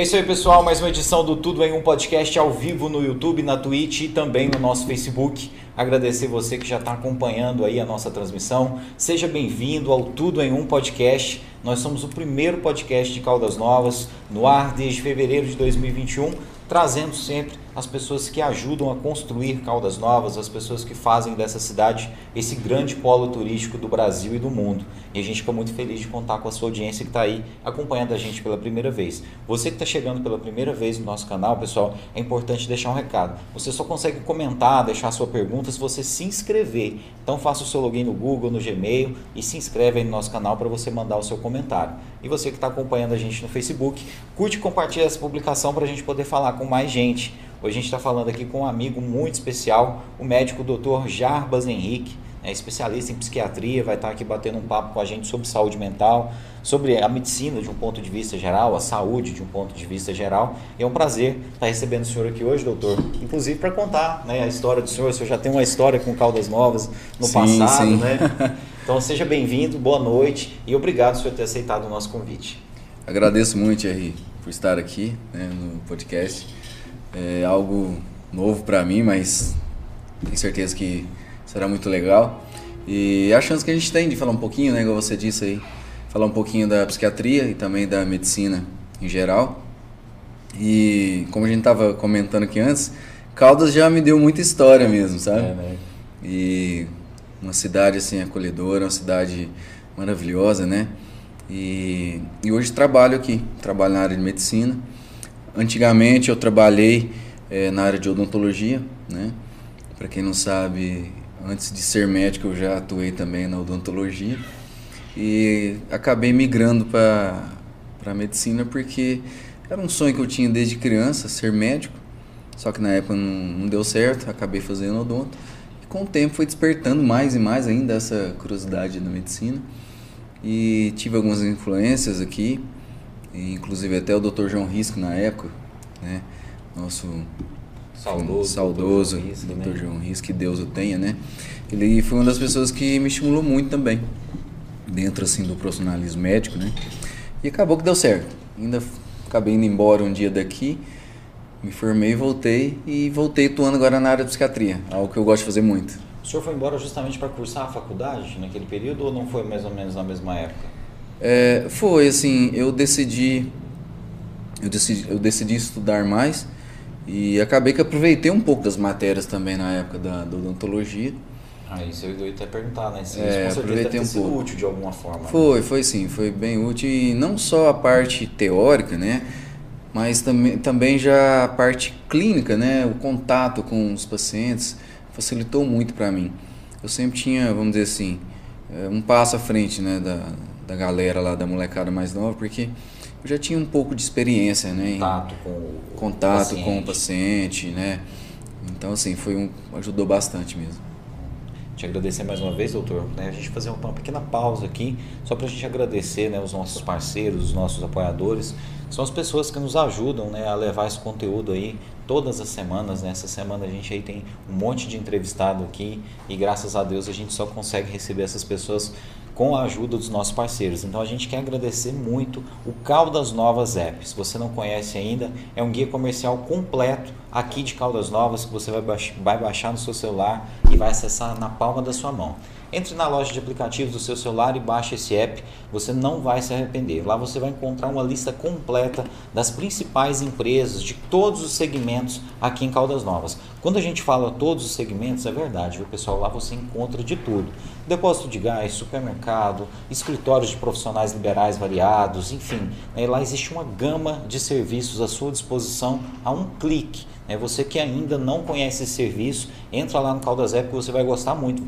É isso aí, pessoal. Mais uma edição do Tudo em um podcast ao vivo no YouTube, na Twitch e também no nosso Facebook. Agradecer você que já está acompanhando aí a nossa transmissão. Seja bem-vindo ao Tudo em um podcast. Nós somos o primeiro podcast de Caldas Novas no ar desde fevereiro de 2021, trazendo sempre as pessoas que ajudam a construir Caldas Novas, as pessoas que fazem dessa cidade esse grande polo turístico do Brasil e do mundo. E a gente fica muito feliz de contar com a sua audiência que está aí acompanhando a gente pela primeira vez. Você que está chegando pela primeira vez no nosso canal, pessoal, é importante deixar um recado. Você só consegue comentar, deixar sua pergunta se você se inscrever. Então faça o seu login no Google, no Gmail e se inscreve aí no nosso canal para você mandar o seu comentário. E você que está acompanhando a gente no Facebook, curte e compartilha essa publicação para a gente poder falar com mais gente. Hoje a gente está falando aqui com um amigo muito especial, o médico Dr. Jarbas Henrique, é especialista em psiquiatria, vai estar tá aqui batendo um papo com a gente sobre saúde mental, sobre a medicina de um ponto de vista geral, a saúde de um ponto de vista geral. E é um prazer estar recebendo o senhor aqui hoje, doutor, inclusive para contar né, a história do senhor. O senhor já tem uma história com Caldas Novas no sim, passado, sim. né? Então seja bem-vindo, boa noite e obrigado por ter aceitado o nosso convite. Agradeço muito, Thierry, por estar aqui né, no podcast é algo novo para mim, mas tenho certeza que será muito legal. E a chance que a gente tem de falar um pouquinho, né, como você disse aí, falar um pouquinho da psiquiatria e também da medicina em geral. E como a gente estava comentando aqui antes, Caldas já me deu muita história mesmo, sabe? É, né? E uma cidade assim acolhedora, uma cidade maravilhosa, né? E, e hoje trabalho aqui, trabalho na área de medicina. Antigamente eu trabalhei é, na área de odontologia, né? Para quem não sabe, antes de ser médico eu já atuei também na odontologia e acabei migrando para para medicina porque era um sonho que eu tinha desde criança ser médico. Só que na época não, não deu certo, acabei fazendo odonto. E com o tempo foi despertando mais e mais ainda essa curiosidade da medicina. E tive algumas influências aqui inclusive até o Dr. João Risco na época, né? Nosso saudoso, saudoso Dr. João, Risco, Dr. Né? João Risco, que Deus o tenha, né? Ele foi uma das pessoas que me estimulou muito também, dentro assim do profissionalismo médico, né? E acabou que deu certo. Ainda acabei indo embora um dia daqui, me formei, voltei e voltei atuando agora na área de psiquiatria, algo que eu gosto de fazer muito. O senhor foi embora justamente para cursar a faculdade naquele período ou não foi mais ou menos na mesma época? É, foi assim, eu decidi, eu decidi, eu decidi estudar mais e acabei que aproveitei um pouco das matérias também na época da, da odontologia. Ah, isso eu ia até perguntar, né? Se é, isso aproveitei um pouco. útil de alguma forma. Né? Foi, né? foi sim, foi bem útil e não só a parte teórica, né? Mas também, também já a parte clínica, né? O contato com os pacientes facilitou muito para mim. Eu sempre tinha, vamos dizer assim, é, um passo à frente, né? Da, da galera lá, da molecada mais nova, porque eu já tinha um pouco de experiência, né? Contato com o contato paciente. com o paciente, né? Então, assim, foi um, ajudou bastante mesmo. Te agradecer mais uma vez, doutor. Né? A gente fazer uma pequena pausa aqui, só para a gente agradecer né, os nossos parceiros, os nossos apoiadores. São as pessoas que nos ajudam né, a levar esse conteúdo aí todas as semanas. Né? Essa semana a gente aí tem um monte de entrevistado aqui e graças a Deus a gente só consegue receber essas pessoas com a ajuda dos nossos parceiros. Então a gente quer agradecer muito o Caldas Novas App. Se você não conhece ainda, é um guia comercial completo aqui de Caldas Novas que você vai, baixar, no seu celular e vai acessar na palma da sua mão. Entre na loja de aplicativos do seu celular e baixe esse app, você não vai se arrepender. Lá você vai encontrar uma lista completa das principais empresas de todos os segmentos aqui em Caldas Novas. Quando a gente fala todos os segmentos, é verdade, viu pessoal? Lá você encontra de tudo: depósito de gás, supermercado, escritórios de profissionais liberais variados, enfim. Né? Lá existe uma gama de serviços à sua disposição a um clique. Né? Você que ainda não conhece esse serviço, entra lá no Caldas App que você vai gostar muito.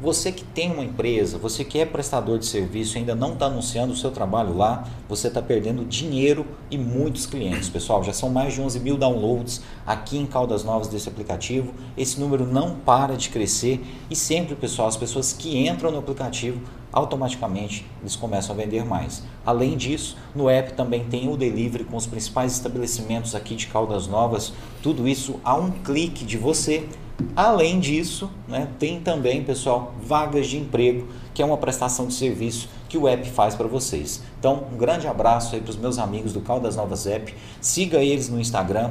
Você que tem uma empresa, você que é prestador de serviço e ainda não está anunciando o seu trabalho lá, você está perdendo dinheiro e muitos clientes. Pessoal, já são mais de 11 mil downloads aqui em Caldas Novas desse aplicativo. Esse número não para de crescer e sempre, pessoal, as pessoas que entram no aplicativo automaticamente eles começam a vender mais. Além disso, no app também tem o delivery com os principais estabelecimentos aqui de Caldas Novas. Tudo isso a um clique de você Além disso, né, tem também, pessoal, vagas de emprego, que é uma prestação de serviço que o app faz para vocês. Então, um grande abraço aí para os meus amigos do Caldas Novas App. Siga eles no Instagram,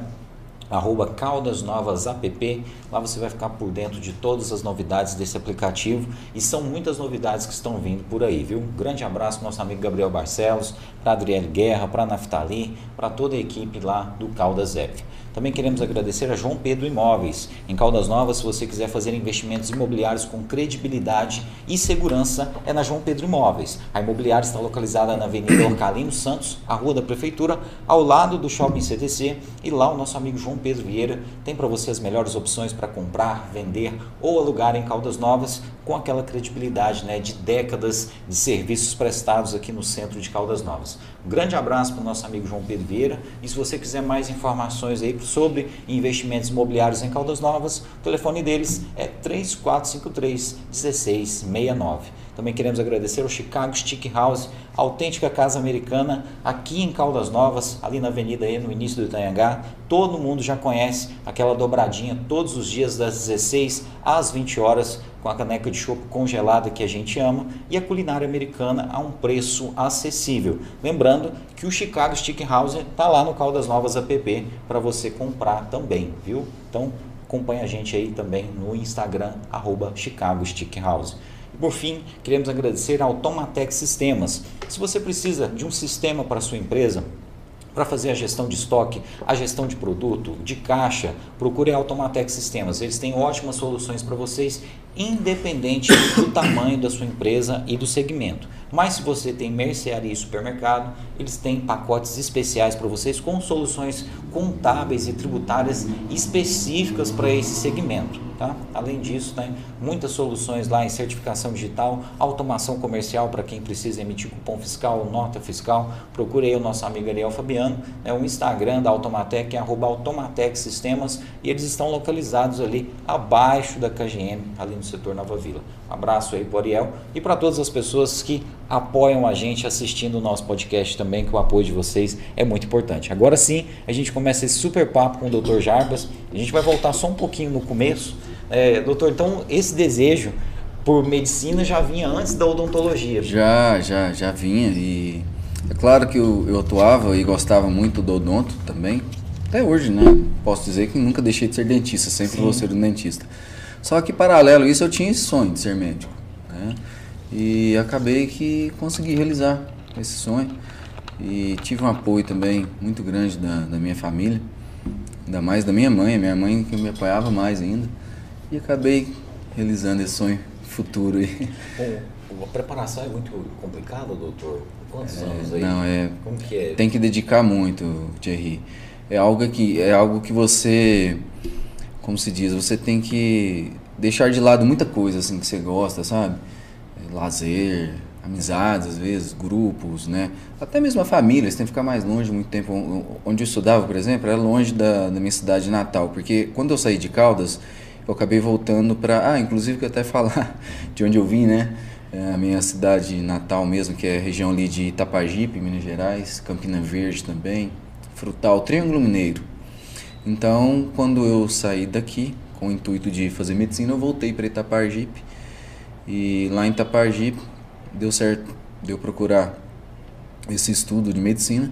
arroba Caldas Novas App. Lá você vai ficar por dentro de todas as novidades desse aplicativo e são muitas novidades que estão vindo por aí, viu? Um grande abraço para nosso amigo Gabriel Barcelos, para Adriele Guerra, para Naftali, para toda a equipe lá do Caldas App. Também queremos agradecer a João Pedro Imóveis. Em Caldas Novas, se você quiser fazer investimentos imobiliários com credibilidade e segurança, é na João Pedro Imóveis. A imobiliária está localizada na Avenida Orcalino Santos, a rua da Prefeitura, ao lado do Shopping CTC. E lá o nosso amigo João Pedro Vieira tem para você as melhores opções para comprar, vender ou alugar em Caldas Novas, com aquela credibilidade né, de décadas de serviços prestados aqui no centro de Caldas Novas. Um grande abraço para o nosso amigo João Pedro Vieira. E se você quiser mais informações aí sobre investimentos imobiliários em Caldas Novas, o telefone deles é 3453 1669. Também queremos agradecer ao Chicago Stick House, autêntica casa americana, aqui em Caldas Novas, ali na avenida aí no início do Itanhangá. Todo mundo já conhece aquela dobradinha todos os dias das 16 às 20 horas com a caneca de chopp congelada que a gente ama e a culinária americana a um preço acessível. Lembrando que o Chicago Stick House está lá no Caldas Novas app para você comprar também, viu? Então acompanha a gente aí também no Instagram arroba Chicago Stick House. Por fim, queremos agradecer ao Tomatec Sistemas. Se você precisa de um sistema para sua empresa, para fazer a gestão de estoque, a gestão de produto, de caixa, procure a Automatec Sistemas. Eles têm ótimas soluções para vocês, independente do tamanho da sua empresa e do segmento. Mas se você tem mercearia e supermercado, eles têm pacotes especiais para vocês com soluções contábeis e tributárias específicas para esse segmento. Tá? Além disso, né, muitas soluções lá em certificação digital, automação comercial para quem precisa emitir cupom fiscal, nota fiscal. Procure aí o nosso amigo Ariel Fabiano, né, o Instagram da Automatec é arroba Automatec Sistemas e eles estão localizados ali abaixo da KGM, ali no setor Nova Vila. Um abraço aí para o Ariel e para todas as pessoas que apoiam a gente assistindo o nosso podcast também, que o apoio de vocês é muito importante. Agora sim, a gente começa esse super papo com o Dr. Jarbas. A gente vai voltar só um pouquinho no começo é, doutor, então esse desejo por medicina já vinha antes da odontologia? Já, já, já vinha. E é claro que eu, eu atuava e gostava muito do odonto também. Até hoje, né? Posso dizer que nunca deixei de ser dentista, sempre Sim. vou ser um dentista. Só que paralelo a isso eu tinha esse sonho de ser médico. Né? E acabei que consegui realizar esse sonho. E tive um apoio também muito grande da, da minha família, ainda mais da minha mãe, minha mãe que me apoiava mais ainda. E acabei realizando esse sonho futuro aí. A preparação é muito complicada, doutor? Quantos é, anos aí? Não, é, Como que é? Tem que dedicar muito, Thierry. É algo que, é algo que você, como se diz, você tem que deixar de lado muita coisa assim que você gosta, sabe? É, lazer, amizades, às vezes, grupos, né? Até mesmo a família, você tem que ficar mais longe muito tempo. Onde eu estudava, por exemplo, era longe da, da minha cidade natal, porque quando eu saí de Caldas, eu acabei voltando para. Ah, inclusive que até falar de onde eu vim, né? É a minha cidade natal mesmo, que é a região ali de Itapajipe, Minas Gerais, Campina Verde também, Frutal, Triângulo Mineiro. Então, quando eu saí daqui, com o intuito de fazer medicina, eu voltei para Itapajipe. E lá em Itapajipe, deu certo, deu procurar esse estudo de medicina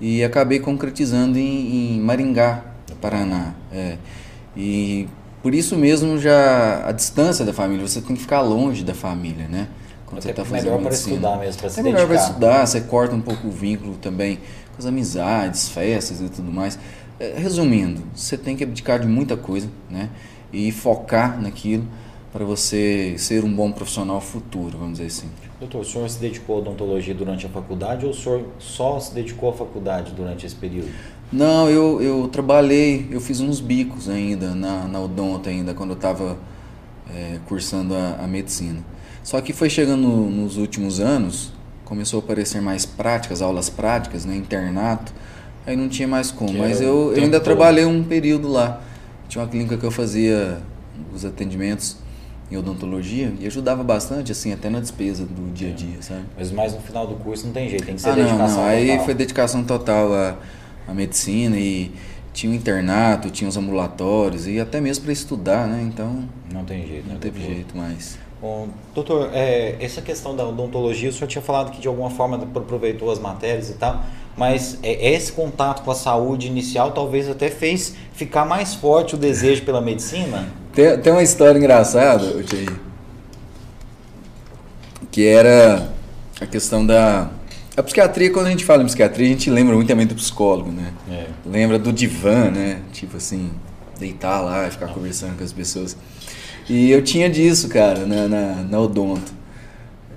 e acabei concretizando em, em Maringá, Paraná. É. E por isso mesmo já a distância da família, você tem que ficar longe da família, né? Quando Até você está fazendo melhor para estudar mesmo, para se é melhor para estudar, você corta um pouco o vínculo também com as amizades, festas e tudo mais. É, resumindo, você tem que abdicar de muita coisa, né? E focar naquilo para você ser um bom profissional futuro, vamos dizer assim. Doutor, o senhor se dedicou à odontologia durante a faculdade ou o senhor só se dedicou à faculdade durante esse período? Não, eu, eu trabalhei, eu fiz uns bicos ainda na, na odonto ainda, quando eu estava é, cursando a, a, medicina. Só que foi chegando nos últimos anos, começou a aparecer mais práticas, aulas práticas, né, internato, aí não tinha mais como. Que Mas eu, eu ainda trabalhei um período lá. Tinha uma clínica que eu fazia os atendimentos em odontologia e ajudava bastante, assim, até na despesa do dia a dia, sabe? Mas mais no final do curso não tem jeito, tem que ser ah, dedicação não, não. Aí foi dedicação total a a medicina e tinha o internato, tinha os ambulatórios e até mesmo para estudar, né? Então. Não tem jeito, Não né, teve doutor? jeito mais. Bom, doutor, é, essa questão da odontologia, o senhor tinha falado que de alguma forma aproveitou as matérias e tal, mas é, esse contato com a saúde inicial talvez até fez ficar mais forte o desejo pela medicina? Tem, tem uma história engraçada, Thierry, que era a questão da. A psiquiatria, quando a gente fala em psiquiatria, a gente lembra muito também do psicólogo, né? É. Lembra do divã, né? Tipo assim, deitar lá e ficar conversando com as pessoas. E eu tinha disso, cara, na, na, na odonto.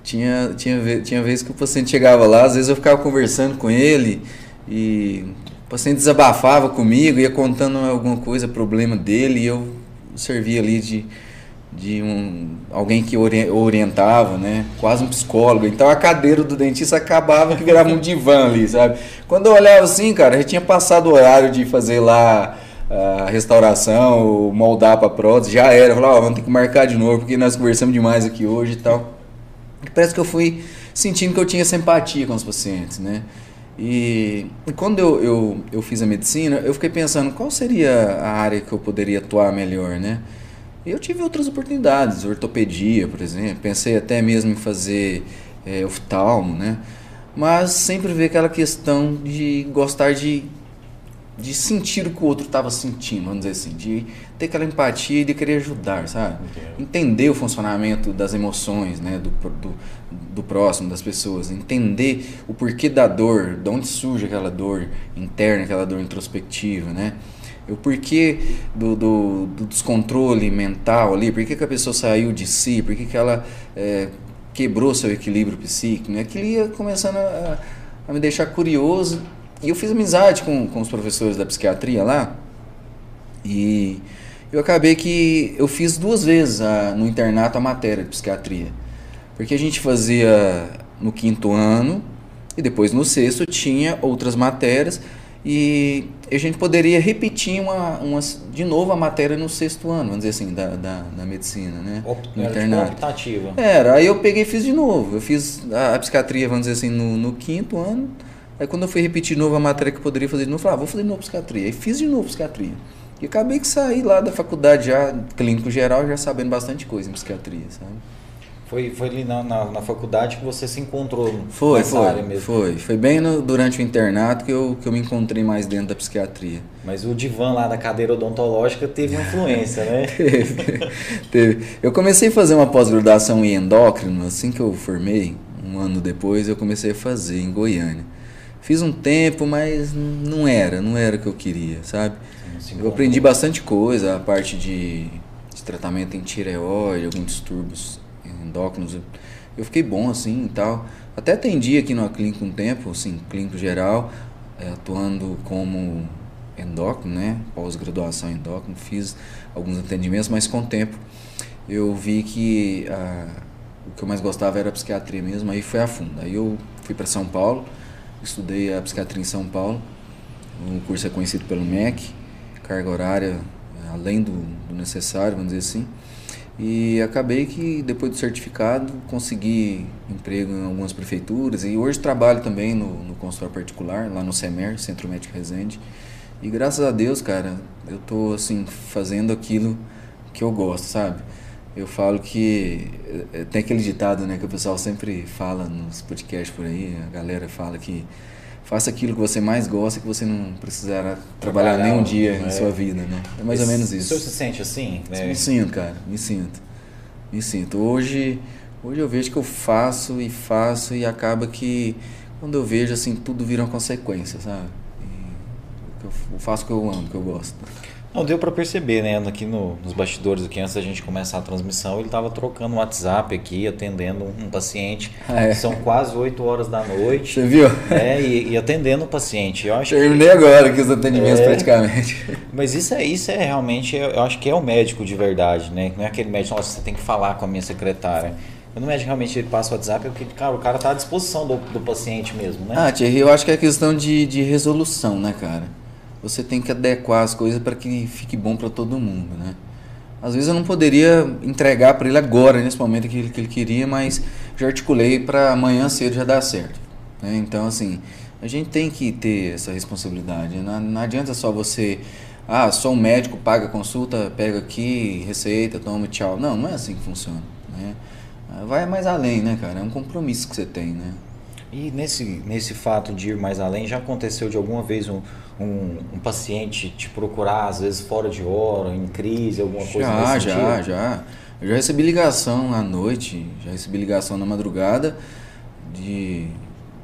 Tinha, tinha, tinha vezes que o paciente chegava lá, às vezes eu ficava conversando com ele e o paciente desabafava comigo, ia contando alguma coisa, problema dele, e eu servia ali de, de um, alguém que ori- orientava, né? Quase um psicólogo. Então a cadeira do dentista acabava que virava um divã ali, sabe? Quando eu olhava assim, cara, já tinha passado o horário de fazer lá a restauração, moldar para prótese, já era. Eu falava, ó, vamos ter que marcar de novo, porque nós conversamos demais aqui hoje e tal. Parece que eu fui sentindo que eu tinha simpatia com os pacientes, né? E, e quando eu, eu, eu fiz a medicina, eu fiquei pensando qual seria a área que eu poderia atuar melhor, né? E eu tive outras oportunidades, ortopedia, por exemplo. Pensei até mesmo em fazer é, oftalmo, né? Mas sempre veio aquela questão de gostar de, de sentir o que o outro estava sentindo, vamos dizer assim. De ter aquela empatia e de querer ajudar, sabe? Entendo. Entender o funcionamento das emoções, né? Do, do, do próximo, das pessoas. Entender o porquê da dor, de onde surge aquela dor interna, aquela dor introspectiva, né? O porquê do, do, do descontrole mental ali, por que, que a pessoa saiu de si, por que, que ela é, quebrou seu equilíbrio psíquico, né? Aquilo ia começando a, a me deixar curioso. E eu fiz amizade com, com os professores da psiquiatria lá. E eu acabei que eu fiz duas vezes a- no internato a matéria de psiquiatria. Porque a gente fazia no quinto ano e depois no sexto tinha outras matérias e a gente poderia repetir uma, uma, de novo a matéria no sexto ano, vamos dizer assim, da, da, da medicina, né? Op- No era tipo internato. optativa. Era, aí eu peguei e fiz de novo. Eu fiz a, a psiquiatria, vamos dizer assim, no, no quinto ano. Aí quando eu fui repetir de novo a matéria que eu poderia fazer de novo, eu falei, ah, vou fazer de novo psiquiatria. Aí fiz de novo psiquiatria. E acabei que saí lá da faculdade já, clínico geral, já sabendo bastante coisa em psiquiatria, sabe? Foi, foi ali na, na, na faculdade que você se encontrou Foi, nessa área foi, mesmo. foi. Foi bem no- durante o internato que eu, que eu me encontrei mais dentro da psiquiatria. Mas o divã lá da cadeira odontológica teve uma influência, né? Teve, teve. Eu comecei a fazer uma pós-graduação em endócrino, assim que eu formei, um ano depois eu comecei a fazer em Goiânia. Fiz um tempo, mas não era, não era o que eu queria, sabe? Se Eu aprendi bastante coisa, a parte de, de tratamento em tireoide, alguns distúrbios endócrinos. Eu, fiquei bom assim e tal. Até atendi aqui numa clínica um tempo, assim, clínico geral, eh, atuando como endócrino, né? Pós-graduação em endócrino, fiz alguns atendimentos, mas com o tempo eu vi que ah, o que eu mais gostava era a psiquiatria mesmo, aí foi a fundo. Aí eu fui para São Paulo, estudei a psiquiatria em São Paulo, o curso é conhecido pelo MEC, carga horária eh, além do, do necessário, vamos dizer assim. E acabei que depois do certificado consegui emprego em algumas prefeituras e hoje trabalho também no, no consultório particular, lá no CEMER, Centro Médico Resende. E graças a Deus, cara, eu tô assim fazendo aquilo que eu gosto, sabe? Eu falo que eh, tem aquele ditado, né, que o pessoal sempre fala nos podcasts por aí, a galera fala que faça aquilo que você mais gosta que você não precisará trabalhar, Trabalhar, nem um dia é. em sua vida, né? É mais ou menos O isso. senhor se sente assim? né? Me sinto, cara, me sinto. Me sinto. Hoje, hoje eu vejo que eu faço e faço e acaba que quando eu vejo assim, tudo vira uma consequência, sabe? E eu faço o que eu amo, o que eu gosto. Não, deu pra perceber, né? Aqui no- nos bastidores, aqui antes da gente começar a transmissão, ele tava trocando um WhatsApp aqui, atendendo um, paciente. Ah, é? São quase 8 horas da noite. Você viu? né? E, e atendendo o paciente. Eu acho que, Terminei agora aqui os atendimentos É. praticamente. mas isso é, isso é realmente, eu acho que é o médico de verdade, né? Não é aquele médico, nossa, você tem que falar com a minha secretária. Quando o médico realmente ele passa o WhatsApp, é porque, cara, o cara tá à disposição do, do paciente mesmo, né? Ah, Thierry, eu acho que é questão de, de resolução, né, cara? Você tem que adequar as coisas para que fique bom para todo mundo, né? Às vezes eu não poderia entregar para ele agora, nesse momento que ele, que ele queria, mas já articulei para amanhã cedo já dar certo. né? Então, assim, A gente tem que ter essa responsabilidade. Não, não adianta só você, ah, sou um médico, paga a consulta, pega aqui, receita, toma, tchau. Não, não é assim que funciona. Né? Vai mais além, né, cara? É um compromisso que você tem, né? E nesse, nesse fato de ir mais além, já aconteceu de alguma vez um, um, um paciente te procurar, às vezes fora de hora, em crise, alguma coisa já, nesse Já, já, já. Eu já recebi ligação à noite, já recebi ligação na madrugada de,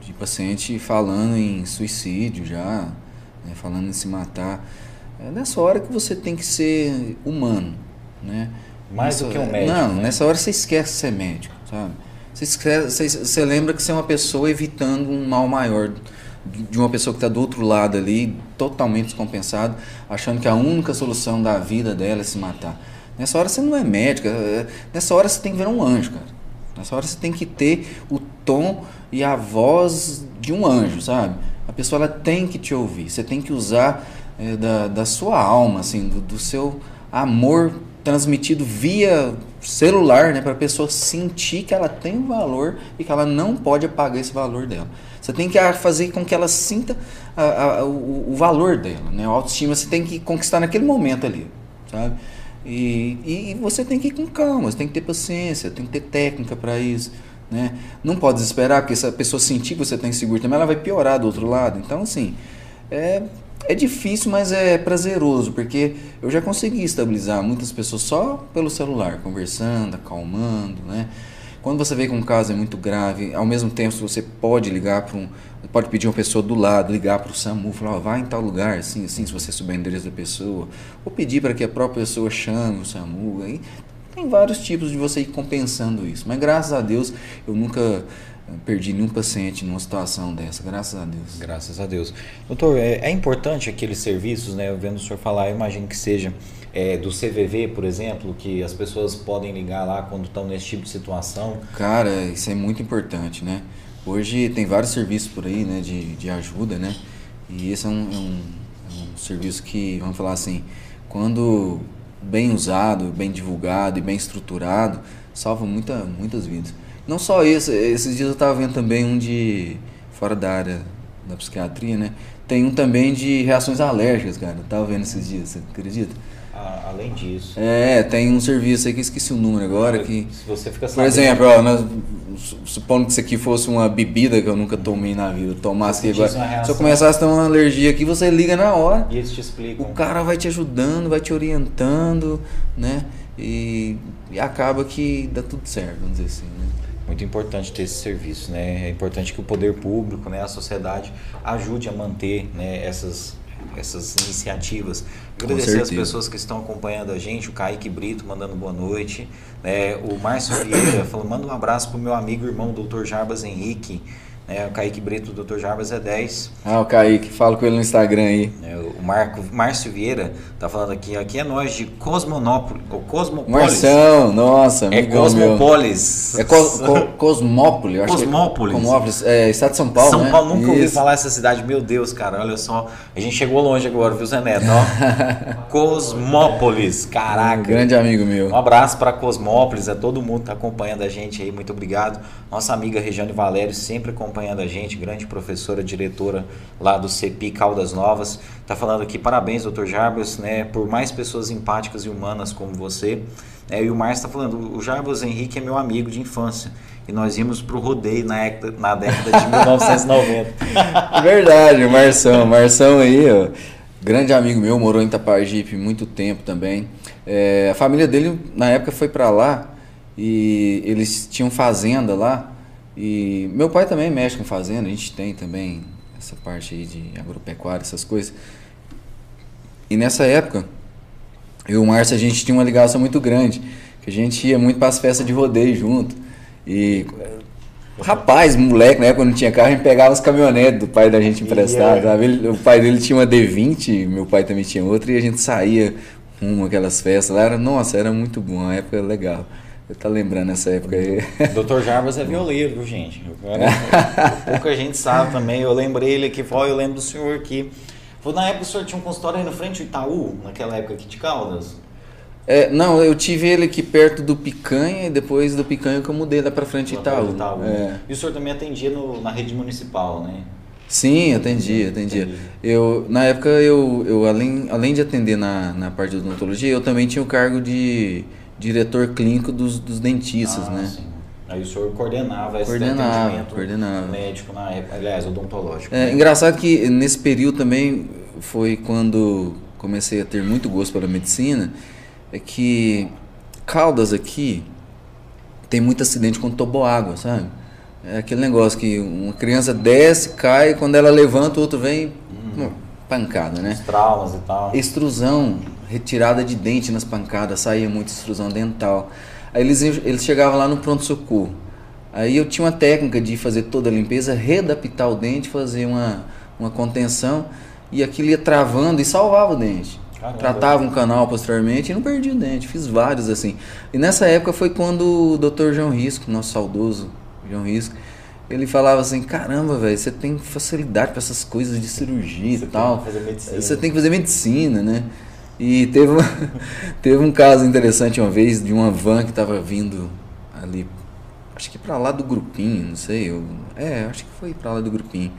de paciente falando em suicídio já, né, falando em se matar. É nessa hora que você tem que ser humano, né? Mais nessa, do que um médico. Não, né? nessa hora você esquece ser médico, sabe? Você, lembra que você é uma pessoa evitando um mal maior de uma pessoa que está do outro lado ali, totalmente descompensado, achando que a única solução da vida dela é se matar. Nessa hora você não é médica, é, nessa hora você tem que ver um anjo, cara. Nessa hora você tem que ter o tom e a voz de um anjo, sabe? A pessoa ela tem que te ouvir. Você tem que usar é, da, da sua alma, assim, do, do seu amor transmitido via celular, né, para a pessoa sentir que ela tem um valor e que ela não pode apagar esse valor dela. Você tem que fazer com que ela sinta a, a, o, o, valor dela, né? A autoestima você tem que conquistar naquele momento ali, sabe? E, e, você tem que ir com calma, você tem que ter paciência, tem que ter técnica para isso. Né? Não pode esperar, porque se a pessoa sentir que você está inseguro também, ela vai piorar do outro lado. Então, assim, é, é difícil, mas é prazeroso, porque eu já consegui estabilizar muitas pessoas só pelo celular, conversando, acalmando, né? Quando você vê que um caso é muito grave, ao mesmo tempo você pode ligar para um, pode pedir uma pessoa do lado, ligar para o SAMU, falar, oh, vai em tal lugar, assim, assim, se você souber o endereço da pessoa, ou pedir para que a própria pessoa chame o SAMU. Aí tem vários tipos de você ir compensando isso. Mas graças a Deus eu nunca perdi nenhum paciente numa situação dessa, graças a Deus. Graças a Deus. Doutor, é, é importante aqueles serviços, né? Eu vendo o senhor falar, eu imagino que seja é, do CVV, por exemplo, que as pessoas podem ligar lá quando estão nesse tipo de situação? Cara, isso é muito importante, né? Hoje tem vários serviços por aí, né, de, de ajuda, né? E esse é um, é um, é um serviço que, vamos falar assim, quando bem usado, bem divulgado e bem estruturado, salva muita, muitas vidas. Não só esse, esses dias eu estava vendo também um de fora da área da psiquiatria, né? Tem um também de reações alérgicas, cara. Eu tava vendo esses dias, você acredita? além disso. É, tem um serviço aí que esqueci o número agora. Que, Se você fica sabendo... Por exemplo, ó, nós, supondo que isso aqui fosse uma bebida que eu nunca tomei na vida, tomasse aqui agora. Se eu começasse a ter uma alergia aqui, você liga na hora. E eles te explicam. O cara vai te ajudando, vai te orientando, né? E, e acaba que dá tudo certo, vamos dizer assim? Muito importante ter esse serviço, né? É importante que o poder público, né, a sociedade ajude a manter, né, essas essas iniciativas. Agradecer as pessoas que estão acompanhando a gente, o Kaique Brito mandando boa noite, né? o Márcio Vieira falou, manda um abraço para o meu amigo e irmão, Dr. Jarbas Henrique, é, o Kaique Brito, o Dr. Jarbas é 10. Ah, o Kaique, falo com ele no Instagram aí. É, o Marco, Márcio Vieira tá falando aqui, aqui é nós de Cosmonópolis, o Cosmópolis. Marção, nossa, É Cosmópolis. Meu. É Cos, Co, Cosmópolis, acho Cosmópolis. Que é, Cosmópolis, é, estado de São Paulo, São né? Paulo, nunca Isso. ouvi falar essa cidade, meu Deus, cara, olha só, a gente chegou longe agora, viu, Zé Neto, ó. Cosmópolis, caraca. Um grande amigo meu. Um abraço para Cosmópolis, é todo mundo que tá acompanhando a gente aí, muito obrigado. Nossa amiga Regiane Valério sempre acompanhando a gente, grande professora, diretora lá do CEPI Caldas Novas. Está falando aqui, parabéns, doutor Jarbas, né, por mais pessoas empáticas e humanas como você. É, e o Márcio está falando, o Jarbas Henrique é meu amigo de infância. E nós íamos para o rodeio na, na década de 1990. Verdade, o Marção. Marção aí, ó, grande amigo meu, morou em Itapajipe muito tempo também. É, a família dele, na época, foi para lá e eles tinham fazenda lá. E meu pai também mexe com fazenda, a gente tem também essa parte aí de agropecuária, essas coisas. E nessa época, eu e o Márcio, a gente tinha uma ligação muito grande, que a gente ia muito para as festas de rodeio junto. E rapaz, moleque, na época não tinha carro, a gente pegava os caminhonetes do pai da gente emprestado. Yeah. Ele, o pai dele tinha uma D20, meu pai também tinha outra, e a gente saía rumo aquelas festas lá. Era, nossa, era muito bom, uma época legal. Eu tá lembrando essa época aí. Dr. Jarbas é violeiro, gente? Pouca gente sabe também. Eu lembrei ele aqui, falou, eu lembro do senhor aqui. Foi na época que o senhor tinha um consultório aí no frente do Itaú, naquela época aqui de Caldas? É, não, eu tive ele aqui perto do Picanha e depois do Picanha que eu mudei lá pra frente do Itaú. Itaú. É. E o senhor também atendia no, na rede municipal, né? Sim, atendi, atendi. Eu, na época, eu, eu além, além de atender na, na parte de odontologia, eu também tinha o cargo de diretor clínico dos, dos dentistas, Ah, né? sim. Aí o senhor coordenava esse Coordenava, atendimento coordenava. médico na época, aliás, odontológico. É né? engraçado que nesse período também foi quando comecei a ter muito gosto pela medicina, é que Caldas aqui tem muito acidente com toboágua, sabe? É aquele negócio que uma criança desce, cai, quando ela levanta, o outro vem, hum, pancada, né? Os traumas e tal. Extrusão, retirada de dente nas pancadas, saía muita extrusão dental. Aí eles, eles chegavam lá no pronto-socorro. Aí eu tinha uma técnica de fazer toda a limpeza, readaptar o dente, fazer uma, uma contenção, e aquilo ia travando e salvava o dente. Caramba. Tratava um canal posteriormente e não perdia o dente. Fiz vários assim. E nessa época foi quando o Dr. João Risco, nosso saudoso João Risco, ele falava assim: caramba, velho, você tem facilidade para essas coisas de cirurgia Você e tal. Você tem que fazer medicina, né? E teve, uma, teve um caso interessante uma vez de uma van que estava vindo ali, acho que para lá do grupinho, não sei. Eu, é, acho que foi para lá do grupinho.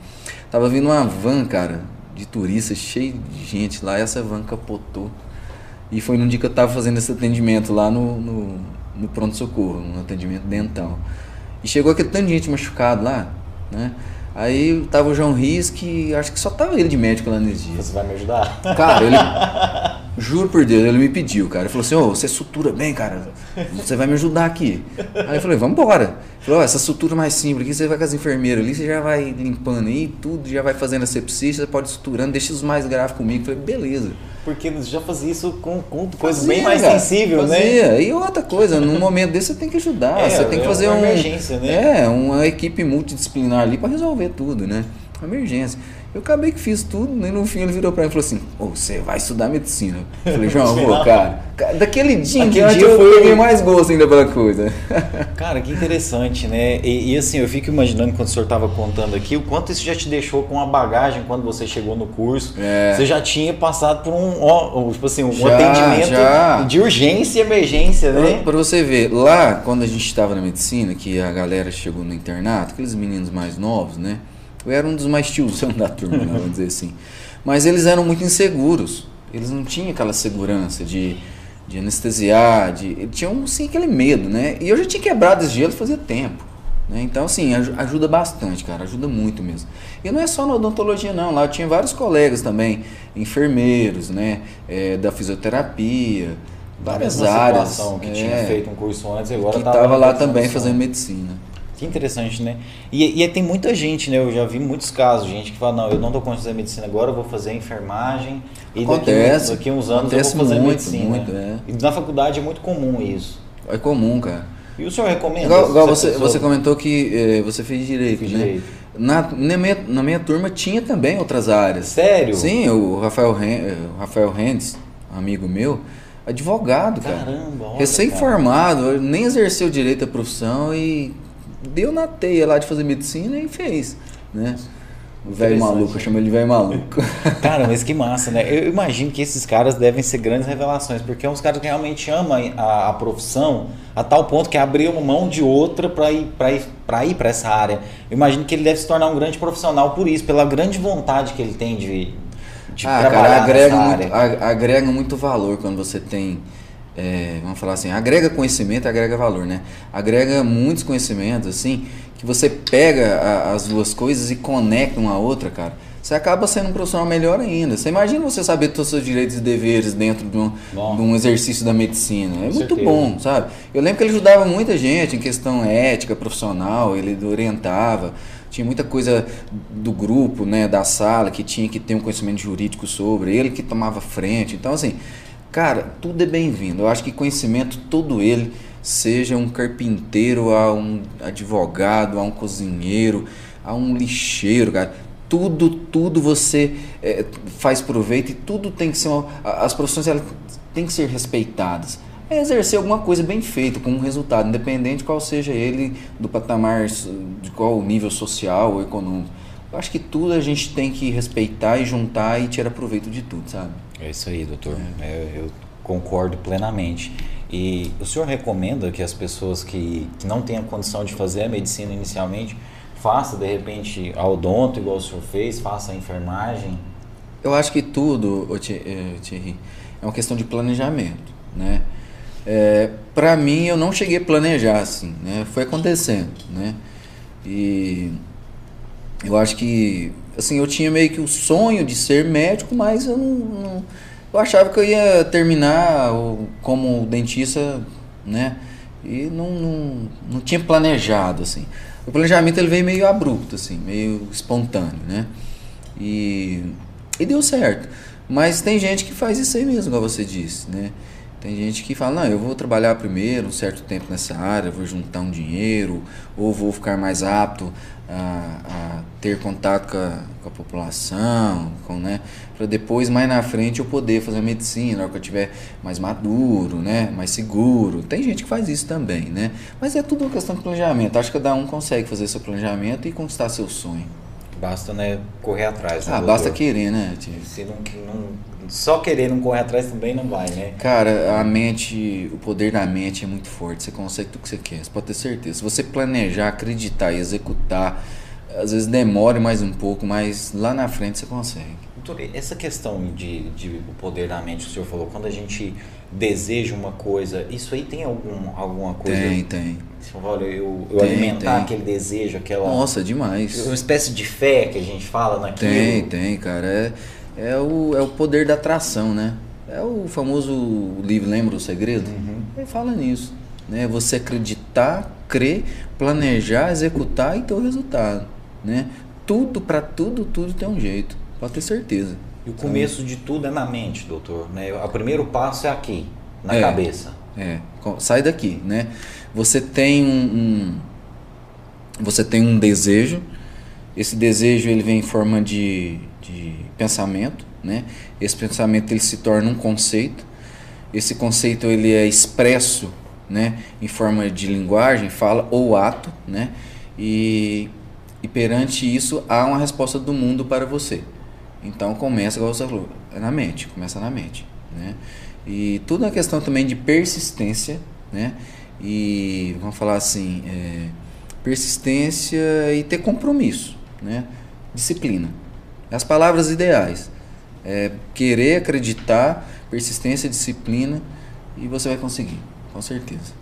Tava vindo uma van, cara, de turistas, cheio de gente lá, e essa van capotou. E foi num dia que eu tava fazendo esse atendimento lá no, no, no pronto-socorro, um atendimento dental. E chegou aquele tanto de gente machucado lá, né? Aí tava o João Risque, acho que só tava ele de médico lá nesse dia. Você vai me ajudar? Cara, ele. Juro por Deus, ele me pediu, cara. Ele falou assim: Ô, você sutura bem, cara. Você vai me ajudar aqui. Aí eu falei: Vamos embora. Ele falou: Ó, essa sutura mais simples aqui, você vai com as enfermeiras ali, você já vai limpando aí, tudo, já vai fazendo a sepsia, você pode suturando, deixa os mais graves comigo. Eu falei: Beleza. Porque você já fazia isso com, com coisas Fazia, bem mais cara, sensível, né? E outra coisa, num momento desse você tem que ajudar, É, você tem que é fazer uma um. emergência, né? É, uma equipe multidisciplinar ali para resolver tudo, né? Uma emergência. Eu acabei que fiz tudo, e no fim ele virou pra mim e falou assim: Ô, você vai estudar medicina. Eu falei, João, vou, cara. Daquele dia em diante dia eu foi- peguei mais gosto ainda pela coisa. Cara, que interessante, né? E, e, assim, eu fico imaginando quando o senhor estava contando aqui, o quanto isso já te deixou com a bagagem quando você chegou no curso. É. Você já tinha passado por um, ó, tipo assim, um Já, atendimento já. de urgência e emergência, né? pra você ver, lá quando a gente estava na medicina, que a galera chegou no internato, aqueles meninos mais novos, né? Eu era um dos mais tiozão da turma, né, vamos dizer assim. Mas eles eram muito inseguros. Eles não tinham aquela segurança de, de anestesiar, de, eles tinham sim aquele medo, né? E eu já tinha quebrado esse gelo fazia tempo. Né? Então, assim, aj- ajuda bastante, cara, ajuda muito mesmo. E não é só na odontologia, não. Lá eu tinha vários colegas também, enfermeiros, né? É, da fisioterapia, várias áreas. que é, tinha feito um curso antes e agora que tava estava lá fazendo também fazendo medicina. Que interessante, né? E, e tem muita gente, né? Eu já vi muitos casos, gente que fala, não, eu não estou conseguindo fazer medicina agora, eu vou fazer enfermagem e daqui, Acontece, daqui uns anos acontece eu vou fazer muito, medicina. muito, é. E na faculdade é muito comum isso. É comum, cara. E o senhor recomenda? Igual, igual você, pessoa- você comentou que eh, você fez direito, Fiz né? direito. Na, na, minha, na minha turma tinha também outras áreas. Sério? Sim, o Rafael, eh, o Rafael Rendes, amigo meu, advogado, cara. Caramba, olha, Recém-formado, nem exerceu direito à profissão e deu na teia lá de fazer medicina e fez, né? O velho maluco, eu chamo ele de velho maluco. Cara, mas que massa, né? Eu imagino que esses caras devem ser grandes revelações, porque é uns caras que realmente amam a, a profissão a tal ponto que abriu mão de outra para ir para ir para ir para essa área. Eu imagino que ele deve se tornar um grande profissional por isso, pela grande vontade que ele tem de, de ah, trabalhar cara, agrega nessa área. agrega muito valor quando você tem, é, vamos falar assim, agrega conhecimento, agrega valor, né? Agrega muitos conhecimentos, assim, que você pega a- as duas coisas e conecta uma a outra, cara. Você acaba sendo um profissional melhor ainda. Você imagina você saber todos os seus direitos e deveres dentro de um, de um exercício da medicina. É Com muito certeza. bom, sabe? Eu lembro que ele ajudava muita gente em questão ética, profissional, ele orientava. Tinha muita coisa do grupo, né, da sala, que tinha que ter um conhecimento jurídico sobre, ele que tomava frente. Então, assim, cara, tudo é bem-vindo. Eu acho que conhecimento, todo ele, seja um carpinteiro, a um advogado, a um cozinheiro, a um lixeiro, cara. Tudo, tudo você eh, faz proveito e tudo tem que ser. Uma, as profissões elas têm que ser respeitadas. É exercer alguma coisa bem feita, com um resultado, independente qual seja ele, do patamar, de qual nível social ou econômico. Eu acho que tudo a gente tem que respeitar e juntar e tirar proveito de tudo, sabe? É isso aí, doutor. É, eu concordo plenamente. E o senhor recomenda que as pessoas que, que não a condição de fazer a medicina inicialmente faça de repente a odonto, igual o senhor fez, faça a enfermagem? Eu acho que tudo, eh, Thierry, é uma questão de planejamento, né? É, para mim, eu não cheguei a planejar assim, né? Foi acontecendo, né? E eu acho que, assim, eu tinha meio que o sonho de ser médico, mas eu não, não eu achava que eu ia terminar como dentista, né? E não, não, não tinha planejado, assim. O planejamento ele veio meio abrupto, assim, meio espontâneo, né? E, e deu certo. Mas tem gente que faz isso aí mesmo, como você disse, né? Tem gente que fala, não, eu vou trabalhar primeiro um certo tempo nessa área, vou juntar um dinheiro, ou vou ficar mais apto a, a ter contato com a, com a população, com, né, para depois, mais na frente, eu poder fazer medicina, na hora que eu estiver mais maduro, né, mais seguro. Tem gente que faz isso também, né? Mas é tudo uma questão de planejamento. Acho que cada um consegue fazer seu planejamento e conquistar seu sonho. Basta, né, correr atrás. Né, ah, doutor? basta querer, né? Tio? Se não, não, só querer não correr atrás também não vai, né? Cara, a mente, o poder da mente é muito forte. Você consegue tudo que você quer. Você pode ter certeza. Se você planejar, acreditar e executar, às vezes demore mais um pouco, mas lá na frente você consegue. Doutor, essa questão de, de o poder da mente, o senhor falou, quando a gente deseja uma coisa, isso aí tem algum, alguma coisa? Tem, tem. Olha, eu, eu tem, alimentar tem. aquele desejo, aquela. Nossa, demais. Uma espécie de fé que a gente fala naquilo. Tem, tem, cara. É, é, o, é o poder da atração, né? É o famoso livro Lembra o Segredo? Uhum. Ele fala nisso. Né? Você acreditar, crer, planejar, executar e ter o resultado. Né? Tudo, para tudo, tudo tem um jeito. Pode ter certeza. E o começo de tudo é na mente, doutor. Né? O primeiro passo é aqui, na é, cabeça. É, sai daqui, né? Você tem um, um, você tem um desejo. Esse desejo ele vem em forma de, de pensamento, né? Esse pensamento ele se torna um conceito. Esse conceito ele é expresso, né? Em forma de linguagem, fala ou ato, né? E, e perante isso há uma resposta do mundo para você. Então começa, igual você falou, é na mente, começa na mente, né? E tudo é questão também de persistência, né? E vamos falar assim, é, persistência e ter compromisso, né? Disciplina. As palavras ideais. É querer, acreditar, persistência, disciplina e você vai conseguir, com certeza.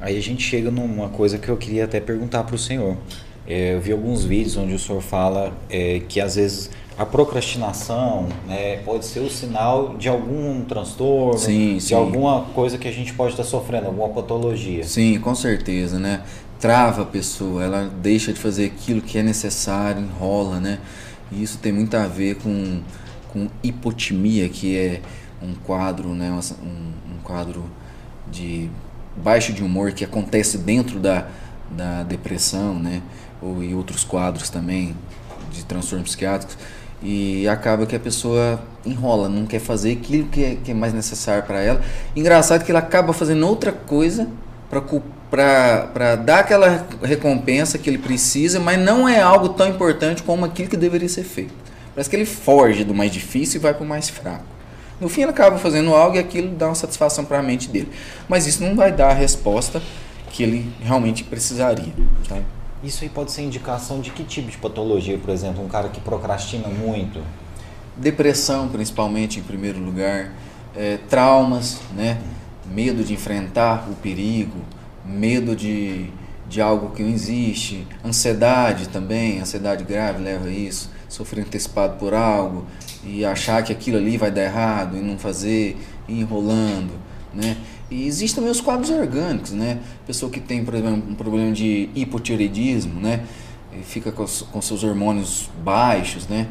Aí a gente chega numa coisa que eu queria até perguntar para o senhor. É, eu vi alguns vídeos onde o senhor fala é, que às vezes a procrastinação né, pode ser o sinal de algum transtorno, sim, de sim. alguma coisa que a gente pode estar sofrendo, alguma patologia. Sim, com certeza, né? Trava a pessoa, ela deixa de fazer aquilo que é necessário, enrola, né? E isso tem muito a ver com, com hipotimia, que é um quadro, né? Um, um quadro de baixo de humor que acontece dentro da, da depressão, né? Ou em outros quadros também de transtornos psiquiátricos e acaba que a pessoa enrola, não quer fazer aquilo que é, que é mais necessário para ela. Engraçado que ela acaba fazendo outra coisa para dar aquela recompensa que ele precisa, mas não é algo tão importante como aquilo que deveria ser feito. Parece que ele foge do mais difícil e vai para o mais fraco. No fim, ele acaba fazendo algo e aquilo dá uma satisfação para a mente dele. Mas isso não vai dar a resposta que ele realmente precisaria. Sabe? Isso aí pode ser indicação de que tipo de patologia, por exemplo, um cara que procrastina muito? Depressão, principalmente, em primeiro lugar. É, traumas, né? Medo de enfrentar o perigo, medo de, de algo que não existe. Ansiedade também, ansiedade grave leva a isso. Sofrer antecipado por algo e achar que aquilo ali vai dar errado e não fazer, e enrolando, né? E existem também os quadros orgânicos, né? Pessoa que tem, por exemplo, um problema de hipotireoidismo, né? E fica com, com seus hormônios baixos, né?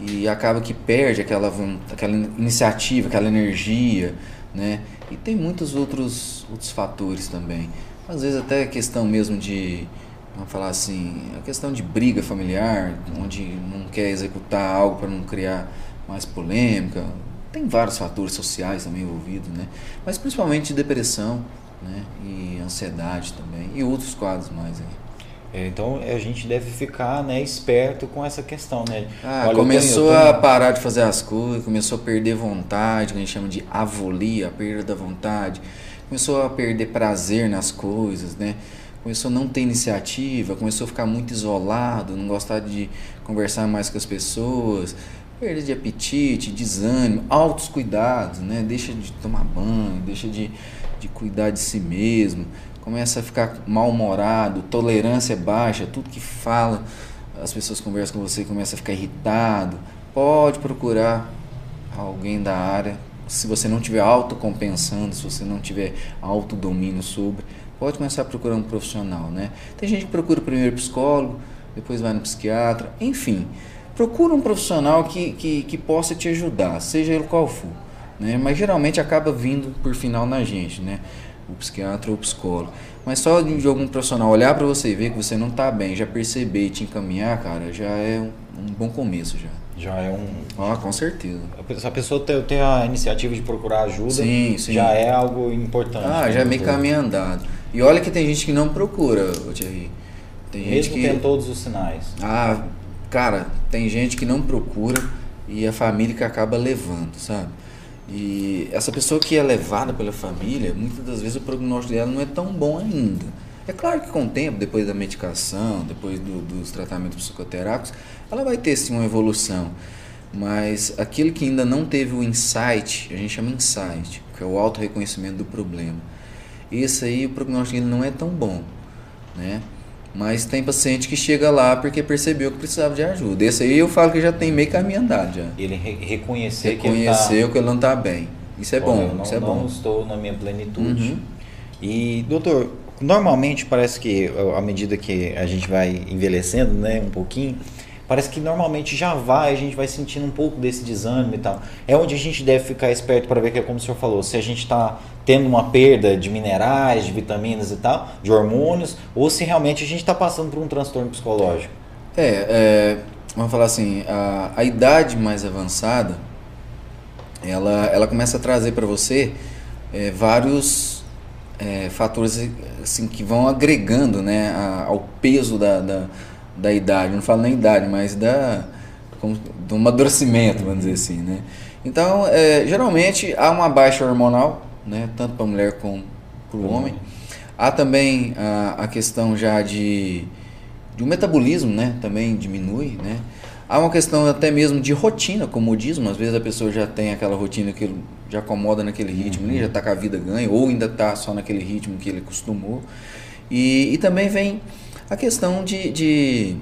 E acaba que perde aquela, aquela iniciativa, aquela energia, né? E tem muitos outros, outros fatores também. Às vezes até questão mesmo de, vamos falar assim, a questão de briga familiar, onde não quer executar algo para não criar mais polêmica, tem vários fatores sociais também envolvidos, né? Mas principalmente depressão, né? E ansiedade também e outros quadros mais aí. É, então a gente deve ficar né, esperto com essa questão, né? Ah, Olha, começou tenho, a parar de fazer as coisas, começou a perder vontade, que a gente chama de avolia, a perda da vontade, começou a perder prazer nas coisas, né? começou a não ter iniciativa, começou a ficar muito isolado, não gostar de conversar mais com as pessoas, perda de apetite, desânimo, altos cuidados, né? Deixa de tomar banho, deixa de, de cuidar de si mesmo, começa a ficar mal-humorado, tolerância baixa, tudo que fala, as pessoas conversam com você e começa a ficar irritado. Pode procurar alguém da área, se você não tiver autocompensando, se você não tiver autodomínio sobre, pode começar a procurar um profissional, né? Tem gente que procura primeiro psicólogo, depois vai no psiquiatra, enfim. Procura um profissional que, que, que possa te ajudar, seja ele qual for. Né? Mas geralmente acaba vindo por final na gente, né? O psiquiatra ou o psicólogo. Mas só de algum profissional olhar para você e ver que você não está bem, já perceber e te encaminhar, cara, já é um, um bom começo já. Já é um. Ah, com certeza. Se a pessoa ter, ter a iniciativa de procurar ajuda, sim, sim. já é algo importante. Ah, já é meio caminho andado. E olha que tem gente que não procura, Thierry. Tem Mesmo gente que tem todos os sinais. Ah, cara, tem gente que não procura e a família que acaba levando, sabe? E essa pessoa que é levada pela família, muitas das vezes o prognóstico dela não é tão bom ainda. É claro que com o tempo, depois da medicação, depois do, dos tratamentos psicoterápicos, ela vai ter sim uma evolução. Mas aquele que ainda não teve o insight, a gente chama insight, que é o auto-reconhecimento do problema. Esse aí, o prognóstico dele não é tão bom, né? Mas tem paciente que chega lá porque percebeu que precisava de ajuda. Esse aí eu falo que já tem meio caminho andado já. Ele re reconhecer Reconheceu que ele, tá... que ele não está bem. Isso é Olha, bom, não, isso é não bom. Estou na minha plenitude. Uhum. E, doutor, normalmente parece que à medida que a gente vai envelhecendo, né, um pouquinho, parece que normalmente já vai, a gente vai sentindo um pouco desse desânimo e tal. É onde a gente deve ficar esperto para ver que é como o senhor falou, se a gente está tendo uma perda de minerais, de vitaminas e tal, de hormônios, ou se realmente a gente está passando por um transtorno psicológico. É, é vamos falar assim, a, a idade mais avançada, ela, ela começa a trazer para você é, vários é, fatores assim, que vão agregando né, a, ao peso da, da, da, idade. Não falo nem idade, mas da, como, do amadurecimento, vamos dizer assim. Né? Então, é, geralmente há uma baixa hormonal, né, tanto para a mulher como para o homem. Há também a, a questão já de, de um metabolismo, né, também diminui, né. Há uma questão até mesmo de rotina, comodismo. Às vezes a pessoa já tem aquela rotina que já acomoda naquele ritmo, uhum. já está com a vida ganha, ou ainda está só naquele ritmo que ele acostumou. E, e também vem a questão de, de,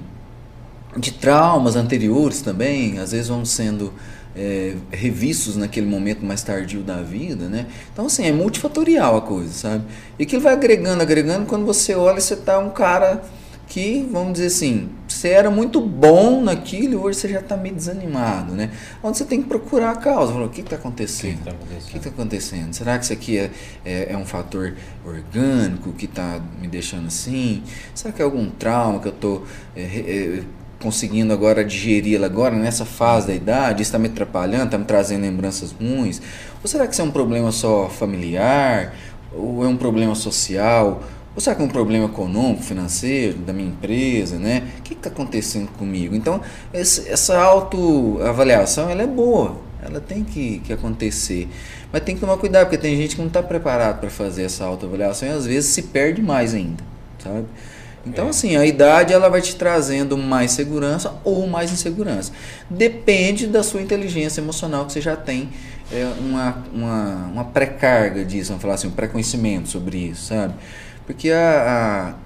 de traumas anteriores também, às vezes vão sendo é, revistos naquele momento mais tardio da vida, né? Então, assim, é multifatorial a coisa, sabe? E ele vai agregando, agregando, quando você olha, você tá um cara que, vamos dizer assim, você era muito bom naquilo e hoje você já está meio desanimado, né? Onde você tem que procurar a causa. Falar, o que está acontecendo? O que está acontecendo? acontecendo? Será que isso aqui é, é, é um fator orgânico que está me deixando assim? Será que é algum trauma que eu estou é, é, conseguindo agora digerir agora nessa fase da idade? Isso está me atrapalhando? Está me trazendo lembranças ruins? Ou será que isso é um problema só familiar? Ou é um problema social? Ou será que é um problema econômico, financeiro, da minha empresa, né? O que está acontecendo comigo? Então, esse, essa autoavaliação, ela é boa, ela tem que, que acontecer. Mas tem que tomar cuidado, porque tem gente que não está preparado para fazer essa autoavaliação e às vezes se perde mais ainda, sabe? Então, é. assim, a idade ela vai te trazendo mais segurança ou mais insegurança. Depende da sua inteligência emocional que você já tem é, uma, uma, uma pré-carga disso, vamos falar assim, um pré-conhecimento sobre isso, sabe? Porque a, a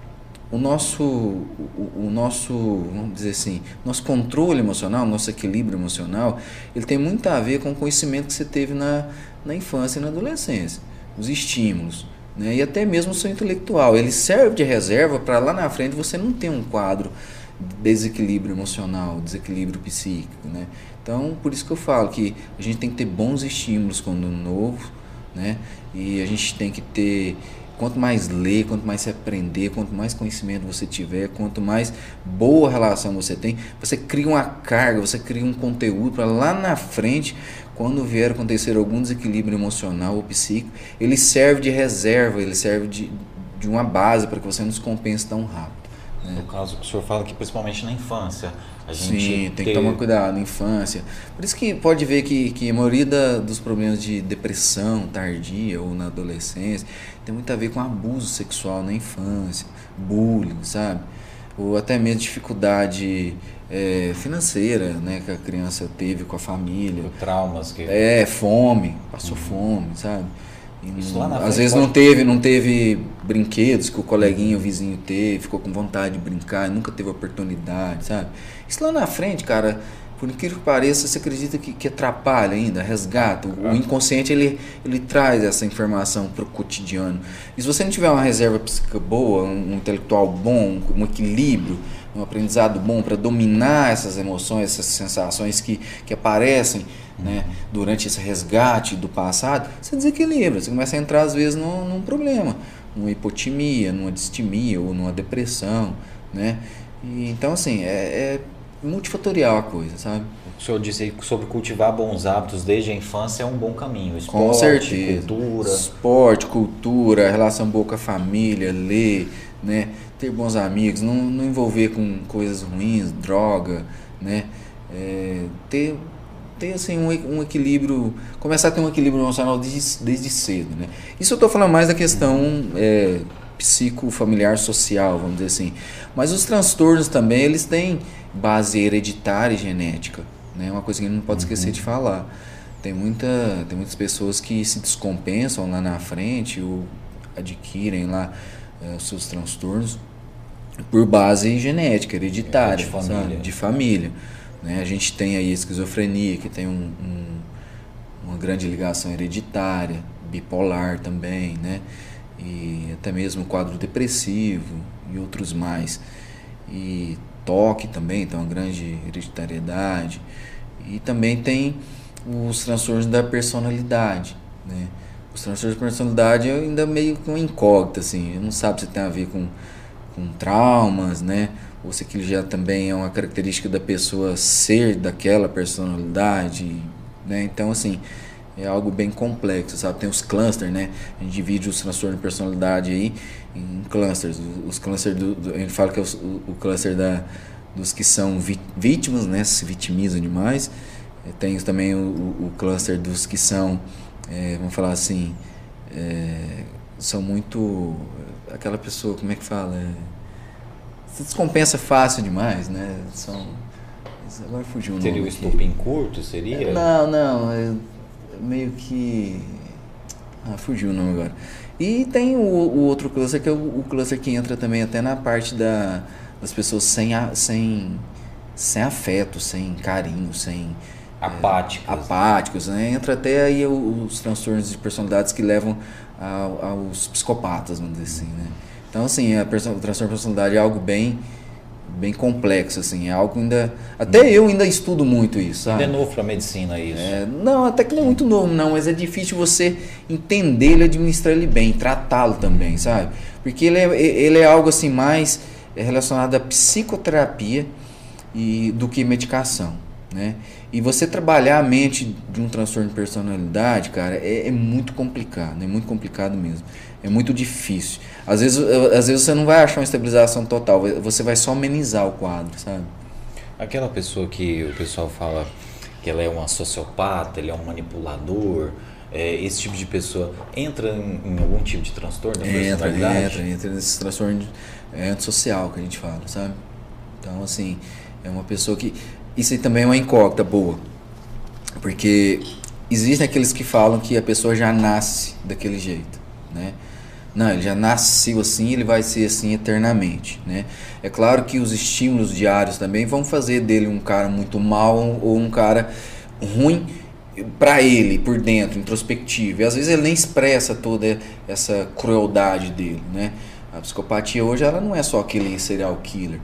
o nosso, o, o, nosso, vamos dizer assim, nosso controle emocional, nosso equilíbrio emocional, ele tem muito a ver com o conhecimento que você teve na, na infância e na adolescência, os estímulos, né? e até mesmo o seu intelectual. Ele serve de reserva para lá na frente você não ter um quadro de desequilíbrio emocional, desequilíbrio psíquico. Né? Então, por isso que eu falo que a gente tem que ter bons estímulos quando novo, né? e a gente tem que ter Quanto mais ler, quanto mais se aprender, quanto mais conhecimento você tiver, quanto mais boa relação você tem, você cria uma carga, você cria um conteúdo para lá na frente, quando vier acontecer algum desequilíbrio emocional ou psíquico, ele serve de reserva, ele serve de, de uma base para que você não se compense tão rápido. Né? No caso que o senhor fala que principalmente na infância. A gente Sim, tem ter... que tomar cuidado na infância. Por isso que pode ver que, que a maioria da, dos problemas de depressão tardia ou na adolescência tem muito a ver com abuso sexual na infância, bullying, sabe? Ou até mesmo dificuldade é, financeira, né, que a criança teve com a família. Traumas que. É, fome, passou uhum. fome, sabe? Isso lá na às vezes não teve, não teve brinquedos que o coleguinha, o vizinho teve, ficou com vontade de brincar, nunca teve oportunidade, sabe? Isso lá na frente, cara, por incrível que pareça, você acredita que, que atrapalha ainda, resgata. O, inconsciente ele, ele traz essa informação para o cotidiano. E se você não tiver uma reserva psíquica boa, um, um intelectual bom, um equilíbrio, um aprendizado bom para dominar essas emoções, essas sensações que, que aparecem né, durante esse resgate do passado, você desequilibra, você começa a entrar às vezes num, num problema, numa hipotimia, numa distimia ou numa depressão, né? E, então assim, é, é multifatorial a coisa, sabe? O senhor disse sobre cultivar bons hábitos desde a infância é um bom caminho. Esporte, com certeza. cultura. Esporte, cultura, relação boa com a família, ler, né? ter bons amigos, não, não envolver com coisas ruins, droga, né? É, ter ter assim um, um, equilíbrio, começar a ter um equilíbrio emocional desde, desde cedo, né? Isso eu estou falando mais da questão é, psicofamiliar social, vamos dizer assim. Mas os transtornos também, eles têm base hereditária e genética, né? Uma coisa que a gente não pode esquecer uhum. de falar. Tem, muita, tem muitas pessoas que se descompensam lá na frente ou adquirem lá é, os seus transtornos por base genética, hereditária, de família. Sabe? De família. Né? A gente tem aí a esquizofrenia, que tem um, um, uma grande ligação hereditária, bipolar também, né? e até mesmo quadro depressivo e outros mais. E toque também tem uma grande hereditariedade. E também tem os transtornos da personalidade. Né? Os transtornos de personalidade é ainda meio que uma incógnita, assim, não sabe se tem a ver com com traumas, né? Ou se aquilo já também é uma característica da pessoa ser daquela personalidade, né? Então, assim, é algo bem complexo, sabe? Tem os clusters, né? A gente divide os transtornos de personalidade aí em clusters. Os clusters do, do a gente fala que é o, o cluster da, dos que são vítimas, né? Se vitimizam demais. É, tem também o, o cluster dos que são, é, vamos falar assim, é, são muito aquela pessoa, como é que fala? É, se descompensa fácil demais, né? São. Agora fugiu o Seria o estupim curto? Seria? Não, não. É meio que. Ah, fugiu o nome agora. E tem o, o outro cluster que é o, o, cluster que entra também até na parte da, das pessoas sem, a, sem, sem afeto, sem carinho, sem. Apáticos. É, apáticos, né? Entra até aí os transtornos de personalidades que levam aos psicopatas, vamos dizer assim, né? Então, assim, a o transtorno de personalidade é algo bem bem complexo, assim, é algo ainda... Até eu ainda estudo muito isso, sabe? Ainda é novo para medicina isso. É, não, até que não é muito novo, não, mas é difícil você entender ele, administrar ele bem, tratá-lo também, sabe? Porque ele é, ele é algo, assim, mais relacionado à psicoterapia e, do que medicação, né? E você trabalhar a mente de um transtorno de personalidade, cara, é, é, muito complicado, é muito complicado mesmo. É muito difícil. Às vezes, às vezes você não vai achar uma estabilização total, você vai só amenizar o quadro, sabe? Aquela pessoa que o pessoal fala que ela é uma sociopata, ele é um manipulador, é, esse tipo de pessoa entra em, em algum tipo de transtorno da entra, entra, entra nesse transtorno é, antissocial que a gente fala, sabe? Então, assim, é uma pessoa que isso aí também é uma incógnita boa. Porque existem aqueles que falam que a pessoa já nasce daquele jeito, né? Não, ele já nasceu assim, ele vai ser assim eternamente, né? É claro que os estímulos diários também vão fazer dele um cara muito mal ou um cara ruim para ele por dentro, introspectivo. E às vezes ele nem expressa toda essa crueldade dele, né? A psicopatia hoje ela não é só aquele serial killer.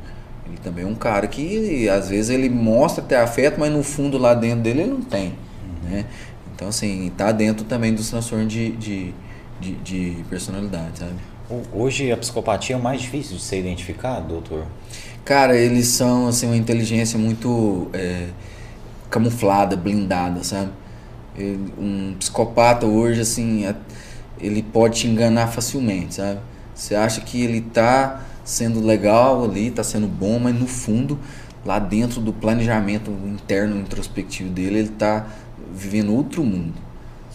Ele também é um cara que às vezes ele mostra ter afeto, mas no fundo lá dentro dele ele não tem. Né? Então, assim, tá dentro também dos transtornos de, de, de, de, personalidade, sabe? Hoje a psicopatia é mais difícil de ser identificada, doutor? Cara, eles são assim, uma inteligência muito é, camuflada, blindada, sabe? Ele, um psicopata hoje, assim, ele pode te enganar facilmente, sabe? Você acha que ele tá sendo legal ali, está sendo bom, mas no fundo, lá dentro do planejamento interno, introspectivo dele, ele está vivendo outro mundo,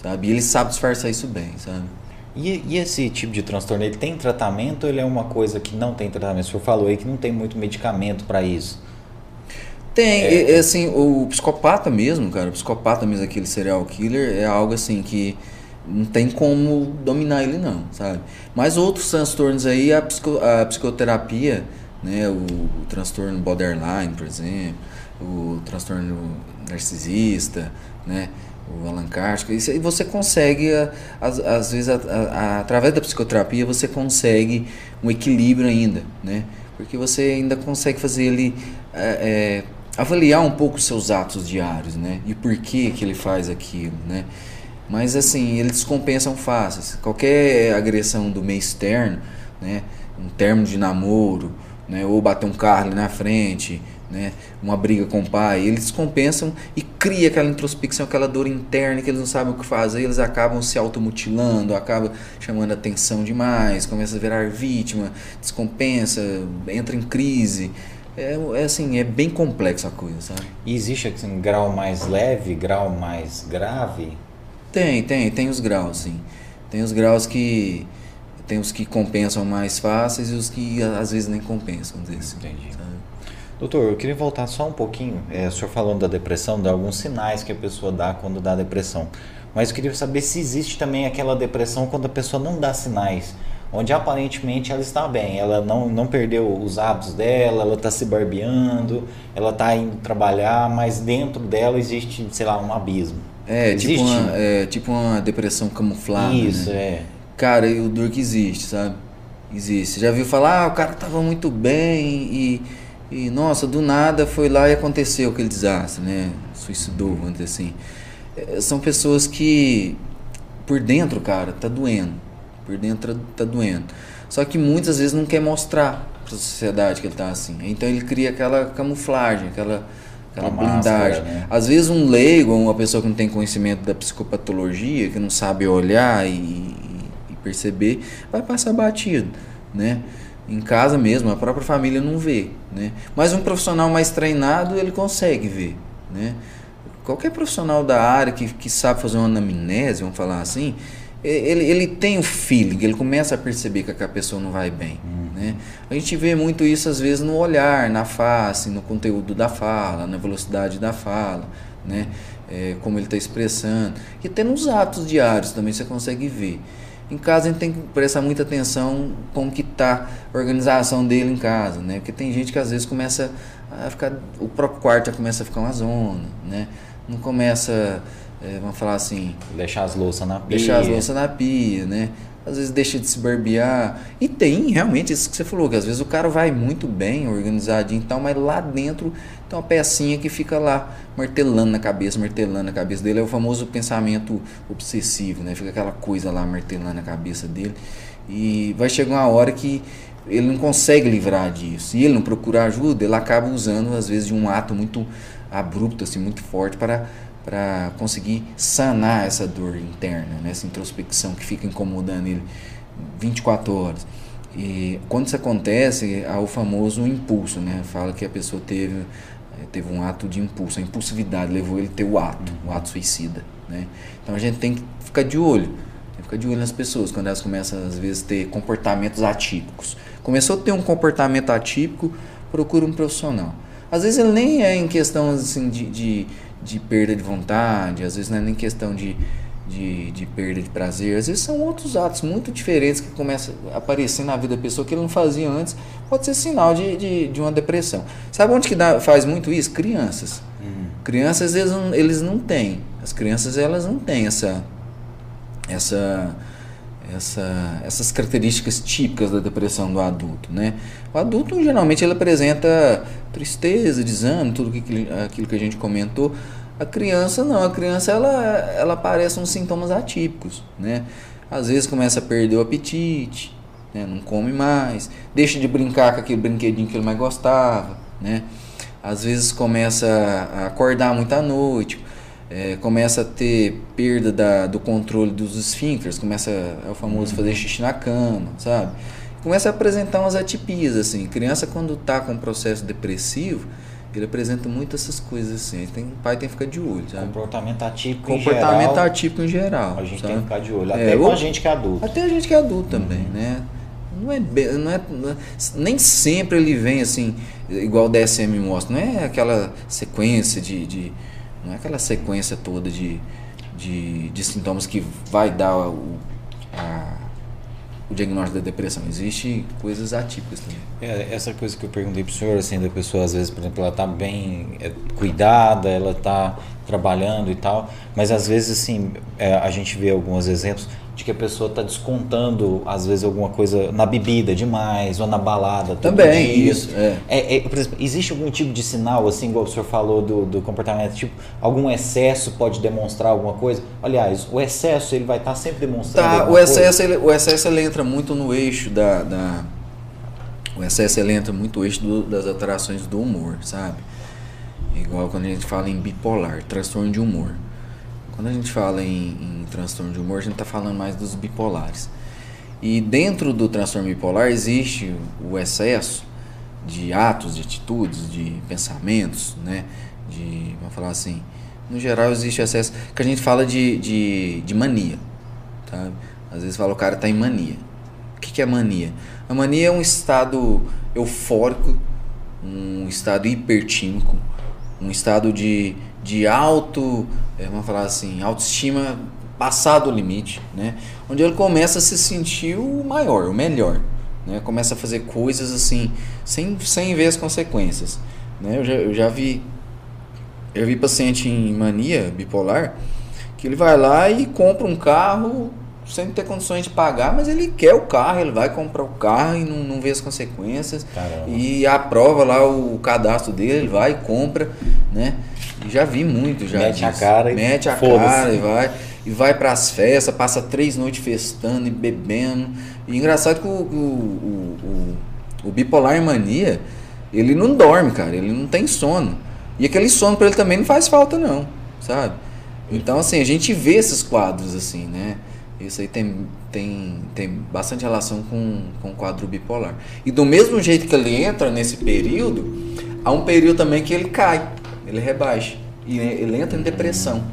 sabe? E ele sabe disfarçar isso bem, sabe? E, e, esse tipo de transtorno, ele tem tratamento ou ele é uma coisa que não tem tratamento? O senhor falou aí que não tem muito medicamento para isso. Tem, é, é, assim, o psicopata mesmo, cara, o psicopata mesmo, aquele serial killer, é algo assim que não tem como dominar ele não, sabe? Mas outros transtornos aí, a, psico, a psicoterapia, né, o, o, transtorno borderline, por exemplo, o transtorno narcisista, né, o Alan Carter, isso aí você consegue, às, às vezes, a, a, através da psicoterapia, você consegue um equilíbrio ainda, né? Porque você ainda consegue fazer ele é, é, avaliar um pouco os seus atos diários, né? E por que que ele faz aquilo, né? Mas assim, eles compensam fáceis. Qualquer agressão do meio externo, né? Um termo de namoro, né? Ou bater um carro ali na frente, né? Uma briga com o pai, eles compensam e cria aquela introspecção, aquela dor interna que eles não sabem o que fazer, eles acabam se automutilando, acabam chamando atenção demais, começa a virar vítima, descompensa, entra em crise. É, é assim, é bem complexo a coisa, sabe? E existe assim, grau mais leve, grau mais grave? Tem, tem, tem os graus, sim. Tem os graus que tem os que compensam mais fáceis e os que às vezes nem compensam desse. Entendi. Sabe? Doutor, eu queria voltar só um pouquinho. É, o senhor falando da depressão, de alguns sinais que a pessoa dá quando dá depressão. Mas eu queria saber se existe também aquela depressão quando a pessoa não dá sinais. Onde aparentemente ela está bem, ela não, não perdeu os hábitos dela, ela está se barbeando, ela está indo trabalhar, mas dentro dela existe, sei lá, um abismo. É, tipo uma, é tipo uma depressão camuflada. Né? Isso, né? é. Cara, o dor que existe, sabe? Existe. Já viu falar, ah, o cara tava muito bem e, e, nossa, do nada foi lá e aconteceu aquele desastre, né? Suicidou, vamos dizer assim. É, são pessoas que, por dentro, cara, tá doendo. Por dentro tá doendo. Só que muitas vezes não quer mostrar para a sociedade que ele tá assim. Então ele cria aquela camuflagem, aquela aquela uma blindagem. Máscara, né? Às vezes um leigo, uma pessoa que não tem conhecimento da psicopatologia, que não sabe olhar e, e perceber, vai passar batido, né? Em casa mesmo, a própria família não vê, né? Mas um profissional mais treinado, ele consegue ver, né? Qualquer profissional da área que, que sabe fazer uma anamnese, vamos falar assim, ele, ele tem o feeling, ele começa a perceber que a pessoa não vai bem. Uhum. Né? A gente vê muito isso às vezes no olhar, na face, no conteúdo da fala, na velocidade da fala, né? É, como ele está expressando. E até nos atos diários também você consegue ver. Em casa a gente tem que prestar muita atenção como que está a organização dele em casa, né? Porque tem gente que às vezes começa a ficar, o próprio quarto já começa a ficar uma zona, né? Não começa é, vamos falar assim. Deixar as louças na pia. Deixar as louças na pia, né? Às vezes deixa de se barbear. E tem realmente isso que você falou, que às vezes o cara vai muito bem, organizadinho e tal, mas lá dentro tem uma pecinha que fica lá martelando na cabeça, martelando na cabeça dele. É o famoso pensamento obsessivo, né? Fica aquela coisa lá martelando na cabeça dele. E vai chegar uma hora que ele não consegue livrar disso. E ele não procura ajuda, ele acaba usando, às vezes, de um ato muito abrupto, assim, muito forte para para conseguir sanar essa dor interna, né? essa introspecção que fica incomodando ele 24 horas. E quando isso acontece, há o famoso impulso, né? Fala que a pessoa teve, eh, teve um ato de impulso, a impulsividade levou ele a ter o ato, o ato suicida, né? Então a gente tem que ficar de olho, ficar de olho nas pessoas quando elas começam às vezes a ter comportamentos atípicos. Começou a ter um comportamento atípico, procura um profissional. Às vezes ele nem é em questão assim de, de de perda de vontade, às vezes não é nem questão de, de, de, perda de prazer, às vezes são outros atos muito diferentes que começam a aparecer na vida da pessoa que ele não fazia antes, pode ser sinal de, de, de uma depressão. Sabe onde que dá, faz muito isso? Crianças. Uhum. Crianças, eles não, eles não têm. As crianças, elas não têm essa... essa essa, essas características típicas da depressão do adulto, né? O adulto geralmente ele apresenta tristeza, desânimo, tudo aquilo que a gente comentou. A criança não, a criança ela, ela aparece uns sintomas atípicos, né? Às vezes começa a perder o apetite, né? não come mais, deixa de brincar com aquele brinquedinho que ele mais gostava, né? Às vezes começa a acordar muito à noite, é, começa a ter perda da, do controle dos esfíncteres, começa é o famoso fazer xixi na cama, sabe? Começa a apresentar umas atipias assim. Criança quando está com um processo depressivo, ele apresenta muito essas coisas assim. Tem, o pai tem que ficar de olho, sabe? Comportamento atípico Comportamento em geral, atípico em geral. A gente sabe? tem que ficar de olho. É, Até com ou- a gente que é adulto. Até a gente que é adulto também, né? Não é, não é, não é- Nem sempre ele vem assim, igual o DSM mostra. Não é aquela sequência de. de- não é aquela sequência toda de, de, de sintomas que vai dar o, a- o diagnóstico da depressão. Existem coisas atípicas também. É, essa coisa que eu perguntei pro senhor, assim, da pessoa, às vezes, por exemplo, ela tá bem é, cuidada, ela tá trabalhando e tal, mas às vezes, assim, é, a gente vê alguns exemplos de que a pessoa tá descontando, às vezes, alguma coisa na bebida demais, ou na balada Também, isso, é. É, é, por exemplo, existe algum tipo de sinal, assim, igual o senhor falou do, do comportamento, tipo, algum excesso pode demonstrar alguma coisa? Aliás, o excesso, ele vai estar sempre demonstrando Tá, o coisa? excesso, ele, o excesso ele entra muito no eixo da, da- o excesso ele entra muito no eixo do- das alterações do humor, sabe? Igual quando a gente fala em bipolar, transtorno de humor. Quando a gente fala em, em transtorno de humor, a gente está falando mais dos bipolares. E dentro do transtorno bipolar existe o excesso de atos, de atitudes, de pensamentos, né? De, vamos falar assim, no geral existe excesso que a gente fala de, de, de mania, sabe? Às vezes fala o cara tá em mania. O que, que é mania? A mania é um estado eufórico, um estado hipertímico, um estado de, de alto, eh, vamos falar assim, autoestima passado o limite, né? Onde ele começa a se sentir o maior, o melhor, né? Começa a fazer coisas assim, sem, sem ver as consequências, né? Eu já, eu já vi eu vi paciente em mania bipolar que ele vai lá e compra um carro sem ter condições de pagar, mas ele quer o carro, ele vai comprar o carro e não, não vê as consequências. Caramba. E aprova lá o cadastro dele, ele vai e compra, né? E já vi muito já. Mete a disso. cara e Mete a cara e vai. E vai pras festas, passa três noites festando e bebendo. E engraçado que o, o, o, o, bipolar mania, ele não dorme, cara, ele não tem sono. E aquele sono pra ele também não faz falta, não, sabe? Então, assim, a gente vê esses quadros, assim, né? Isso aí tem, tem, tem bastante relação com, com o quadro bipolar. E do mesmo jeito que ele entra nesse período, há um período também que ele cai, ele rebaixa. E ele entra em depressão.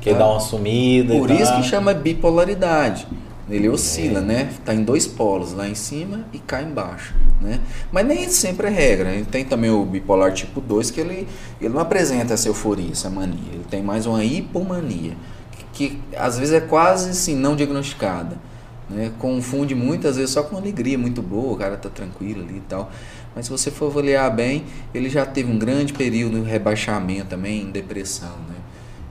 Que tá? dá uma sumida Por isso tal. que chama bipolaridade. Ele oscila, né? Tá em dois polos, lá em cima e cá embaixo, né? Mas nem sempre é regra. Ele tem também o bipolar tipo 2 que ele, ele não apresenta essa euforia, essa mania. Ele tem mais uma hipomania, que, às vezes é quase assim não diagnosticada, né? Confunde muitas vezes só com alegria muito boa, o cara tá tranquilo ali e tal. Mas se você for avaliar bem, ele já teve um grande período de rebaixamento também, em depressão, né?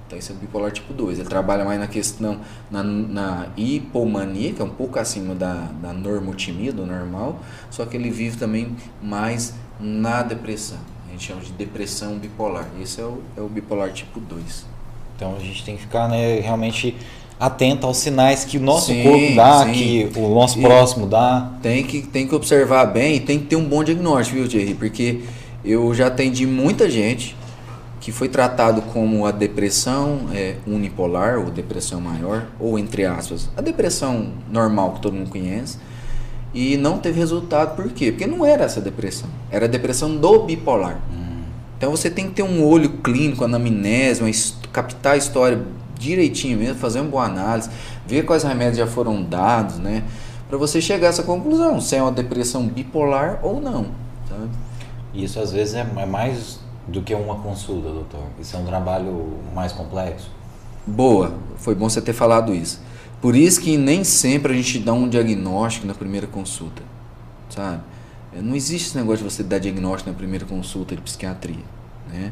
Então esse é o bipolar tipo 2. Ele trabalha mais na questão, na, na hipomania, que é um pouco acima da, da normotimia, do normal, só que ele vive também mais na depressão. A gente chama de depressão bipolar. Esse é o, é o bipolar tipo 2. Então a gente tem que ficar né, realmente atento aos sinais que o nosso Sim, corpo dá, sim. que o nosso E- próximo dá. Tem que, tem que observar bem e tem que ter um bom diagnóstico, viu, Thierry? Porque eu já atendi muita gente que foi tratado como a depressão é, unipolar ou depressão maior, ou entre aspas, a depressão normal que todo mundo conhece, e não teve resultado. Por quê? Porque não era essa depressão, era a depressão do bipolar. Então você tem que ter um olho clínico, anamnese, uma captar a história direitinho mesmo, fazer uma boa análise, ver quais remédios já foram dados, né? Para você chegar a essa conclusão, se é uma depressão bipolar ou não, sabe? E isso às vezes é é mais do que uma consulta, doutor. Isso é um trabalho mais complexo. Boa, foi bom você ter falado isso. Por isso que nem sempre a gente dá um diagnóstico na primeira consulta, sabe? Eh, Não existe esse negócio de você dar diagnóstico na primeira consulta de psiquiatria, né?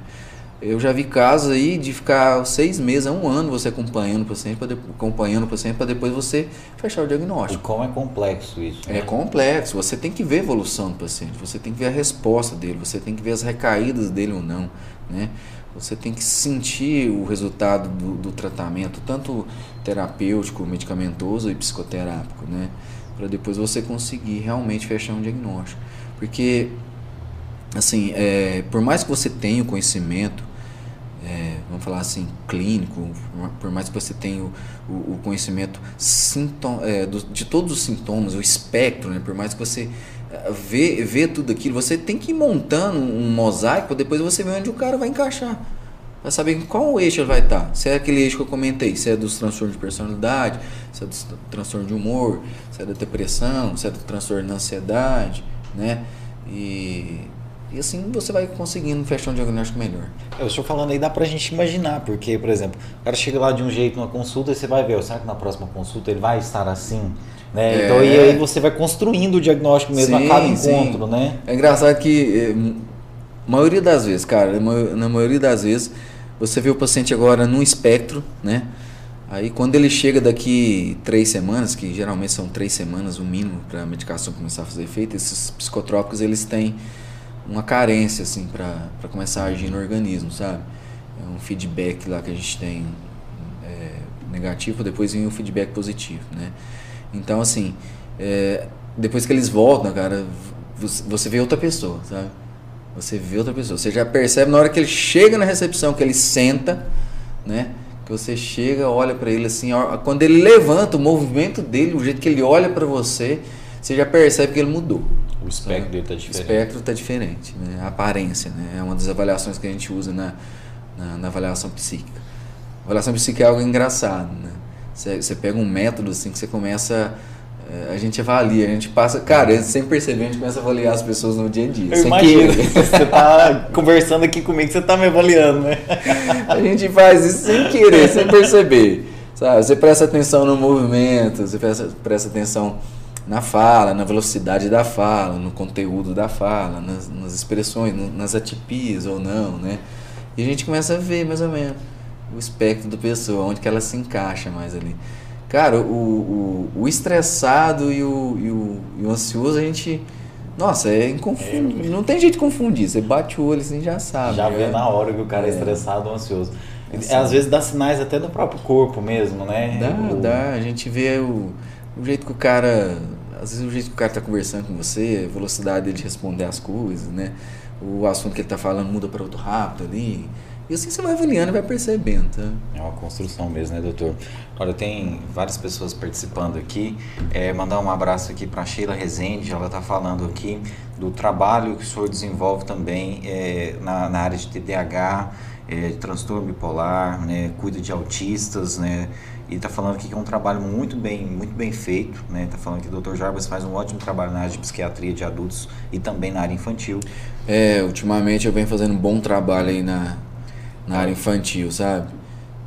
Eu já vi casos aí de ficar seis meses um ano você acompanhando o paciente, pra de- acompanhando o paciente para depois você fechar o E diagnóstico. como é complexo isso. É né? complexo, você tem que ver a evolução do paciente, você tem que ver a resposta dele, você tem que ver as recaídas dele ou não, né? Você tem que sentir o resultado do, do tratamento, tanto terapêutico, medicamentoso e psicoterápico, né? Para depois você conseguir realmente fechar um diagnóstico. Porque, assim, é, por mais que você tenha o conhecimento, é, vamos falar assim, clínico, por mais que você tenha o, o, o conhecimento é, do- de todos os sintomas, o espectro, né? por mais que você ver, ver tudo aquilo. Você tem que ir montando um mosaico, depois você vê onde o cara vai encaixar. Vai saber qual eixo ele vai estar. Se é aquele eixo que eu comentei, se é dos transtornos de personalidade, se é do transtorno de humor, se é da depressão, se é do transtorno da ansiedade, né? E, e assim você vai conseguindo fechar um diagnóstico melhor. Eu estou falando aí, dá pra gente imaginar, porque, por exemplo, o cara chega lá de um jeito numa consulta e você vai ver, será que na próxima consulta ele vai estar assim? Né? É. Então, e aí você vai construindo o diagnóstico mesmo sim, a cada encontro, sim. né? É engraçado que, eh, maioria das vezes, cara, na maioria das vezes, você vê o paciente agora num espectro, né? Aí quando ele chega daqui três semanas, que geralmente são três semanas o mínimo para a medicação começar a fazer efeito, esses psicotrópicos eles têm uma carência assim para começar a agir no organismo, sabe? É um feedback lá que a gente tem é, negativo, depois vem o feedback positivo, né? Então assim, é, depois que eles voltam, cara, você vê outra pessoa, sabe? Você vê outra pessoa. Você já percebe na hora que ele chega na recepção, que ele senta, né? Que você chega, olha para ele assim, quando ele levanta, o movimento dele, o jeito que ele olha para você, você já percebe que ele mudou. O espectro dele está diferente. O espectro está diferente, né? A aparência, né? É uma das avaliações que a gente usa na, na, na avaliação psíquica. A avaliação psíquica é algo engraçado, né? Você, você pega um método assim que você começa a gente avalia, a gente passa. Cara, sem perceber, a gente começa a avaliar as pessoas no dia a dia. Eu imagino. Querer. Você tá conversando aqui comigo, você tá me avaliando, né? A gente faz isso sem querer, sem perceber. Sabe? Você presta atenção no movimento, você presta, presta atenção na fala, na velocidade da fala, no conteúdo da fala, nas, nas expressões, nas atipias ou não, né? E a gente começa a ver mais ou menos o espectro da pessoa, onde que ela se encaixa mais ali. Cara, o, o, o estressado e o, e o, e o ansioso, a gente. Nossa, é inconfundível. É, não tem jeito de confundir. Você bate o olho assim já sabe. Já vê na hora que o cara é, é estressado ou ansioso. É Às vezes dá sinais até do próprio corpo mesmo, né? Dá, o... dá. A gente vê o, o jeito que o cara. Às vezes o jeito que o cara tá conversando com você, a velocidade de responder as coisas, né? O assunto que ele tá falando muda para outro rápido ali. E assim você vai avaliando e vai percebendo, tá? É uma construção mesmo, né, doutor? Olha, tem várias pessoas participando aqui. É, mandar um abraço aqui para Sheila Rezende, ela está falando aqui do trabalho que o senhor desenvolve também é, na, na, área de TDAH, é, de transtorno bipolar, né, cuida de autistas, né? E está falando aqui que é um trabalho muito bem, muito bem feito, né? Está falando que o Dr. Jarbas faz um ótimo trabalho na área de psiquiatria de adultos e também na área infantil. É, ultimamente eu venho fazendo um bom trabalho aí na, na área infantil, sabe?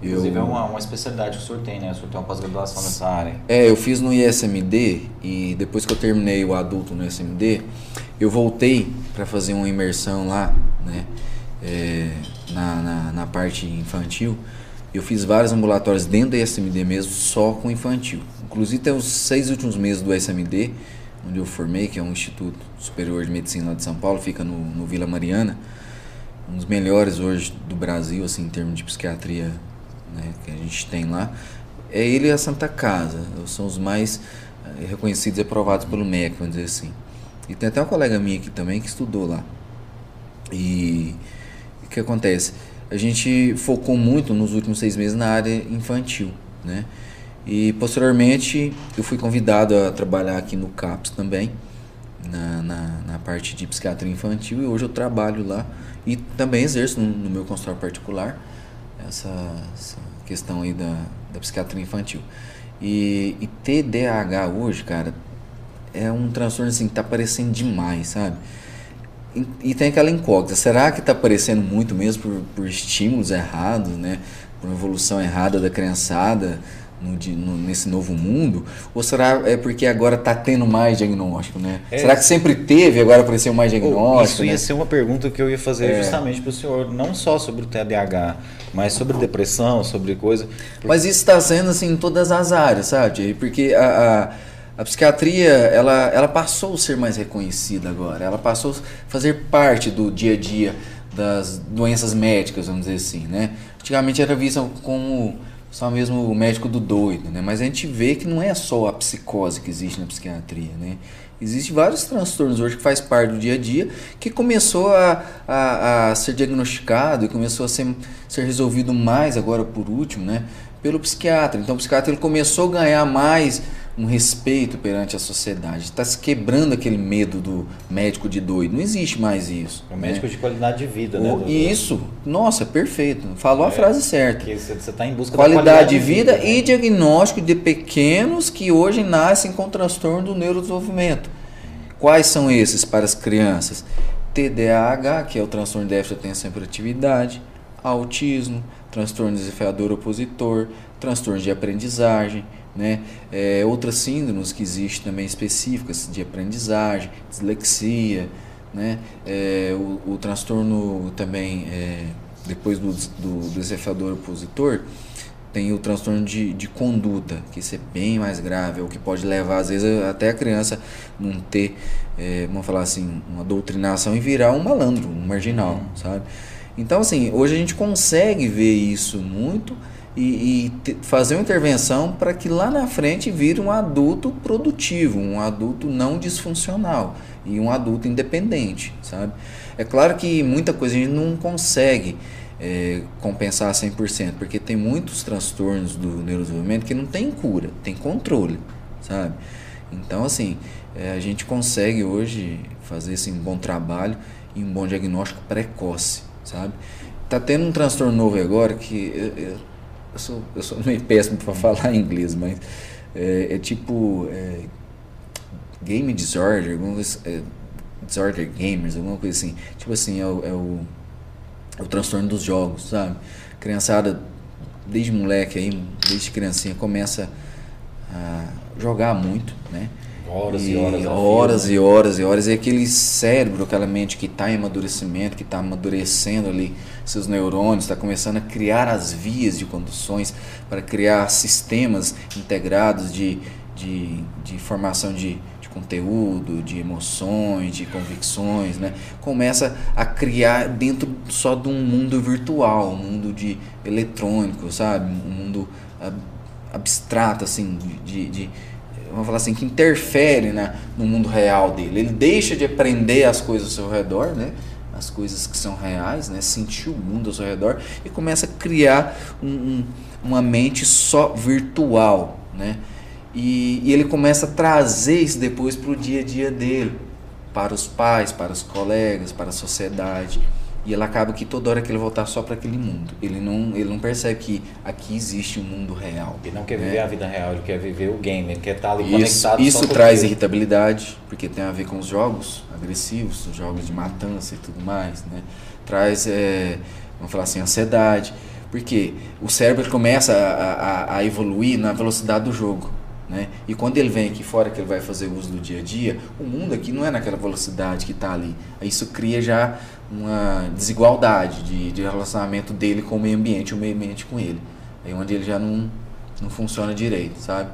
Inclusive eu, é uma, uma especialidade que o senhor tem, né? O senhor tem uma pós-graduação nessa área. É, eu fiz no ISMD e depois que eu terminei o adulto no ISMD, eu voltei para fazer uma imersão lá, né? É, na, na, na, parte infantil. Eu fiz vários ambulatórios dentro do ISMD mesmo, só com infantil. Inclusive tem os seis últimos meses do ISMD, onde eu formei, que é um Instituto Superior de Medicina lá de São Paulo, fica no, no Vila Mariana um dos melhores hoje do Brasil, assim, em termos de psiquiatria né, que a gente tem lá, é ele e a Santa Casa. São os mais é, reconhecidos e aprovados pelo MEC, vamos dizer assim. E tem até uma colega minha aqui também que estudou lá. E o que acontece? A gente focou muito nos últimos seis meses na área infantil, né? E posteriormente eu fui convidado a trabalhar aqui no CAPS também, na, na, na parte de psiquiatria infantil, e hoje eu trabalho lá e também exerço no, no meu consultório particular essa, essa, questão aí da, da psiquiatria infantil. E, e TDAH hoje, cara, é um transtorno assim que tá aparecendo demais, sabe? E, e tem aquela incógnita, será que tá aparecendo muito mesmo por, por estímulos errados, né? Por evolução errada da criançada? No, no, nesse novo mundo? Ou será é porque agora está tendo mais diagnóstico, né? É, será que sempre teve agora apareceu mais diagnóstico? Isso ia né? ser uma pergunta que eu ia fazer é. justamente para o senhor, não só sobre o TDAH, mas sobre depressão, sobre coisa. Mas isso está sendo assim em todas as áreas, sabe? Porque a, a, a psiquiatria ela, ela passou a ser mais reconhecida agora, ela passou a fazer parte do dia a dia das doenças médicas, vamos dizer assim, né? Antigamente era vista como só mesmo o médico do doido, né? Mas a gente vê que não é só a psicose que existe na psiquiatria, né? Existem vários transtornos hoje que faz parte do dia a dia que começou a, a, a ser diagnosticado e começou a ser, ser resolvido mais agora por último, né? Pelo psiquiatra. Então o psiquiatra ele começou a ganhar mais um respeito perante a sociedade. Está se quebrando aquele medo do médico de doido. Não existe mais isso. É um médico né? de qualidade de vida, né? O, isso, nossa, perfeito. Falou é, a frase certa. você está em busca qualidade, qualidade de vida, vida né? e diagnóstico de pequenos que hoje nascem com transtorno do neurodesenvolvimento. Quais são esses para as crianças? TDAH, que é o transtorno de déficit de atenção e hiperatividade, autismo, transtorno desafiador opositor, transtorno de aprendizagem, né? É, outras síndromes que existem também específicas de aprendizagem, dislexia, né? É, o, o, transtorno também, é, depois do, do, do desafiador opositor, tem o transtorno de, de conduta, que isso é bem mais grave, é o que pode levar, às vezes, até a criança não ter, é, vamos falar assim, uma doutrinação e virar um malandro, um marginal, uhum. sabe? Então, assim, hoje a gente consegue ver isso muito e, e fazer uma intervenção para que lá na frente vire um adulto produtivo, um adulto não disfuncional e um adulto independente, sabe? É claro que muita coisa a gente não consegue é, compensar 100%, porque tem muitos transtornos do neurodesenvolvimento que não tem cura, tem controle, sabe? Então, assim, é, a gente consegue hoje fazer assim, um bom trabalho e um bom diagnóstico precoce, sabe? Tá tendo um transtorno novo agora que eu, eu, eu sou, eu sou meio péssimo para falar inglês, mas é, é tipo é, game disorder, alguma coisa, é, disorder gamers, alguma coisa assim. Tipo assim, é o, é o o transtorno dos jogos, sabe? Criançada, desde moleque aí, desde criancinha, começa a jogar muito, né? Horas e, e horas. Horas e horas e horas. E aquele cérebro, aquela mente que está em amadurecimento, que está amadurecendo ali seus neurônios, está começando a criar as vias de conduções para criar sistemas integrados de, de, de formação de, conteúdo, de emoções, de convicções, né? Começa a criar dentro só de um mundo virtual, um mundo de eletrônico, sabe? Um mundo abstrato, assim, de, de vamos falar assim, que interfere né, no mundo real dele. Ele deixa de aprender as coisas ao seu redor, né? As coisas que são reais, né? Sentir o mundo ao seu redor e começa a criar um, um, uma mente só virtual, né? E, e ele começa a trazer isso depois para o dia a dia dele, para os pais, para os colegas, para a sociedade. E ele acaba que toda hora que ele voltar só para aquele mundo. Ele não, ele não percebe que aqui existe um mundo real. Ele não quer viver né? a vida real, ele quer viver o game, ele quer estar ali isso, conectado. Isso traz irritabilidade, porque tem a ver com os jogos agressivos, os jogos de matança e tudo mais. Né? Traz, é, vamos falar assim, ansiedade. Porque o cérebro começa a, a, a evoluir na velocidade do jogo. Né? E quando ele vem aqui fora, que ele vai fazer uso do dia a dia, o mundo aqui não é naquela velocidade que está ali. Isso cria já uma desigualdade de, de relacionamento dele com o meio ambiente, o meio ambiente com ele. Aí onde ele já não, não funciona direito, sabe?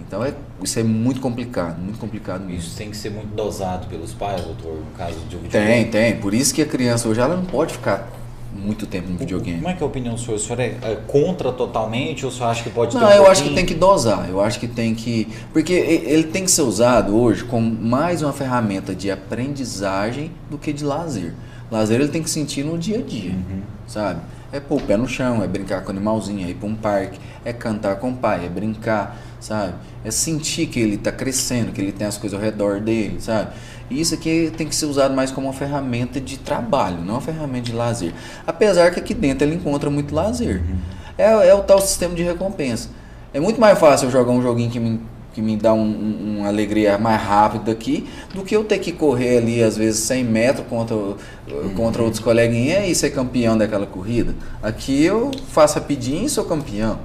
Então é, isso é muito complicado, muito complicado mesmo. Isso tem que ser muito dosado pelos pais, doutor, no caso de um Tem, tem. Por isso que a criança hoje ela não pode ficar muito tempo no videogame. Como é que é a opinião sua? O senhor é, é contra totalmente ou o senhor acha que pode Não, um eu pouquinho? acho que tem que dosar. Eu acho que tem que. Porque ele tem que ser usado hoje como mais uma ferramenta de aprendizagem do que de lazer. Lazer ele tem que sentir no dia a dia, uhum. sabe? É pôr o pé no chão, é brincar com o animalzinho, é ir para um parque, é cantar com o pai, é brincar, sabe? É sentir que ele está crescendo, que ele tem as coisas ao redor dele, sabe? E isso aqui tem que ser usado mais como uma ferramenta de trabalho, não uma ferramenta de lazer. Apesar que aqui dentro ele encontra muito lazer. Uhum. É, é, o tal sistema de recompensa. É muito mais fácil eu jogar um joguinho que me, que me dá um, um, uma alegria mais rápida aqui do que eu ter que correr ali, às vezes, 100 metros contra, uhum. contra outros coleguinhas e ser campeão daquela corrida. Aqui eu faço rapidinho e sou campeão.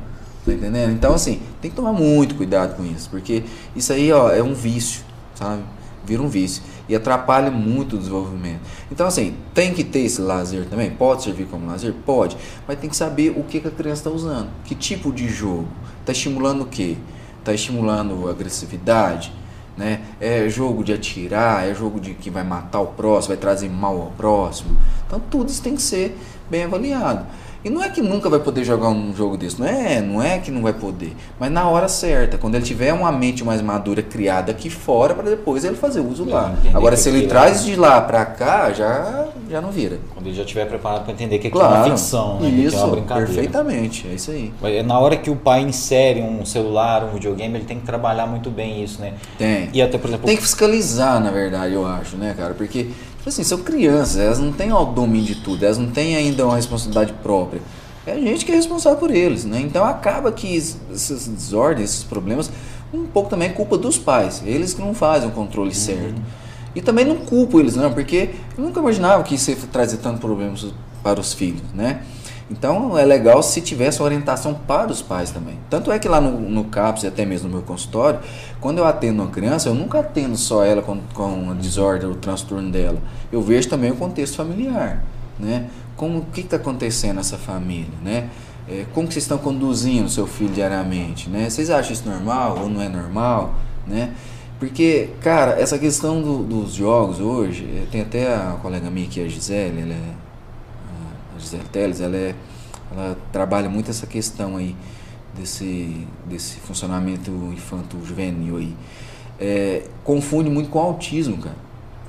Tá entendendo? Então, assim, tem que tomar muito cuidado com isso, porque isso aí ó, é um vício, sabe? vira um vício e atrapalha muito o desenvolvimento. Então, assim, tem que ter esse lazer também? Pode servir como lazer? Pode, mas tem que saber o que, que a criança está usando, que tipo de jogo, está estimulando o quê? Está estimulando agressividade, né? É jogo de atirar, é jogo de que vai matar o próximo, vai trazer mal ao próximo. Então, tudo isso tem que ser bem avaliado. E não é que nunca vai poder jogar um jogo desse, não é, não é que não vai poder, mas na hora certa, quando ele tiver uma mente mais madura criada aqui fora para depois ele fazer uso lá. Agora se ele traz de lá para cá, já já não vira. Quando ele já estiver preparado para entender que aquilo claro, é uma ficção, né? Isso, que é uma brincadeira. perfeitamente, é isso aí. Na hora que o pai insere um celular, um videogame, ele tem que trabalhar muito bem isso, né? Tem. E até, por exemplo... Tem que fiscalizar, na verdade, eu acho, né, cara? Porque, assim, são crianças, elas não têm o domínio de tudo, elas não têm ainda uma responsabilidade própria. É a gente que é responsável por eles, né? Então acaba que essas desordens, esses problemas, um pouco também é culpa dos pais. Eles que não fazem o controle uhum. certo. E também não culpo eles, não, porque eu nunca imaginava que isso ia trazer tantos problemas para os filhos, né? Então é legal se tivesse orientação para os pais também. Tanto é que lá no, no CAPS e até mesmo no meu consultório, quando eu atendo uma criança, eu nunca atendo só ela com, com a desordem, o transtorno dela. Eu vejo também o contexto familiar, né? Como o que está acontecendo nessa família, né? É, como que vocês estão conduzindo o seu filho diariamente, né? Vocês acham isso normal ou não é normal, né? Porque, cara, essa questão do, dos jogos hoje, eh, tem até a colega minha aqui, a Gisele, ela é, Gisele Teles, ela, é, ela trabalha muito essa questão aí desse, desse funcionamento infanto-juvenil aí. É, confunde muito com autismo, cara.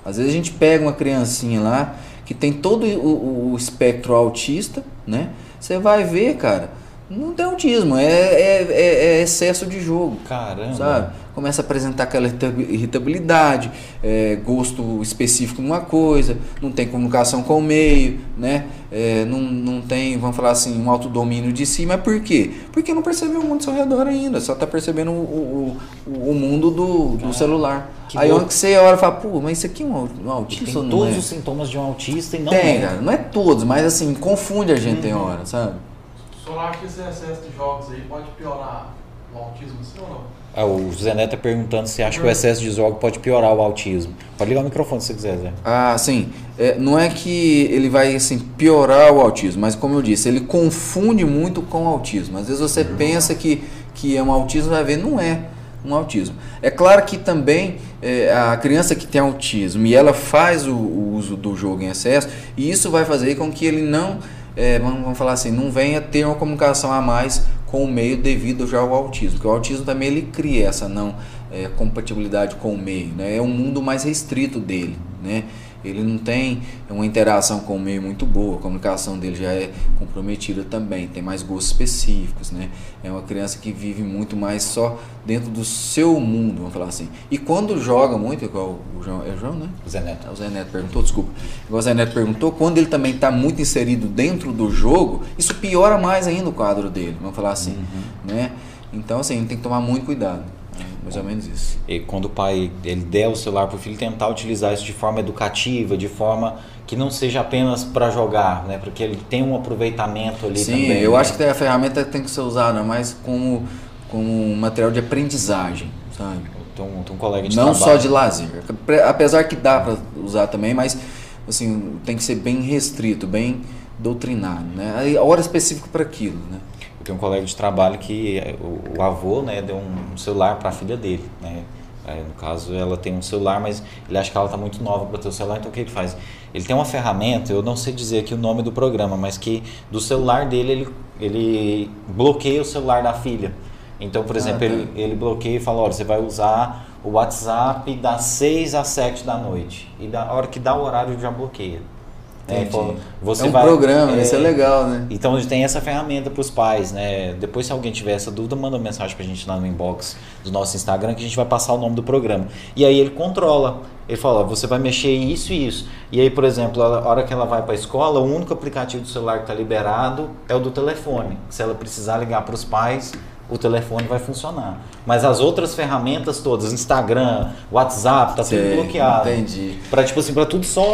Às vezes a gente pega uma criancinha lá que tem todo o, o espectro autista, né? Você vai ver, cara, não tem autismo, é, é, é, é excesso de jogo. Caramba. Sabe? Começa a apresentar aquela irritabilidade, é, gosto específico numa coisa, não tem comunicação com o meio, né? É, não, não tem, vamos falar assim, um autodomínio de si, mas por quê? Porque não percebeu o mundo ao seu redor ainda, só está percebendo o, o, o mundo do, do celular. Aí onde que você olha e fala, pô, mas isso aqui é um, um autista? Tem todos é? os sintomas de um autista e não tem, é. cara, não é todos, mas assim, confunde a gente uhum. tem hora, sabe? O senhor acha que esse excesso de jogos aí pode piorar o autismo seu ou não? Ah, o José Neto está perguntando se acha que o excesso de jogos pode piorar o autismo. Pode ligar o microfone se você quiser, Zé. Ah, sim. É, não é que ele vai assim, piorar o autismo, mas como eu disse, ele confunde muito com o autismo. Às vezes você uhum. pensa que, que é um autismo, vai ver, não é um autismo. É claro que também é, a criança que tem autismo e ela faz o, o, uso do jogo em excesso, e isso vai fazer com que ele não, é, vamos, falar assim, não venha ter uma comunicação a mais com o meio devido já ao autismo. Porque o autismo também ele cria essa não é, compatibilidade com o meio, né? É um mundo mais restrito dele, né? Ele não tem uma interação com o meio muito boa, a comunicação dele já é comprometida também, tem mais gostos específicos, né? É uma criança que vive muito mais só dentro do seu mundo, vamos falar assim. E quando joga muito, igual o João, é o João, né? O Zé Neto. É, o Zé Neto perguntou, desculpa. Igual o Zé Neto perguntou, quando ele também está muito inserido dentro do jogo, isso piora mais ainda o quadro dele, vamos falar assim, uhum. né? Então, assim, a gente tem que tomar muito cuidado. Mais ou menos isso. E quando o pai ele der o celular para o filho, tentar utilizar isso de forma educativa, de forma que não seja apenas para jogar, né? Porque ele tem um aproveitamento ali Sim, também. Sim, eu né? acho que a ferramenta tem que ser usada mais como, como um material de aprendizagem, sabe? Tem um, tem um colega de Não trabalho. só de lazer. Apesar que dá para usar também, mas assim, tem que ser bem restrito, bem doutrinado, né? A hora específica para aquilo, né? Eu tenho um colega de trabalho que o, o avô né, deu um celular para a filha dele. Né? É, no caso, ela tem um celular, mas ele acha que ela está muito nova para ter o celular, então o que ele faz? Ele tem uma ferramenta, eu não sei dizer aqui o nome do programa, mas que do celular dele ele, ele bloqueia o celular da filha. Então, por ah, exemplo, tá. ele, ele bloqueia e fala: olha, você vai usar o WhatsApp das 6 às 7 da noite. E da hora que dá o horário já bloqueia. É, você é um vai, programa, é, isso é legal, né? Então tem essa ferramenta para os pais, né? Depois se alguém tiver essa dúvida, manda uma mensagem para a gente lá no inbox do nosso Instagram que a gente vai passar o nome do programa. E aí ele controla. Ele fala, você vai mexer isso e isso. E aí, por exemplo, a hora que ela vai para a escola, o único aplicativo do celular que está liberado é o do telefone. Se ela precisar ligar para os pais, o telefone vai funcionar. Mas as outras ferramentas todas, Instagram, WhatsApp, tá tudo bloqueado. Entendi. Para tipo assim, para tudo só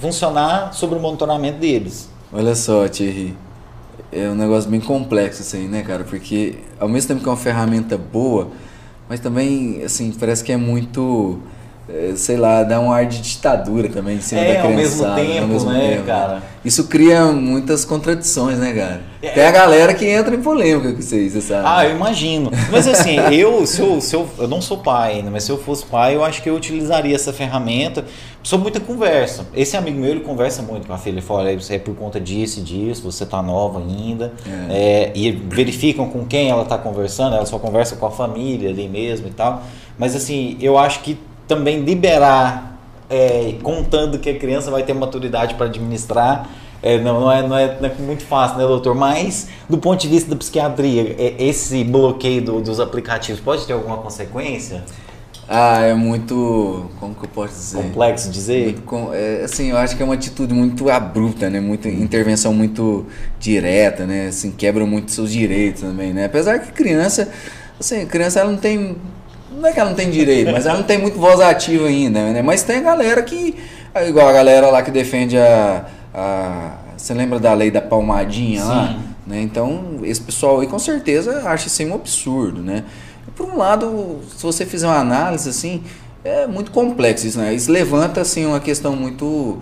funcionar sobre o monitoramento deles. Olha só, Thierry. É um negócio bem complexo isso aí, né, cara? Porque ao mesmo tempo que é uma ferramenta boa, mas também, assim, parece que é muito sei lá, dá um ar de ditadura também em cima é, da criançada. Ao mesmo tempo, ao mesmo né, tempo. cara? Isso cria muitas contradições, né, cara? É, Tem a galera que entra em polêmica com isso aí, você sabe? Ah, eu imagino. Mas assim, eu, se eu, se eu, eu não sou pai ainda, mas se eu fosse pai, eu acho que eu utilizaria essa ferramenta sobre muita conversa. Esse amigo meu, ele conversa muito com a filha. Ele fala, é por conta disso e disso, você tá nova ainda. É. É, e verificam com quem ela tá conversando, ela só conversa com a família ali mesmo e tal. Mas assim, eu acho que também liberar é, contando que a criança vai ter maturidade para administrar. É, não, não, é, não, é, não, é, muito fácil, né, doutor? Mas, do ponto de vista da psiquiatria, é, esse bloqueio do, dos aplicativos pode ter alguma consequência? Ah, é muito. Como que eu posso dizer? Complexo dizer? Muito, é, assim, eu acho que é uma atitude muito abrupta, né? Muita intervenção muito direta, né? Assim, quebra muito seus direitos também, né? Apesar que criança, assim, criança ela não tem. Não é que ela não tem direito, mas ela não tem muito voz ativa ainda, né? Mas tem a galera que. Igual a galera lá que defende a. a você lembra da lei da palmadinha Sim. lá? Né? Então, esse pessoal aí com certeza acha isso um absurdo, né? por um lado, se você fizer uma análise assim, é muito complexo isso, né? Isso levanta assim uma questão muito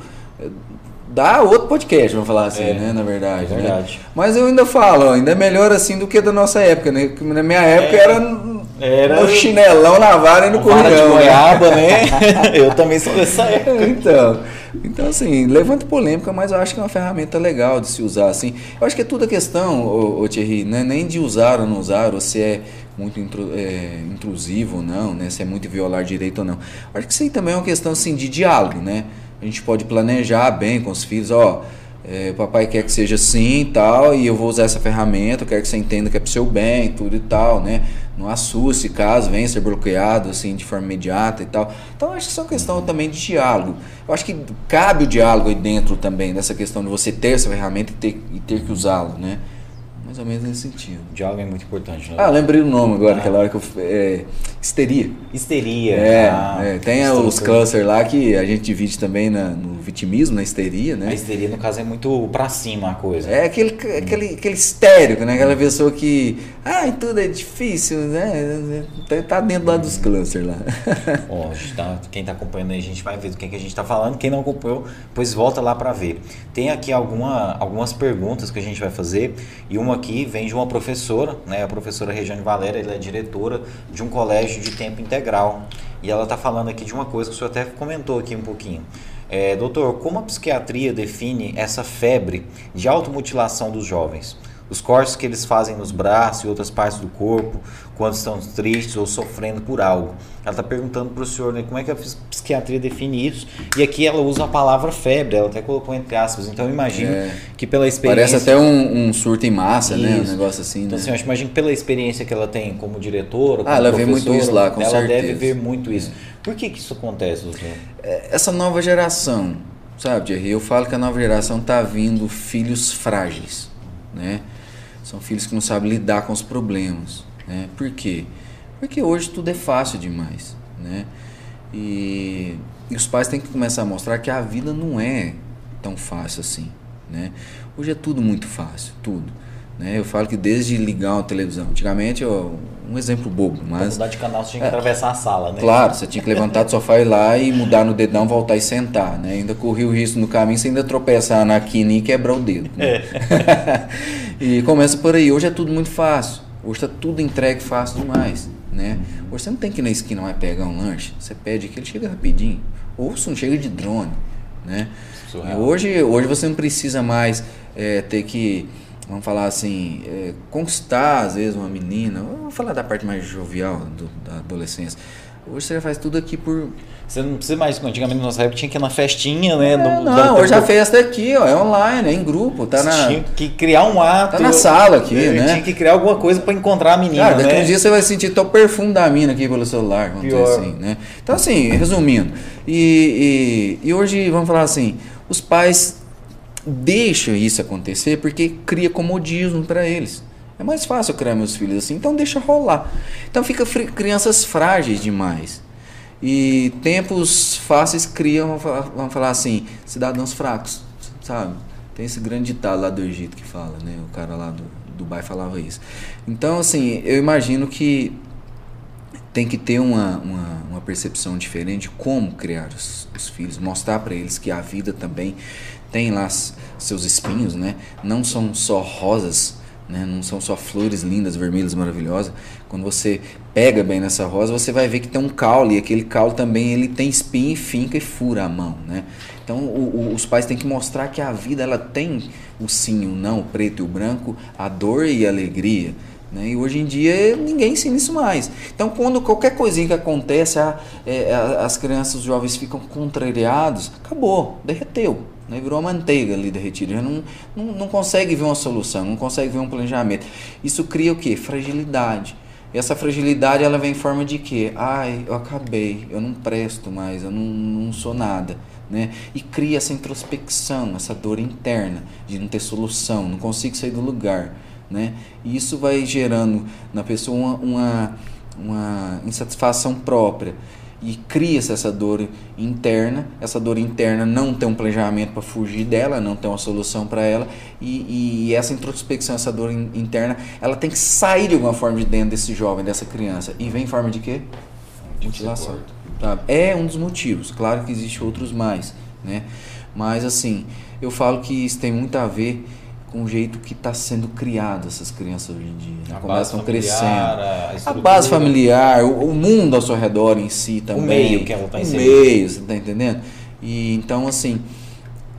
dá outro podcast, vamos falar assim, é, né, na verdade. É verdade. Né? Mas eu ainda falo, ainda é melhor assim do que da nossa época, né? Porque na minha época é, era era no chinelão na vara e no corrão. de né? goiaba, né? eu também sou dessa época. Então, então, assim, levanta polêmica, mas eu acho que é uma ferramenta legal de se usar, assim. Eu acho que é tudo a questão, ô, ô Thierry, não é nem de usar ou não usar, ou se é muito intru, é, intrusivo ou não, né? Se é muito violar direito ou não. Acho que isso aí também é uma questão assim, de diálogo, né? A gente pode planejar bem com os filhos, ó. É, papai quer que seja assim e tal, e eu vou usar essa ferramenta, eu quero que você entenda que é pro seu bem, tudo e tal, né? Não assuste caso venha ser bloqueado assim de forma imediata e tal. Então acho que isso é uma questão também de diálogo. Eu acho que cabe o diálogo aí dentro também, dessa questão de você ter essa ferramenta e ter, e ter que usá-lo, né? Mais ou menos nesse sentido. Diálogo é muito importante. Né? Ah, lembrei o nome agora, ah. aquela hora que eu. É, histeria. Histeria. É, ah, é tem os clusters lá que a gente divide também na, no vitimismo, na histeria, né? A histeria, no caso, é muito pra cima a coisa. É aquele, aquele, aquele histérico, né? Aquela pessoa que. Ah, tudo é difícil, né? Tá, tá dentro lá dos clusters lá. Ó, tá, quem tá acompanhando aí, a gente vai ver do que, é que a gente tá falando. Quem não acompanhou, pois volta lá para ver. Tem aqui alguma, algumas perguntas que a gente vai fazer e uma aqui vem de uma professora, né? A professora Regiane Valéria, ela é diretora de um colégio de tempo integral. E ela está falando aqui de uma coisa que o senhor até comentou aqui um pouquinho. É, doutor, como a psiquiatria define essa febre de automutilação dos jovens? Os cortes que eles fazem nos braços e outras partes do corpo quando estão tristes ou sofrendo por algo. Ela está perguntando para o senhor né, como é que a psiquiatria define isso. E aqui ela usa a palavra febre, ela até colocou entre aspas. Então eu imagino é, que pela experiência. Parece até um, um surto em massa, isso. né? Um negócio assim. Então, né? assim, eu imagino que pela experiência que ela tem como diretora. Como ah, ela vê muito isso lá, com ela certeza. Ela deve ver muito isso. Por que, que isso acontece, doutor? É, essa nova geração, sabe, Jerry? Eu falo que a nova geração está vindo filhos frágeis, né? São filhos que não sabem lidar com os problemas. Né? Por quê? Porque hoje tudo é fácil demais. Né? E, e os pais têm que começar a mostrar que a vida não é tão fácil assim. Né? Hoje é tudo muito fácil, tudo. Né? Eu falo que desde ligar uma televisão, antigamente, eu, um exemplo bobo, mas... Pra mudar de canal você tinha que é, atravessar a sala, né? Claro, você tinha que levantar do sofá e ir lá e mudar no dedão, voltar e sentar, né? Ainda corria o risco no caminho, você ainda tropeçar na quina e quebrar o dedo. Né? É. e começa por aí. Hoje é tudo muito fácil. Hoje está tudo entregue fácil demais, né? Hoje você não tem que ir na esquina mais pegar um lanche, você pede que ele chega rapidinho. Ou se não chega de drone, né? Hoje, hoje você não precisa mais é, ter que vamos falar assim, é, conquistar às vezes uma menina, vamos falar da parte mais jovial do, da adolescência. Hoje você já faz tudo aqui por. Você não precisa mais, antigamente na nossa época tinha que ir na festinha, né? É, no, não, hoje a festa é aqui, ó, é online, é em grupo, tá na. Tinha que criar um ato. Tá na sala aqui, é, né? Tinha que criar alguma coisa para encontrar a menina. Cara, daqui né? um dia você vai sentir até o perfume da mina aqui pelo celular, vamos Pior. dizer assim, né? Então, assim, resumindo, e, e, e hoje, vamos falar assim, os pais deixa isso acontecer porque cria comodismo para eles. É mais fácil criar meus filhos assim, então deixa rolar. Então fica crianças frágeis demais. E tempos fáceis criam, vamos falar assim, cidadãos fracos, sabe? Tem esse grande ditado lá do Egito que fala, né? O cara lá do Dubai falava isso. Então, assim, eu imagino que tem que ter uma, uma, uma percepção diferente de como criar os, os filhos, mostrar para eles que a vida também tem lá seus espinhos, né? Não são só rosas, né? Não são só flores lindas, vermelhas, maravilhosas. Quando você pega bem nessa rosa, você vai ver que tem um caule, e aquele caule também ele tem espinho e finca e fura a mão, né? Então o, o, os pais têm que mostrar que a vida ela tem o sim, o não, o preto e o branco, a dor e a alegria. Né? E hoje em dia ninguém ensina isso mais. Então, quando qualquer coisinha que acontece, a, é, a, as crianças, os jovens ficam contrariados, acabou, derreteu. Né? Virou uma manteiga ali derretida. Já não, não, não consegue ver uma solução, não consegue ver um planejamento. Isso cria o quê? Fragilidade. E essa fragilidade ela vem em forma de quê? Ai, eu acabei, eu não presto mais, eu não, não sou nada. Né? E cria essa introspecção, essa dor interna de não ter solução, não consigo sair do lugar. Né? E isso vai gerando na pessoa uma, uma, uma insatisfação própria e cria-se essa dor interna. Essa dor interna não tem um planejamento para fugir dela, não tem uma solução para ela, e, e, essa introspecção, essa dor interna, ela tem que sair de alguma forma de dentro desse jovem, dessa criança. E vem em forma de quê? Mutilação. Sabe? É um dos motivos. Claro que existe outros mais, né? Mas assim, eu falo que isso tem muito a ver com o jeito que está sendo criado essas crianças hoje em dia. Né? Começam crescendo. A, a, base familiar, o, o, mundo ao seu redor em si também. O meio que ela está inserida. O meio, você está entendendo? E então, assim,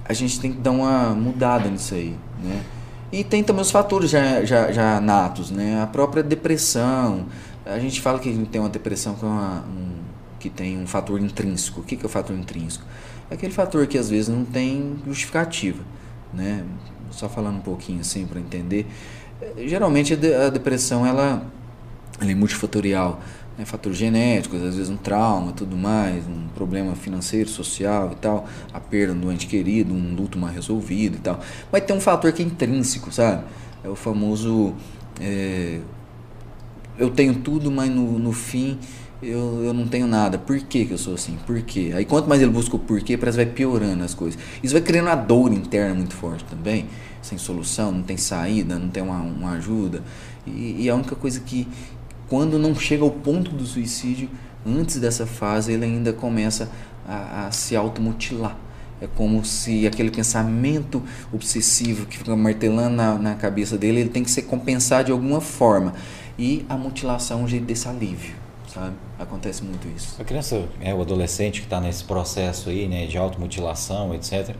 a gente tem que dar uma mudada nisso aí, né? E tem também os fatores já, já, já natos, né? A própria depressão. A gente fala que a gente tem uma depressão que, é uma, um, que tem um fator intrínseco. O que, que é o fator intrínseco? É aquele fator que às vezes não tem justificativa, né? Só falando um pouquinho assim para entender. É, geralmente a depressão ela, ela é multifatorial, né? fatores genéticos, às vezes um trauma, tudo mais, um problema financeiro, social e tal, a perda de um ente querido, um luto mal resolvido e tal. Mas tem um fator que é intrínseco, sabe? É o famoso é, eu tenho tudo, mas no, no fim eu, eu não tenho nada. Por que, que eu sou assim? Por quê? Aí quanto mais ele busca o porquê, parece que vai piorando as coisas. Isso vai criando uma dor interna muito forte também, sem solução, não tem saída, não tem uma, uma ajuda. E, e a única coisa que, quando não chega ao ponto do suicídio, antes dessa fase, ele ainda começa a, a se automutilar. É como se aquele pensamento obsessivo que fica martelando na, na cabeça dele, ele tem que ser compensado de alguma forma. E a mutilação é um jeito desse alívio sabe? Acontece muito isso. A criança, é o adolescente que está nesse processo aí, né, de automutilação, etc.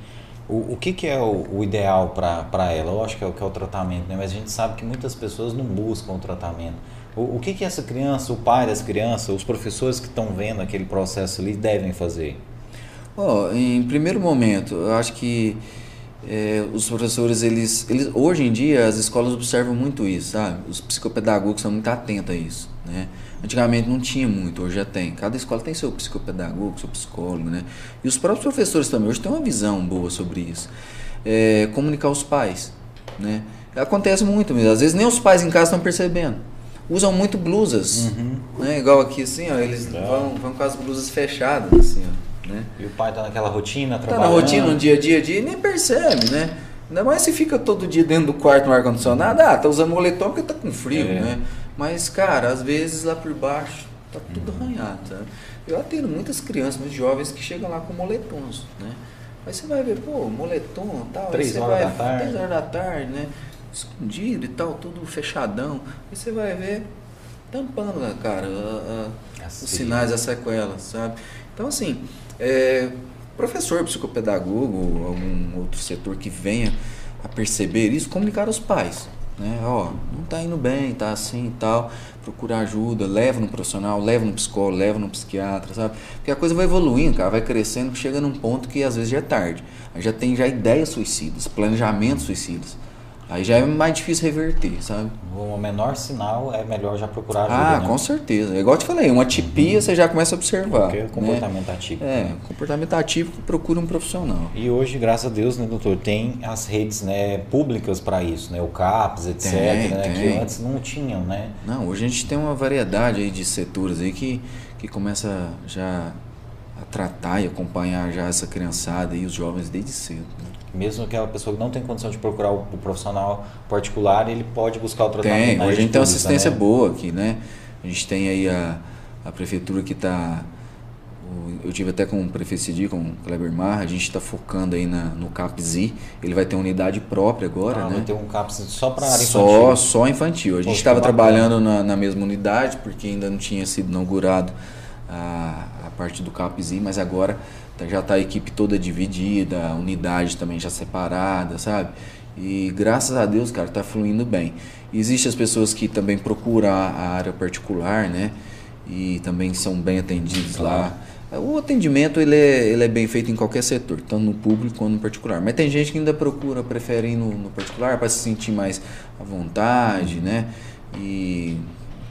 O, o que, que é o, o ideal para ela? Eu acho que é, que é o tratamento, né? Mas a gente sabe que muitas pessoas não buscam o tratamento. O, o que, que essa criança, o pai dessa criança, os professores que estão vendo aquele processo ali devem fazer? Oh, em primeiro momento, eu acho que é, os professores, eles, eles, hoje em dia, as escolas observam muito isso, sabe? Os psicopedagogos são muito atentos a isso, né? Antigamente não tinha muito, hoje já tem. Cada escola tem seu psicopedagogo, seu psicólogo, né? E os próprios professores também hoje têm uma visão boa sobre isso. É, comunicar os pais, né? Acontece muito mesmo. Às vezes nem os pais em casa estão percebendo. Usam muito blusas, uhum. né? Igual aqui assim, ó, eles vão, vão com as blusas fechadas, assim, ó, né? E o pai tá naquela rotina, trabalhando. Tá na rotina, no dia a dia, dia e nem percebe, né? Ainda mais se fica todo dia dentro do quarto no ar-condicionado, ah, tá usando moletom porque tá com frio, é. né? Mas, cara, às vezes lá por baixo tá tudo uhum. arranhado, sabe? Eu atendo muitas crianças, muitos jovens que chegam lá com moletons, né? Aí você vai ver, pô, moletom tal. Três horas vai, da tarde. Três horas da tarde, né? Escondido e tal, tudo fechadão. Aí você vai ver tampando, né, cara, a, a, os sinais, as sequelas, sabe? Então, assim, é, professor, psicopedagogo, algum outro setor que venha a perceber isso, comunicar aos pais né? Ó, não tá indo bem, tá assim e tal, procura ajuda, leva no profissional, leva no psicólogo, leva no psiquiatra, sabe? Porque a coisa vai evoluindo, cara, vai crescendo, chega num ponto que às vezes já é tarde. Aí já tem já ideias suicidas, planejamentos suicidas. Aí já é mais difícil reverter, sabe? O menor sinal é melhor já procurar ajuda. Ah, né? com certeza. Igual eu te falei, uma tipia uhum. você já começa a observar. Porque é comportamento né? atípico. É, né? comportamento atípico procura um profissional. E hoje, graças a Deus, né, doutor, tem as redes né, públicas para isso, né? O CAPS, etc. Tem, né, tem. Que antes não tinham, né? Não, hoje a gente tem uma variedade aí de setores aí que, que começa já a tratar e acompanhar já essa criançada e os jovens desde cedo. Mesmo aquela pessoa que não tem condição de procurar o, o profissional particular, ele pode buscar o tratamento. Tem, hoje a gente tem uma assistência né? boa aqui, né? A gente tem aí a, a prefeitura que está. Eu tive até com o prefeito Cidi, com o Kleber Mar, a gente está focando aí na, no CAPSI. Ele vai ter uma unidade própria agora, ah, né? Vai ter um CAPS só para área infantil? Só, só infantil. A gente estava trabalhando na, na mesma unidade, porque ainda não tinha sido inaugurado a, a parte do CAPSI, mas agora já está a equipe toda dividida, a unidade também já separada, sabe? E graças a Deus, cara, tá fluindo bem. Existem as pessoas que também procuram a, a área particular, né? E também são bem atendidos lá. O atendimento ele é, ele é bem feito em qualquer setor, tanto no público quanto no particular. Mas tem gente que ainda procura, prefere ir no, no particular para se sentir mais à vontade, né? E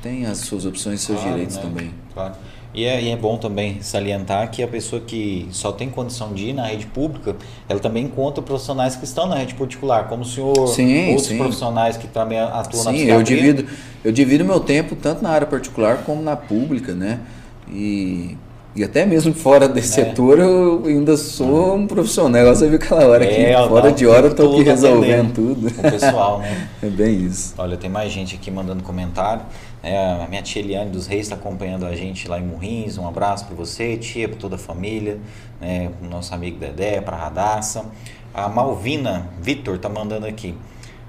tem as suas opções e seus Claro, direitos né? também. Claro. E é, e é bom também salientar que a pessoa que só tem condição de ir na rede pública, ela também encontra profissionais que estão na rede particular, como o senhor, Sim, outros sim. profissionais que também atuam na Sim, eu divido, eu divido meu tempo tanto na área particular como na pública, né? E, e até mesmo fora desse É. setor eu ainda sou um profissional. Você viu aquela hora É, eu fora de hora eu tô aqui resolvendo tudo. O pessoal, né? É bem isso. Olha, tem mais gente aqui mandando comentário. É, a minha tia Eliane dos Reis está acompanhando a gente lá em Morrins. Um abraço para você, tia, para toda a família, né, pro nosso amigo Dedé, para a Radassa. A Malvina Vitor está mandando aqui.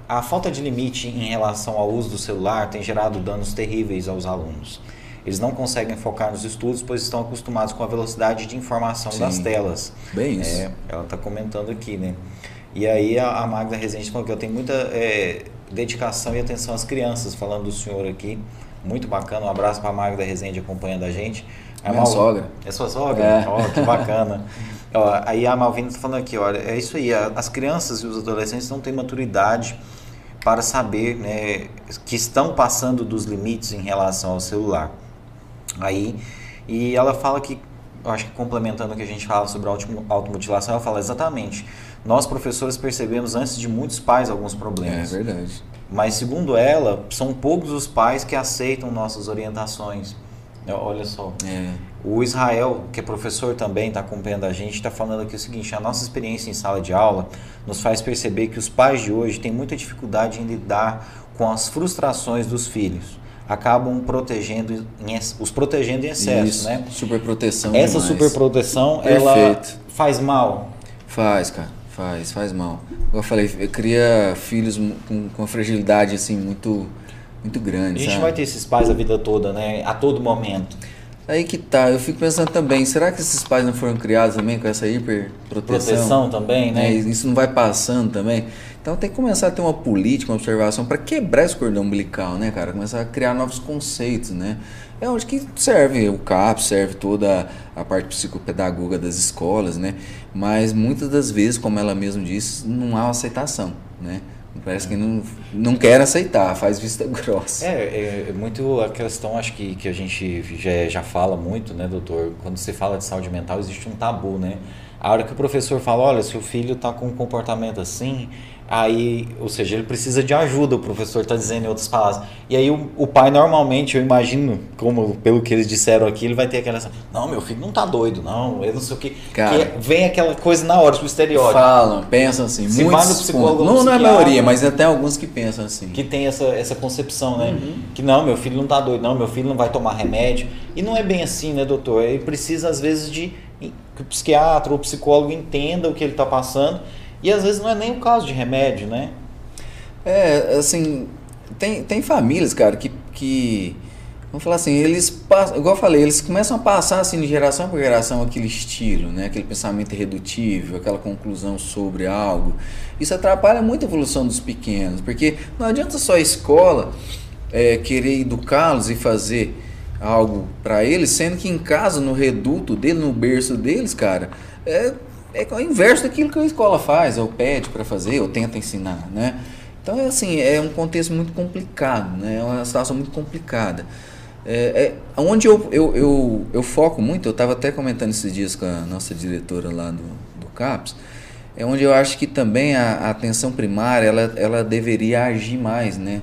A falta de limite em relação ao uso do celular tem gerado danos terríveis aos alunos. Eles não conseguem focar nos estudos, pois estão acostumados com a velocidade de informação das Sim. telas. Bem isso. É, ela está comentando aqui, né? E aí a, a Magda Rezende falou que eu tenho muita é, dedicação e atenção às crianças, falando do senhor aqui. Muito bacana. Um abraço para a Magda Rezende acompanhando a gente. A Minha sogra. É sua sogra? É. Ó, que bacana. Ó, aí a Malvina está falando aqui, olha, é isso aí. As crianças e os adolescentes não têm maturidade para saber né, que estão passando dos limites em relação ao celular. Aí, e ela fala que, acho que complementando o que a gente fala sobre auto- automutilação, ela fala exatamente. Nós, professores, percebemos antes de muitos pais alguns É problemas. verdade. Mas, segundo ela, são poucos os pais que aceitam nossas orientações. Olha só. É. O Israel, que é professor também, está acompanhando a gente, está falando aqui o seguinte: a nossa experiência em sala de aula nos faz perceber que os pais de hoje têm muita dificuldade em lidar com as frustrações dos filhos. Acabam protegendo em os protegendo em excesso, Isso. né? Super proteção. Essa demais. superproteção, ela faz mal. Faz, cara. Faz, faz mal. Como eu falei, cria filhos com, com uma fragilidade assim muito, muito A grande. gente sabe? vai ter esses pais a vida toda, né? A todo momento. Aí que tá, eu fico pensando também, será que esses pais não foram criados também com essa hiperproteção? Proteção também, né? É, isso não vai passando também. Então tem que começar a ter uma política, uma observação para quebrar esse cordão umbilical, né, cara? Começar a criar novos conceitos, né? É onde que serve o CAP, serve toda a parte psicopedagoga das escolas, né? Mas muitas das vezes, como ela mesma disse, não há aceitação, né? Parece que não, não quer aceitar, faz vista grossa. É, é muito a questão, acho que, que a gente já, já fala muito, né, doutor? Quando você fala de saúde mental, existe um tabu, né? A hora que o professor fala, olha, seu filho está com um comportamento assim, aí, ou seja, ele precisa de ajuda, o professor está dizendo em outras palavras. E aí o, o pai normalmente, eu imagino, como pelo que eles disseram aqui, ele vai ter aquela, não, meu filho não tá doido, não, eu não sei o que. Cara. que vem aquela coisa na hora, tipo estereótipo. Falam, pensam assim, Se muitos no psicólogo no Não, não é a maioria, mas até alguns que pensam assim. que tem essa, essa concepção, né? Uhum. Que não, meu filho não tá doido, não, meu filho não vai tomar remédio. E não é bem assim, né, doutor? Ele precisa, às vezes, de que o psiquiatra ou o psicólogo entenda o que ele tá passando. E às vezes não é nem o caso de remédio, né? É, assim, tem, tem famílias, cara, que, que vamos falar assim, eles passam, igual eu falei, eles começam a passar assim de geração por geração aquele estilo, né? Aquele pensamento irredutível, aquela conclusão sobre algo. Isso atrapalha muito a evolução dos pequenos, porque não adianta só a escola é, querer educá-los e fazer algo para eles, sendo que em casa, no reduto dele, no berço deles, cara, é, é o inverso daquilo que a escola faz, ou pede para fazer, ou tenta ensinar, né? Então, é assim, é um contexto muito complicado, né? É uma situação muito complicada. É, é, onde eu, eu, eu, eu foco muito, eu estava até comentando esses dias com a nossa diretora lá do, do CAPS, é onde eu acho que também a, a atenção primária, ela, ela deveria agir mais, né?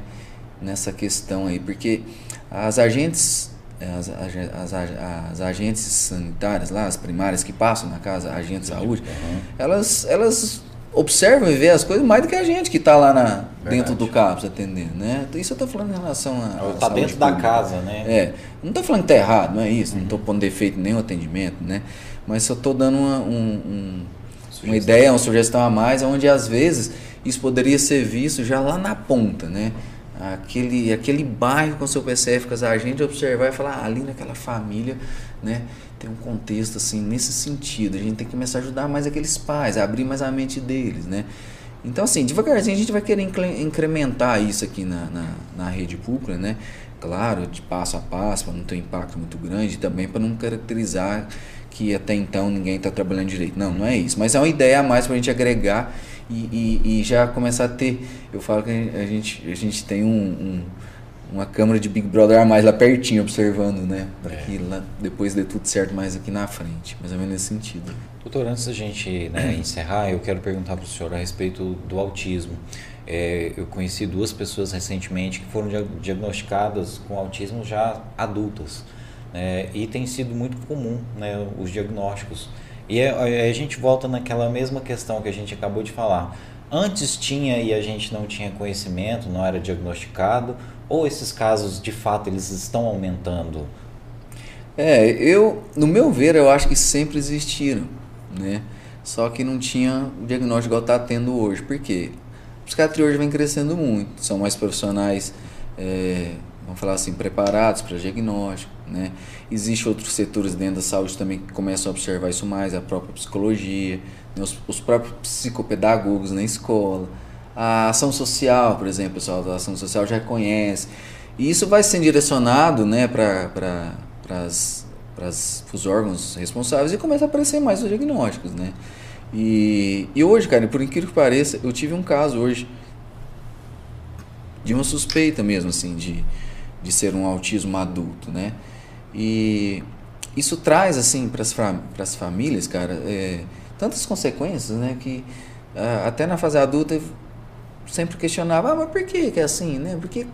Nessa questão aí, porque as agentes as, as, as, as agentes sanitárias lá, as primárias que passam na casa, agentes de saúde, elas, elas observam e vêem as coisas mais do que a gente que está lá na, dentro do CAPS atendendo, né? Isso eu estou falando em relação a. Tá dentro da casa, né? É. Não estou falando que está errado, não é isso. Não estou pondo defeito em nenhum atendimento, né? Mas só estou dando uma, um, um, uma ideia, uma sugestão a mais, onde às vezes isso poderia ser visto já lá na ponta, né? Aquele, aquele bairro com seu PCF, com a gente observar e falar, ah, ali naquela família, né? Tem um contexto assim, nesse sentido. A gente tem que começar a ajudar mais aqueles pais, abrir mais a mente deles, né? Então, assim, devagarzinho a gente vai querer incrementar isso aqui na, na, na rede pública, né? Claro, de passo a passo, para não ter um impacto muito grande, também para não caracterizar que até então ninguém está trabalhando direito. Não, não é isso. Mas é uma ideia a mais para a gente agregar e, e, e, já começar a ter. Eu falo que a gente, a gente tem um, um uma câmera de Big Brother a mais lá pertinho, observando, né? Para é. que lá depois dê tudo certo mais aqui na frente. Mais ou menos nesse sentido. Doutor, antes da gente né, encerrar, eu quero perguntar para o senhor a respeito do autismo. É, eu conheci duas pessoas recentemente que foram diagnosticadas com autismo já adultas. Né, e tem sido muito comum né, os diagnósticos. E a, a gente volta naquela mesma questão que a gente acabou de falar. Antes tinha e a gente não tinha conhecimento, não era diagnosticado, ou esses casos, de fato, eles estão aumentando? É, eu, no meu ver, eu acho que sempre existiram, né? Só que não tinha o diagnóstico igual está tendo hoje. Por quê? A psiquiatria hoje vem crescendo muito, são mais profissionais, é, vamos falar assim, preparados para diagnóstico, né? Existem outros setores dentro da saúde também que começam a observar isso mais, a própria psicologia, né? os, os próprios psicopedagogos na escola. A ação social, por exemplo, pessoal da ação social já reconhece. E isso vai sendo direcionado né, para os órgãos responsáveis e começa a aparecer mais os diagnósticos. Né? E, e hoje, cara, por incrível que pareça, eu tive um caso hoje de uma suspeita mesmo, assim, de, de ser um autismo adulto, né? E isso traz, assim, para as famílias, cara, é, tantas consequências, né? Que até na fase adulta sempre questionava, ah, mas por que, que é assim, né? Por que,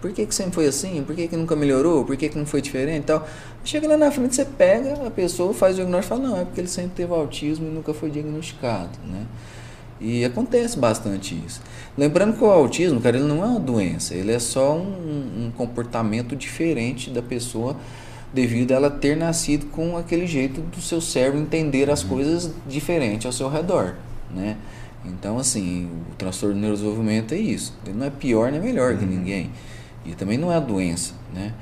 por que, que sempre foi assim? Por que, que nunca melhorou? Por que, que não foi diferente tal? Chega lá na frente, você pega a pessoa, faz o diagnóstico e fala, não, é porque ele sempre teve autismo e nunca foi diagnosticado, né? E acontece bastante isso. Lembrando que o autismo, cara, ele não é uma doença, ele é só um, um comportamento diferente da pessoa devido a ela ter nascido com aquele jeito do seu cérebro entender as uhum. coisas diferente ao seu redor, né? Então, assim, o transtorno do neurodesenvolvimento é isso. Ele não é pior nem melhor uhum. que ninguém. E também não é a doença, né?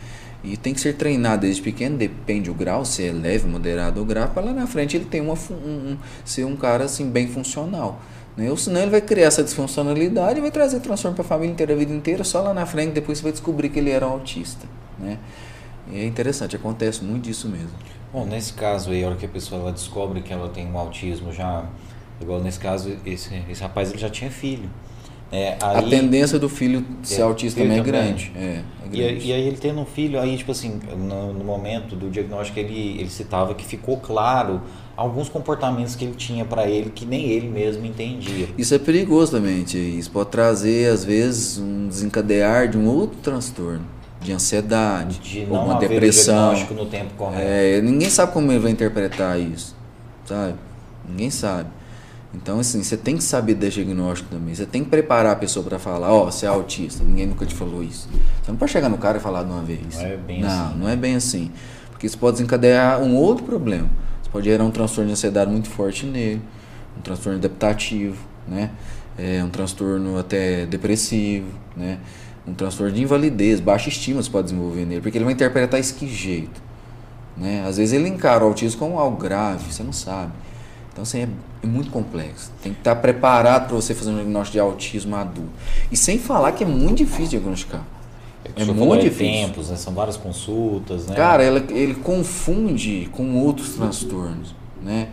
E tem que ser treinado desde pequeno, depende do grau, se é leve, moderado ou grave, para lá na frente ele tem uma, um, um, ser um cara assim bem funcional. Né? Ou senão ele vai criar essa disfuncionalidade e vai trazer transtorno para a família inteira, a vida inteira, só lá na frente depois você vai descobrir que ele era um autista. Né? É interessante, acontece muito disso mesmo. Bom, nesse caso aí, a hora que a pessoa ela descobre que ela tem um autismo já Igual nesse caso, esse, esse rapaz ele já tinha filho. É, aí, a tendência do filho ser é, autista também é grande. É, é grande. E, e, aí ele tendo um filho, aí tipo assim, no, no, momento do diagnóstico ele, ele citava que ficou claro alguns comportamentos que ele tinha para ele que nem ele mesmo entendia. Isso é perigoso também, isso pode trazer às vezes um desencadear de um outro transtorno, de ansiedade, de não uma depressão. diagnóstico no tempo correto. É, ninguém sabe como ele vai interpretar isso, sabe? Ninguém sabe. Então, assim, você tem que saber dar diagnóstico também. Você tem que preparar a pessoa para falar, ó, oh, você é autista, ninguém nunca te falou isso. Você não pode chegar no cara e falar de uma vez. Não é bem não, assim. Não, é bem assim. Porque isso pode desencadear um outro problema. Você pode gerar um transtorno de ansiedade muito forte nele, um transtorno adaptativo, né? É, um transtorno até depressivo, né? Um transtorno de invalidez, baixa estima você pode desenvolver nele, porque ele vai interpretar isso que jeito. Né? Às vezes ele encara o autismo como algo grave, você não sabe. Então, assim, é, é muito complexo. Tem que estar preparado para você fazer um diagnóstico de autismo adulto. E sem falar que é muito difícil diagnosticar. É, é muito difícil. Tempos, né? São várias consultas, né? Cara, ela, ele confunde com outros transtornos, né?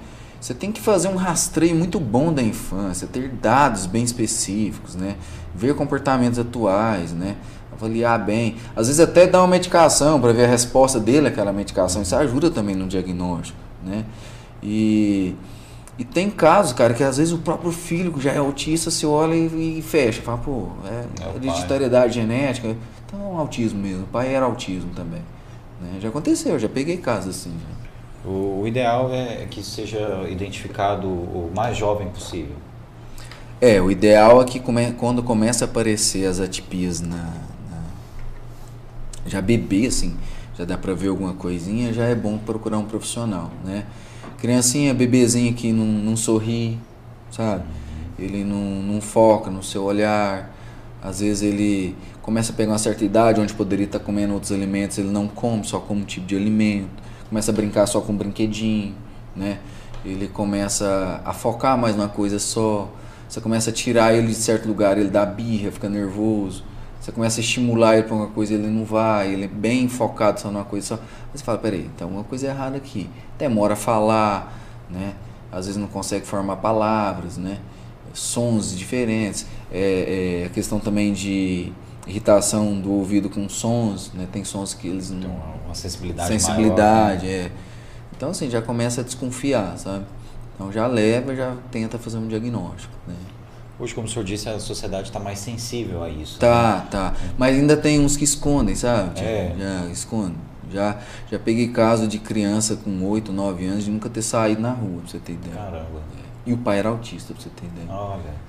Você tem que fazer um rastreio muito bom da infância, ter dados bem específicos, né? Ver comportamentos atuais, né? Avaliar bem. Às vezes até dar uma medicação para ver a resposta dele àquela medicação. Isso ajuda também no diagnóstico, né? E e tem casos, cara, que às vezes o próprio filho que já é autista se olha e, e fecha. Fala, pô, é, é hereditariedade genética. Então é um autismo mesmo. O pai era autismo também. Né? Já aconteceu, já peguei casos assim. O, o, ideal é que seja identificado o mais jovem possível. É, o ideal é que come, quando começa a aparecer as atipias na, na, já bebê, assim, já dá pra ver alguma coisinha, já é bom procurar um profissional, né? Criancinha, bebezinho que não, não sorri, sabe? Ele não, não foca no seu olhar. Às vezes ele começa a pegar uma certa idade onde poderia estar comendo outros alimentos, ele não come, só come um tipo de alimento. Começa a brincar só com um brinquedinho, né? Ele começa a focar mais numa coisa só. Você começa a tirar ele de certo lugar, ele dá birra, fica nervoso. Você começa a estimular ele para uma coisa, ele não vai, ele é bem focado só numa coisa só. Você fala, peraí, então uma coisa errada aqui. Demora a falar, né? Às vezes não consegue formar palavras, né? Sons diferentes. É, é, a questão também de irritação do ouvido com sons, né? Tem sons que eles não... Uma sensibilidade Sensibilidade, maior, né? é. Então assim, já começa a desconfiar, sabe? Então já leva, já tenta fazer um diagnóstico, né? Hoje, como o senhor disse, a sociedade está mais sensível a isso. Tá, né? tá. Mas ainda tem uns que escondem, sabe? É. Já escondem. Já, já peguei caso de criança com 8, 9 anos de nunca ter saído na rua, pra você ter ideia. Caramba. E o pai era autista, pra você ter ideia. Olha.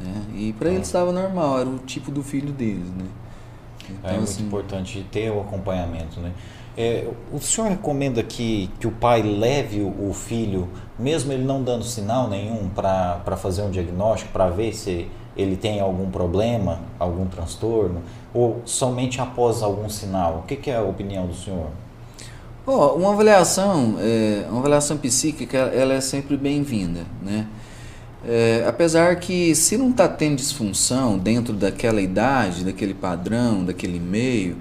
Né? E pra eles estava normal, era o tipo do filho deles, né? É Então, muito importante ter o acompanhamento, né? É, o senhor recomenda que, que o pai leve o, filho, mesmo ele não dando sinal nenhum, para fazer um diagnóstico, para ver se ele tem algum problema, algum transtorno, ou somente após algum sinal? O que, que é a opinião do senhor? Ó, uma avaliação, é, uma avaliação psíquica, ela é sempre bem-vinda, né? É, apesar que se não está tendo disfunção dentro daquela idade, daquele padrão, daquele meio,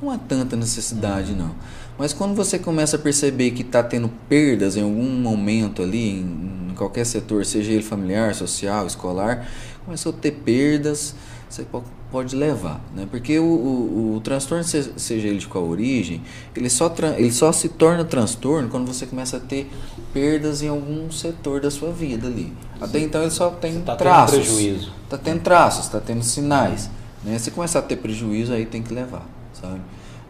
não há tanta necessidade não. Mas quando você começa a perceber que está tendo perdas em algum momento ali, em, em qualquer setor, seja ele familiar, social, escolar, começou a ter perdas, você pode levar, né? Porque o, o, o transtorno, se- seja ele de qual origem, ele só, ele só se torna transtorno quando você começa a ter perdas em algum setor da sua vida ali. Até então ele só tem tendo traços. prejuízo. Tá tendo traços, tá tendo sinais. Né? Se começar a ter prejuízo, aí tem que levar, sabe?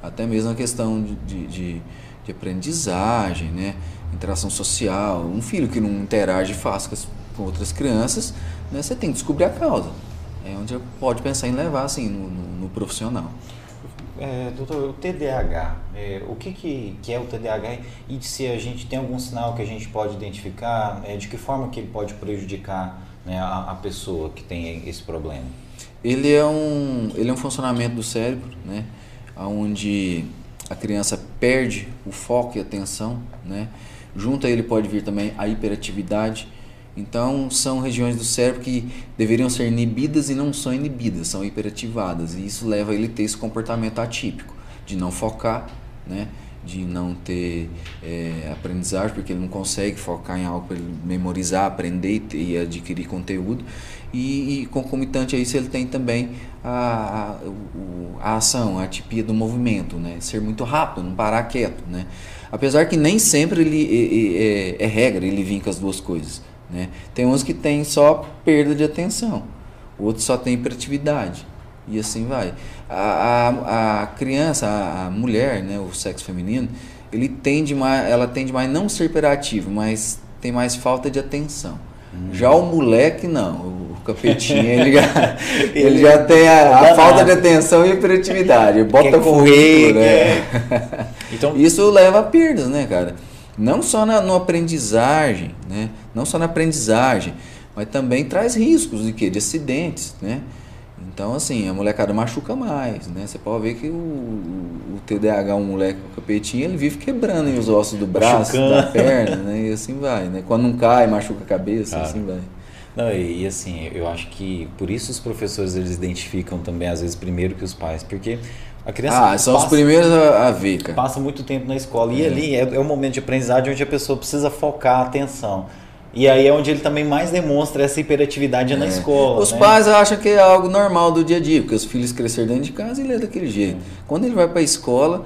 Até mesmo a questão de, de, de, de aprendizagem, né? Interação social. Um filho que não interage fácil com outras crianças, né? Você tem que descobrir a causa. É onde pode pensar em levar, assim, no, no, no profissional. É, doutor, o TDAH, é, o que, que, que é o TDAH e se a gente tem algum sinal que a gente pode identificar, é, de que forma que ele pode prejudicar né, a, a pessoa que tem esse problema? Ele é um, ele é um funcionamento do cérebro, né? Onde a criança perde o foco e a atenção, né? Junto a ele pode vir também a hiperatividade. Então, são regiões do cérebro que deveriam ser inibidas e não são inibidas, são hiperativadas. E isso leva a ele a ter esse comportamento atípico, de não focar, né? de não ter é, aprendizagem, porque ele não consegue focar em algo para ele memorizar, aprender e, e adquirir conteúdo. E, e concomitante a isso, ele tem também a, a, a ação, a atipia do movimento, né? ser muito rápido, não parar quieto. Né? Apesar que nem sempre ele é, é- é regra, ele vinca as duas coisas. Né? Tem uns que tem só perda de atenção, outros só tem hiperatividade. E assim vai. A, a, a criança, a, a mulher, né, o sexo feminino, ele tende mais, ela tende mais não ser hiperativo, mas tem mais falta de atenção. Já o moleque não, o capetinho ele já, ele já tem a, a falta de atenção e hiperatividade. Bota Quer correr, né? Então, Isso leva a perdas, né, cara? Não só na no aprendizagem, né? Não só na aprendizagem, mas também traz riscos de quê? De acidentes, né? Então, assim, a molecada machuca mais, né? Você pode ver que o, o, TDAH, um moleque com capetinho, ele vive quebrando os ossos do braço, Machucando. da perna, né? E assim vai, né? Quando não cai, machuca a cabeça, Cara. assim vai. Não, e, e assim, eu acho que por isso os professores eles identificam também, às vezes, primeiro que os pais, porque a criança Ah, são os passa, primeiros a, a ver, cara. passa muito tempo na escola. E ali é, é o momento de aprendizagem onde a pessoa precisa focar a atenção. E aí é onde ele também mais demonstra essa hiperatividade é na escola. Os né? pais acham que é algo normal do dia a dia, porque os filhos cresceram dentro de casa e ele é daquele jeito. Quando ele vai para a escola,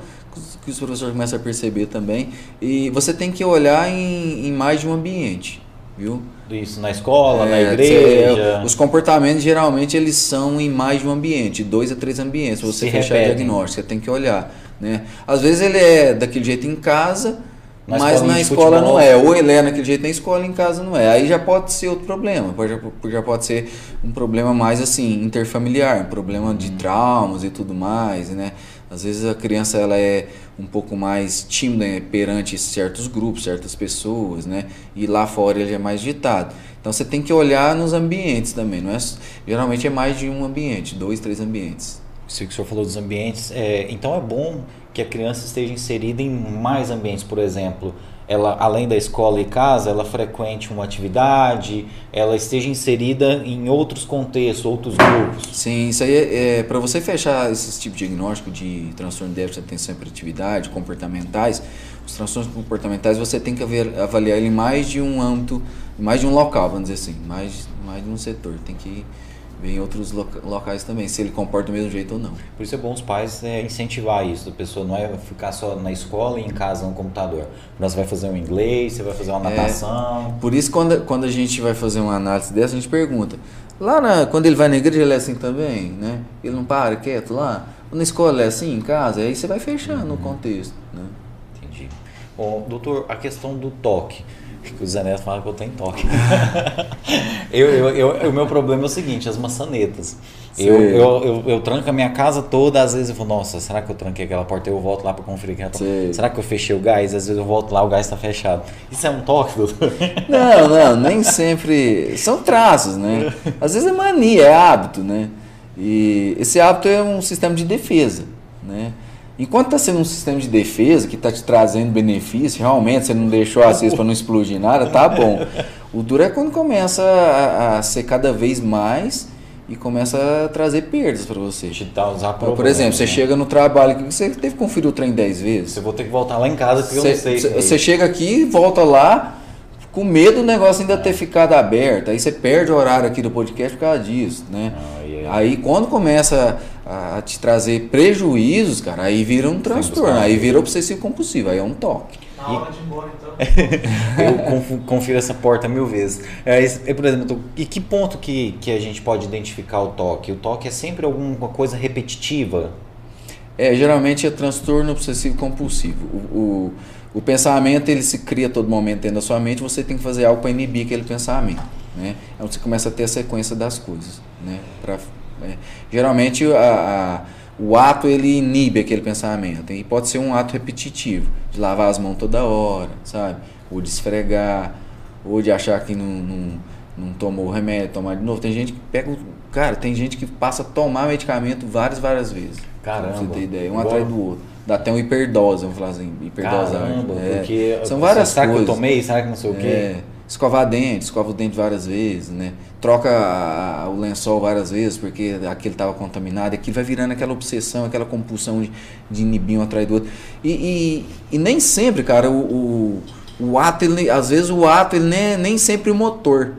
que os professores começam a perceber também, e você tem que olhar em, em mais de um ambiente, viu? Isso na escola, na É, igreja. você- os comportamentos geralmente eles são em mais de um ambiente, dois a três ambientes, você Se fechar o repetem. diagnóstico, você tem que olhar, né? Às vezes ele é daquele jeito em casa, Na mas escolinha na escola futebol. não é, ou ele é naquele jeito na escola, em casa não é. Aí já pode ser outro problema, pode, já pode ser um problema mais assim, interfamiliar, um problema de Uhum. traumas e tudo mais, né? Às vezes a criança ela é um pouco mais tímida né, perante certos grupos, certas pessoas, né? E lá fora ele é mais ditado. Então você tem que olhar nos ambientes também, não é? Geralmente é mais de um ambiente, dois, três ambientes. Isso que o senhor falou dos ambientes. é, então é bom que a criança esteja inserida em mais ambientes, por exemplo, ela além da escola e casa, ela frequente uma atividade, ela esteja inserida em outros contextos, outros grupos. Sim, isso aí é, é para você fechar esse tipo de diagnóstico de transtorno de déficit de atenção e hiperatividade, comportamentais, os transtornos comportamentais você tem que avaliar ele mais de um âmbito, mais de um local, vamos dizer assim, mais, mais de um setor. Tem que ver em outros locais também, se ele comporta do mesmo jeito ou não. Por isso é bom os pais é, incentivar isso, a pessoa não é ficar só na escola e em casa no computador. Você vai fazer um inglês, você vai fazer uma é, natação. É, por isso quando, quando a gente vai fazer uma análise dessa, a gente pergunta, lá na, quando ele vai na igreja ele é assim também, né? Ele não para quieto lá? Na escola é assim, em casa? Aí você vai fechando uhum. o contexto, né? Entendi. Bom, doutor, a questão do toque que o Zé Neto fala que eu tenho toque. eu, eu, eu, o meu problema é o seguinte, as maçanetas. Eu, eu, eu, eu, tranco a minha casa toda, às vezes eu falo, nossa, será que eu tranquei aquela porta? Eu volto lá para conferir que ela tá... Será que eu fechei o gás? Às vezes eu volto lá, o gás está fechado. Isso é um toque, doutor? Não, não, nem sempre. São traços, né? Às vezes é mania, é hábito, né? E esse hábito é um sistema de defesa, né? Enquanto está sendo um sistema de defesa que está te trazendo benefício, realmente você não deixou a cesta para não explodir nada, tá bom. O duro é quando começa a, a, ser cada vez mais e começa a trazer perdas para você. Te dá usar Por exemplo, você né? chega no trabalho que você teve que conferir o trem 10 vezes. Você vou ter que voltar lá em casa porque você, eu não sei. Você chega aqui, volta lá, com medo do negócio ainda ter ficado aberto. Aí você perde o horário aqui do podcast por causa disso, né? Ah, yeah. Aí quando começa a, te trazer prejuízos, cara, aí vira um transtorno, aí vira obsessivo compulsivo, aí é um toque. Na hora de ir embora, então. eu confiro essa porta mil vezes. É, é, por exemplo, e que ponto que, que a gente pode identificar o toque? O toque é sempre alguma coisa repetitiva? É, geralmente é transtorno obsessivo compulsivo. O, o, o pensamento ele se cria a todo momento dentro da sua mente, você tem que fazer algo para inibir aquele pensamento. Né? Então você começa a ter a sequência das coisas. Né? Pra né? Geralmente a, a, o ato ele inibe aquele pensamento e pode ser um ato repetitivo, de lavar as mãos toda hora, sabe? Ou de esfregar, ou de achar que não, não, não tomou o remédio, tomar de novo. Tem gente que pega, cara, tem gente que passa a tomar medicamento várias, várias vezes. Caramba. Pra você ter ideia, um atrás do outro. Dá até um hiperdose, vamos falar assim, hiperdosagem. Caramba, é. porque são várias será coisas. Será que eu tomei? Será que não sei o quê? É escovar dente, escova o dente várias vezes, né? Troca a, o lençol várias vezes porque aquele estava contaminado, aquilo vai virando aquela obsessão, aquela compulsão de, de inibir um atrás do outro. E, e, e nem sempre, cara, o, o, o, ato, ele, às vezes o ato ele nem, nem sempre o motor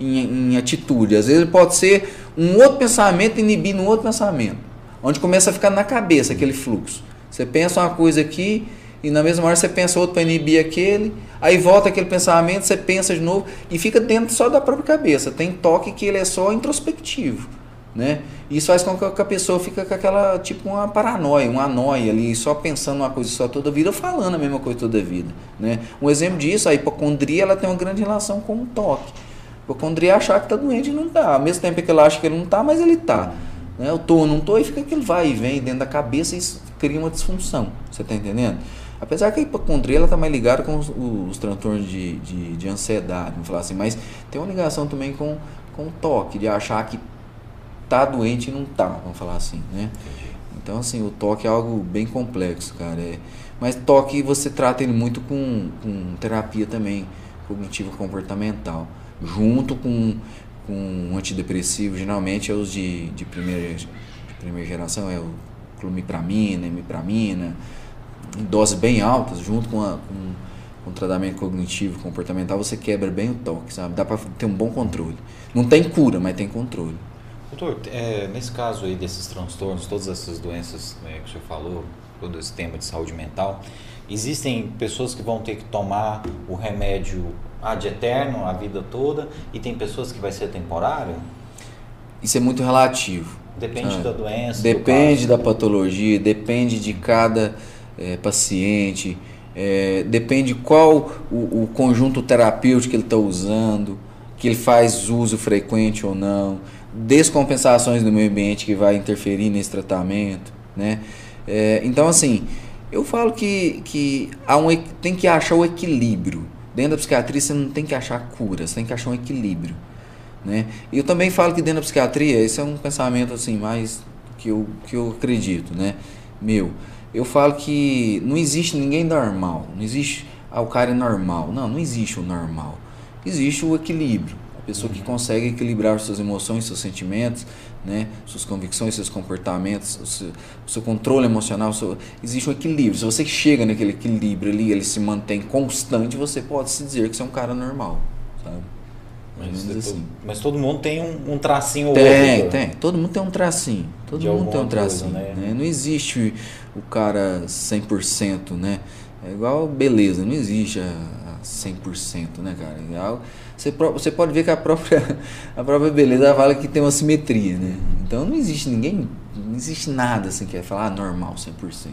em, em atitude. Às vezes pode ser um outro pensamento inibindo um outro pensamento, onde começa a ficar na cabeça aquele fluxo. Você pensa uma coisa aqui e na mesma hora você pensa outro para inibir aquele, aí volta aquele pensamento, você pensa de novo e fica dentro só da própria cabeça. Tem toque que ele é só introspectivo, né? Isso faz com que a pessoa fique com aquela, tipo uma paranoia, uma noia ali, só pensando uma coisa só toda vida, falando a mesma coisa toda vida, né? Um exemplo disso, a hipocondria, ela tem uma grande relação com o toque. A hipocondria é achar que está doente e não está, ao mesmo tempo que ele acha que ele não está, mas ele está. Né? Eu tô, não tô, e fica aquele vai e vem dentro da cabeça e isso cria uma disfunção, você está entendendo? Apesar que a hipocondria está mais ligada com os, os transtornos de, de, de, ansiedade, vamos falar assim, mas tem uma ligação também com, com o toque, de achar que tá doente e não tá, vamos falar assim, né? Então, assim, o toque é algo bem complexo, cara. É, mas toque você trata ele muito com, com terapia também, cognitivo comportamental, junto com, com um antidepressivo, geralmente é os de, de, primeira, de primeira geração, é o clomipramina, imipramina, em doses bem altas, junto com, a, com, com o tratamento cognitivo, comportamental, você quebra bem o toque, sabe? Dá para ter um bom controle. Não tem cura, mas tem controle. Doutor, é, nesse caso aí desses transtornos, todas essas doenças né, que o senhor falou, todo esse tema de saúde mental, existem pessoas que vão ter que tomar o remédio ad eterno, a vida toda, e tem pessoas que vai ser temporário? Isso é muito relativo. Depende da doença. Depende da patologia, depende de cada é, paciente, é, depende qual o, o, conjunto terapêutico que ele está usando, que ele faz uso frequente ou não, descompensações do meio ambiente que vai interferir nesse tratamento, né? É, então, assim, eu falo que, que há um, tem que achar o equilíbrio. Dentro da psiquiatria você não tem que achar cura, você tem que achar um equilíbrio. Né? E eu também falo que dentro da psiquiatria, esse é um pensamento assim mais que eu, que eu acredito, né? Meu, eu falo que não existe ninguém normal, não existe ah, o cara é normal. Não, não existe o normal. Existe o equilíbrio. A pessoa que consegue equilibrar suas emoções, seus sentimentos, né, suas convicções, seus comportamentos, o seu, o seu controle emocional, seu, existe um equilíbrio. Se você chega naquele equilíbrio ali, ele se mantém constante, você pode se dizer que você é um cara normal, sabe? Mas, é assim. todo- mas todo mundo tem um, um tracinho ou Tem, outro. tem. Todo mundo tem um tracinho. Todo mundo tem um coisa, tracinho. né? né? Não existe o cara 100%, né? É igual beleza, não existe a a 100%, né, cara? É algo- Você, você pode ver que a própria, a própria beleza fala que tem uma simetria, né? Então não existe ninguém, não existe nada assim que é falar ah, normal 100%.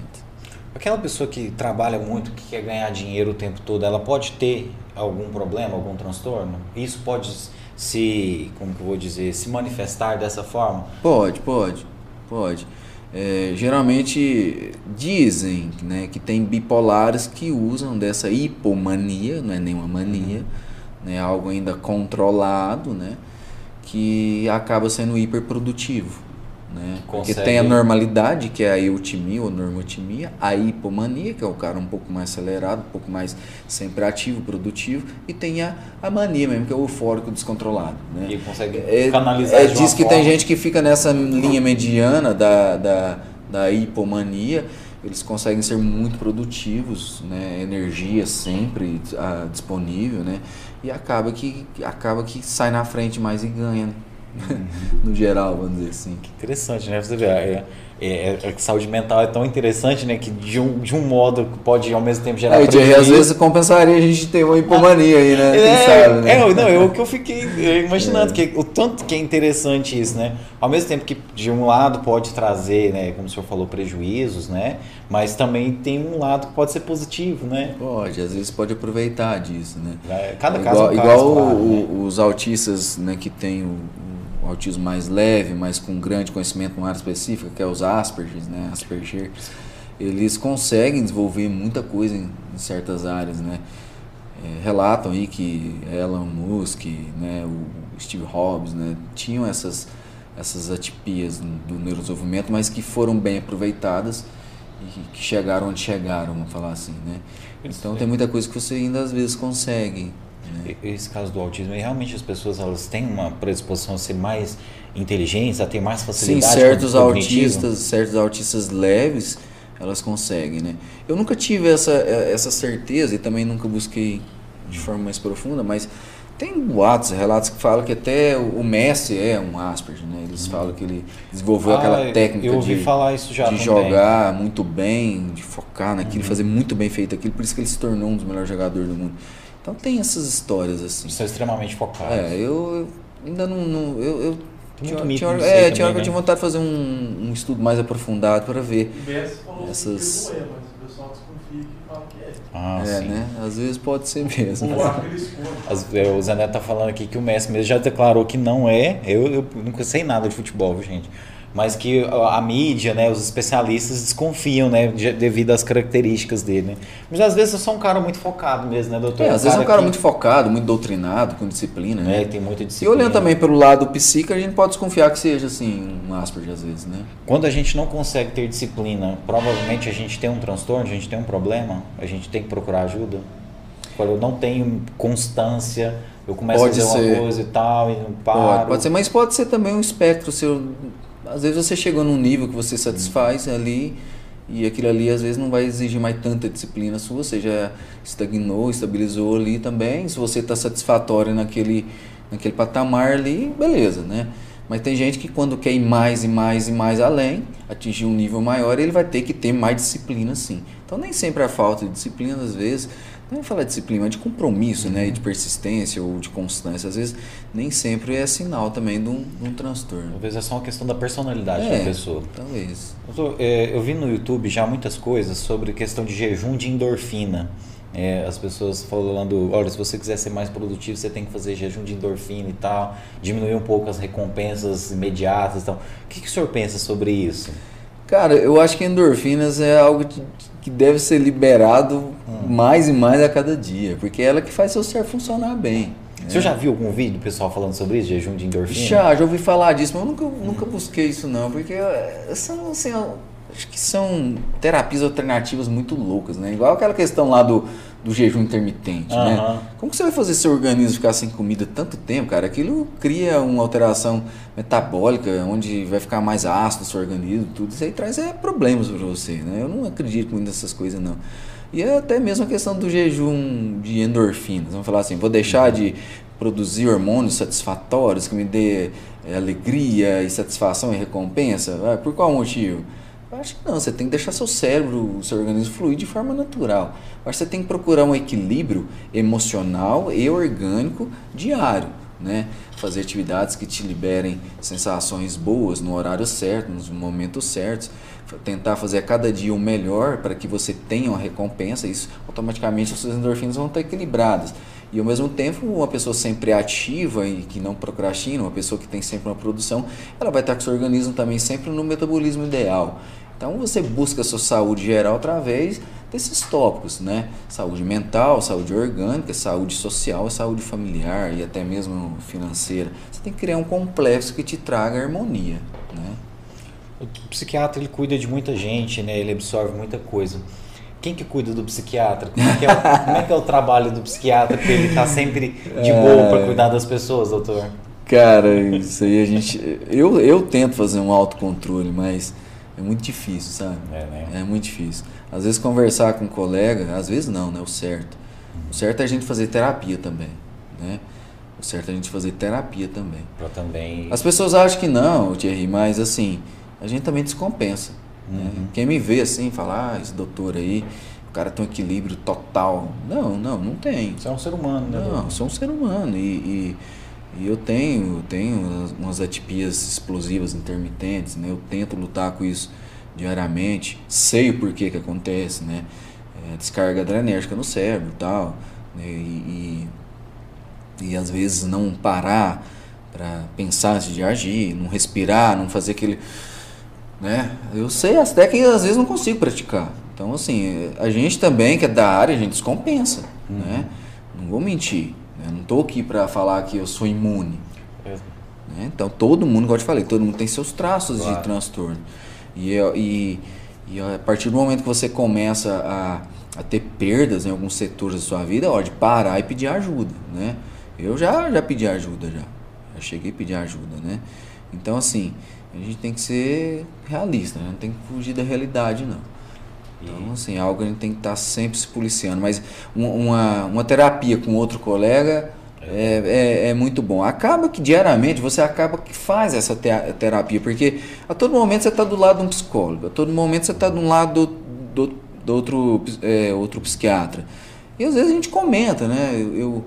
Aquela pessoa que trabalha muito, que quer ganhar dinheiro o tempo todo, ela pode ter algum problema, algum transtorno? Isso pode se, como que eu vou dizer, se manifestar dessa forma? Pode, pode, pode. É, geralmente dizem né, que tem bipolares que usam dessa hipomania, não é nenhuma mania, né, algo ainda controlado, né, que acaba sendo hiperprodutivo. Né? Porque Consegue- tem a normalidade, que é a eutimia ou normotimia, a hipomania, que é o cara um pouco mais acelerado, um pouco mais sempre ativo, produtivo, e tem a, a mania mesmo, que é o eufórico descontrolado. Né? E consegue É, canalizar é, diz que forma- tem gente que fica nessa linha mediana da, da, da hipomania, eles conseguem ser muito produtivos, né? energia sempre ah, disponível, né? e acaba que, acaba que sai na frente mais e ganha, né? no geral, vamos dizer assim. Interessante, né? Você vê, é, é, é que saúde mental é tão interessante, né? Que de um, de um modo pode ao mesmo tempo gerar Aí, Thierry, às vezes compensaria a gente ter uma hipomania aí, né? É, sabe, né? é, não, eu que eu fiquei é, imaginando que o tanto que é interessante isso, né? Ao mesmo tempo que de um lado pode trazer, né, como o senhor falou, prejuízos, né? Mas também tem um lado que pode ser positivo, né? Pode, às vezes pode aproveitar disso, né? É, Cada É caso igual, é um caso, igual claro, o- né? os autistas né, que têm o, o autismo mais leve, mas com grande conhecimento numa área específica, que é os Asperger, né, Asperger, eles conseguem desenvolver muita coisa em, em certas áreas, né? É, relatam aí que Elon Musk, né, o Steve Jobs, né, tinham essas essas atipias do neurodesenvolvimento, mas que foram bem aproveitadas e que chegaram onde chegaram, vamos falar assim, né? Então tem muita coisa que você ainda às vezes consegue. Né? Esse caso do autismo, e realmente as pessoas elas têm uma predisposição a ser mais inteligentes, a ter mais Sim, facilidade certos cognitiva? autistas, certos autistas leves, elas conseguem, né? Eu nunca tive essa, eh, essa certeza e também nunca busquei de forma mais profunda, mas tem boatos, relatos que falam que até o Messi é um Asperger, né? Eles falam que ele desenvolveu Ah, aquela técnica de, falar isso já de jogar muito bem, de focar naquilo, Uhum. fazer muito bem feito aquilo, por isso que ele se tornou um dos melhores jogadores do mundo. Então tem essas histórias assim. São extremamente focados. É, eu, eu ainda não. não- eu, eu tinha, muito tinha hora- nisso é, aí tinha hora que também, eu tinha né? vontade de fazer um, um estudo mais aprofundado para ver. O Messi falou Essas- que ele não é, mas o pessoal desconfia que fala que é. Ah, é, sim. né? Às vezes pode ser mesmo. As- é, o Zé Neto tá falando aqui que o Messi mesmo já declarou que não é. Eu, eu nunca sei nada de futebol, gente? Mas que a, mídia, né, os especialistas desconfiam, né, de- devido às características dele, né? Mas às vezes é só um cara muito focado mesmo, né, doutor? É, às vezes é um cara que- muito focado, muito doutrinado, com disciplina, né? É, tem muita E disciplina. olhando também pelo lado psíquico, a gente pode desconfiar que seja assim, um Asperger às vezes, né? Quando a gente não consegue ter disciplina, provavelmente a gente tem um transtorno, a gente tem um problema, a gente tem que procurar ajuda. Quando eu não tenho constância, eu começo Pode a fazer ser. uma coisa e tal, e não paro. Pode, pode ser, mas pode ser também um espectro seu. Às vezes você chegou num nível que você satisfaz ali e aquilo ali às vezes não vai exigir mais tanta disciplina sua, você já estagnou, estabilizou ali também. Se você está satisfatório naquele, naquele patamar ali, beleza, né? Mas tem gente que quando quer ir mais e mais e mais além, atingir um nível maior, ele vai ter que ter mais disciplina sim. Então nem sempre a falta de disciplina, às vezes, não falar de disciplina, mas de compromisso, né? E de persistência ou de constância. Às vezes nem sempre é sinal também de um, de um transtorno. Talvez é só uma questão da personalidade É. da pessoa. Talvez. Doutor, é, eu vi no YouTube já muitas coisas sobre questão de jejum de endorfina. É, as pessoas falando, olha, se você quiser ser mais produtivo, você tem que fazer jejum de endorfina e tal, diminuir um pouco as recompensas imediatas e tal. O que, que o senhor pensa sobre isso? Cara, eu acho que endorfinas é algo de- que deve ser liberado mais e mais a cada dia, porque é ela que faz seu ser funcionar bem. O senhor já viu algum vídeo do pessoal falando sobre isso, jejum de endorfina? Já, já ouvi falar disso, mas eu nunca, nunca busquei isso não, porque eh, são, assim, acho que são terapias alternativas muito loucas, né? Igual aquela questão lá do, do jejum intermitente, né? Aham. Como que você vai fazer seu organismo ficar sem comida tanto tempo, cara? Aquilo cria uma alteração metabólica, onde vai ficar mais ácido o seu organismo, tudo isso aí traz é, problemas para você, né? Eu não acredito muito nessas coisas, não. E é até mesmo a questão do jejum de endorfinas. Vamos falar assim, vou deixar de produzir hormônios satisfatórios que me dê é, alegria e satisfação e recompensa? Ah, Por qual motivo? Eu acho que não, você tem que deixar seu cérebro, seu organismo fluir de forma natural. Eu acho que você tem que procurar um equilíbrio emocional e orgânico diário, né? Fazer atividades que te liberem sensações boas no horário certo, nos momentos certos. Tentar fazer a cada dia o melhor para que você tenha uma recompensa, isso automaticamente as suas endorfinas vão estar equilibradas. E ao mesmo tempo, uma pessoa sempre ativa e que não procrastina, uma pessoa que tem sempre uma produção, ela vai estar com seu organismo também sempre no metabolismo ideal. Então você busca a sua saúde geral através desses tópicos, né? Saúde mental, saúde orgânica, saúde social, saúde familiar e até mesmo financeira. Você tem que criar um complexo que te traga harmonia, né? O psiquiatra ele cuida de muita gente, né? Ele absorve muita coisa. Quem que cuida do psiquiatra? Como é que é o, é, que é o trabalho do psiquiatra para ele estar sempre de boa para cuidar das pessoas, doutor? Cara, isso aí a gente. Eu, eu tento fazer um autocontrole, mas é muito difícil, sabe? É, né? É muito difícil. Às vezes conversar com um colega, às vezes não, né? O certo. O certo é a gente fazer terapia também, né? O certo é a gente fazer terapia também. Para também. As pessoas acham que não, Thierry, mas assim, a gente também descompensa. Né? Quem me vê assim, fala, ah, esse doutor aí, o cara tem um equilíbrio total. Não, não, não tem. Você é um ser humano, né? Não, sou um ser humano e, e, e eu tenho, tenho umas- atipias explosivas intermitentes, né? Eu tento lutar com isso diariamente, sei o porquê que acontece, né? É, descarga adrenérgica no cérebro e tal, né? e, e, e às vezes não parar para pensar antes de agir, não respirar, não fazer aquele né? Eu sei as técnicas às vezes não consigo praticar. Então assim, a gente também que é da área, a gente descompensa, né? Não vou mentir, né? Não tô aqui para falar que eu sou imune, É. né? Então todo mundo, como eu te falei, todo mundo tem seus traços Claro. de transtorno. E, e, e a partir do momento que você começa a, a ter perdas em alguns setores da sua vida, é hora de parar e pedir ajuda, né? Eu já, já pedi ajuda já. Já cheguei a pedir ajuda, né? Então assim, a gente tem que ser realista, né? Não tem que fugir da realidade, não. Então, assim, é algo a gente tem que estar sempre se policiando. Mas uma, uma, terapia com outro colega é, é, é muito bom. Acaba que diariamente você acaba que faz essa te- terapia, porque a todo momento você está do lado de um psicólogo, a todo momento você está do lado do, do, do outro, é, outro psiquiatra. E às vezes a gente comenta, né? Eu, eu-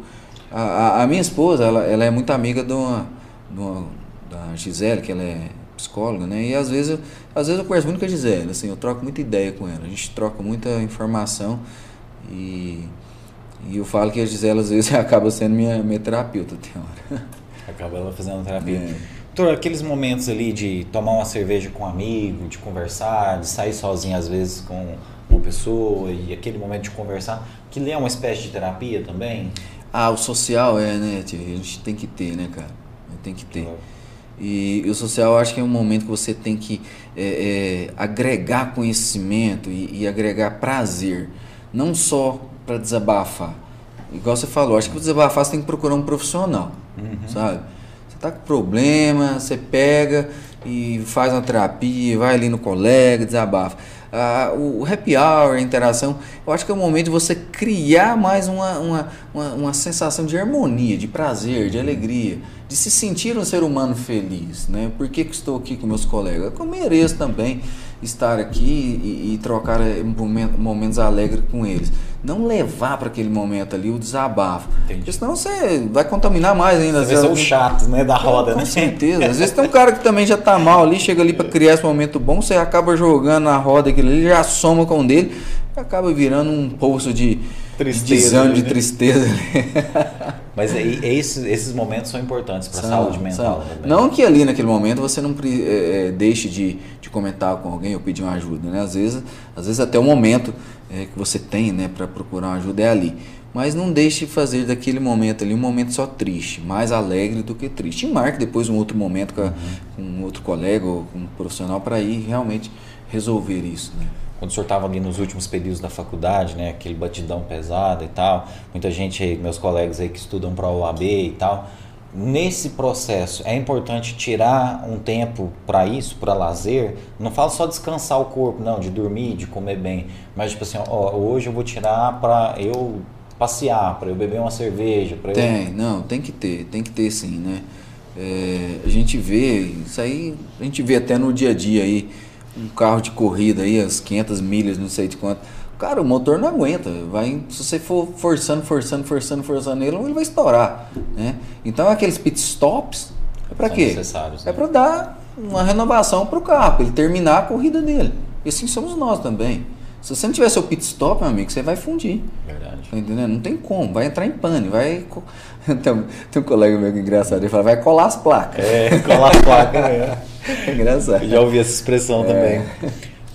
a, a- a minha esposa, ela, ela é muito amiga de uma, de uma- da Gisele, que ela é psicóloga, né? E às vezes, eu, às vezes eu converso muito com a Gisele, assim, eu troco muita ideia com ela. A gente troca muita informação e, e eu falo que a Gisele às vezes acaba sendo minha, minha terapeuta, tem hora. Acaba ela fazendo terapia. É. Doutor, aqueles momentos ali de tomar uma cerveja com um amigo, de conversar, de sair sozinho às vezes com uma pessoa e aquele momento de conversar, que é uma espécie de terapia também? Ah, o social é, né? A gente tem que ter, né, cara? Tem que ter. E, e o social eu acho que é um momento que você tem que é, é, agregar conhecimento e, e agregar prazer, não só para desabafar. Igual você falou, acho que para desabafar você tem que procurar um profissional, sabe? Você tá com problema, você pega e faz uma terapia, vai ali no colega, desabafa. Ah, o o happy hour, a interação, eu acho que é o momento de você criar mais uma, uma, uma, uma sensação de harmonia, de prazer, de alegria, de se sentir um ser humano feliz. Né? Por que, que estou aqui com meus colegas? Eu mereço também estar aqui e, e trocar eh, momen- momentos alegres com eles. Não levar para aquele momento ali o desabafo. Entendi. Porque senão você vai contaminar mais ainda. Às vezes, o chato, né, da roda, com né? certeza. Às vezes tem um cara que também já tá mal ali, chega ali para criar esse momento bom, você acaba jogando na roda aquilo ali, já soma com o dele, acaba virando um poço de Tristeza, de desânimo, de né? tristeza. Mas aí, esses, esses momentos são importantes para a saúde mental são. Não que ali naquele momento você não é, é, deixe de, de comentar com alguém ou pedir uma ajuda, né? Às vezes, às vezes até o momento é, que você tem, né, para procurar uma ajuda é ali. Mas não deixe de fazer daquele momento ali um momento só triste, mais alegre do que triste. E marque depois um outro momento com, a- com um outro colega ou com um profissional para ir realmente resolver isso, né? Quando o senhor estava ali nos últimos períodos da faculdade, né, aquele batidão pesado e tal, muita gente meus colegas aí que estudam para o OAB e tal, nesse processo é importante tirar um tempo para isso, para lazer. Não falo só descansar o corpo, não, de dormir, de comer bem, mas tipo assim, ó, hoje eu vou tirar para eu passear, para eu beber uma cerveja, para Tem, eu... não, tem que ter, tem que ter sim, né? É, a gente vê, isso aí, a gente vê até no dia a dia aí, um carro de corrida aí, as 500 milhas, não sei de quanto. Cara, o motor não aguenta. Vai, se você for forçando, forçando, forçando, forçando ele, ele vai estourar, né? Então aqueles pit stops é para quê? Necessários, É né? para dar uma renovação para o carro, pra ele terminar a corrida dele. E assim somos nós também. Se você não tiver seu pit stop, meu amigo, você vai fundir. Verdade. Tá entendendo? Não tem como, vai entrar em pane, vai. Tem, um- tem um colega meu que é engraçado, ele fala, vai colar as placas. É, colar a placa, né? É engraçado. Eu já ouvi essa expressão É. também.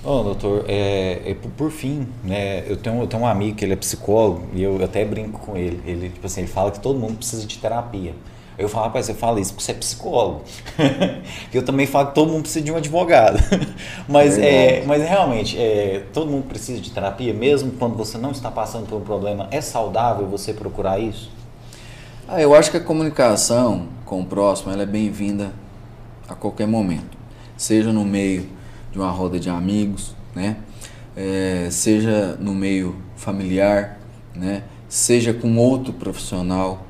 Ô, doutor, é, é, por, por fim, né, eu tenho, eu tenho um amigo que ele é psicólogo e eu até brinco com ele. Ele, tipo assim, ele fala que todo mundo precisa de terapia. Eu falo, rapaz, você fala isso porque você é psicólogo. eu também falo que todo mundo precisa de um advogado. mas, é, mas realmente, é, todo mundo precisa de terapia, mesmo quando você não está passando por um problema. É saudável você procurar isso? Ah, eu acho que a comunicação com o próximo ela é bem-vinda a qualquer momento. Seja no meio de uma roda de amigos, né? É, seja no meio familiar, né? Seja com outro profissional.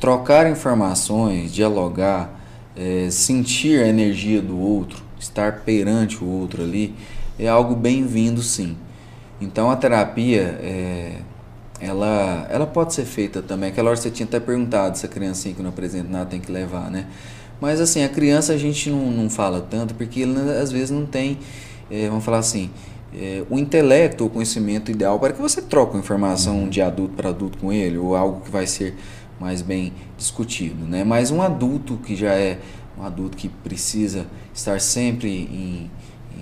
Trocar informações, dialogar, é, sentir a energia do outro, estar perante o outro ali, é algo bem-vindo sim. Então a terapia é, ela, ela pode ser feita também. Aquela hora você tinha até perguntado se a criancinha que não apresenta nada tem que levar, né? Mas assim, a criança a gente não, não fala tanto porque ele, às vezes não tem, eh, vamos falar assim, eh, o intelecto ou conhecimento ideal para que você troque informação de adulto para adulto com ele ou algo que vai ser mais bem discutido, né? Mas um adulto que já é um adulto que precisa estar sempre em,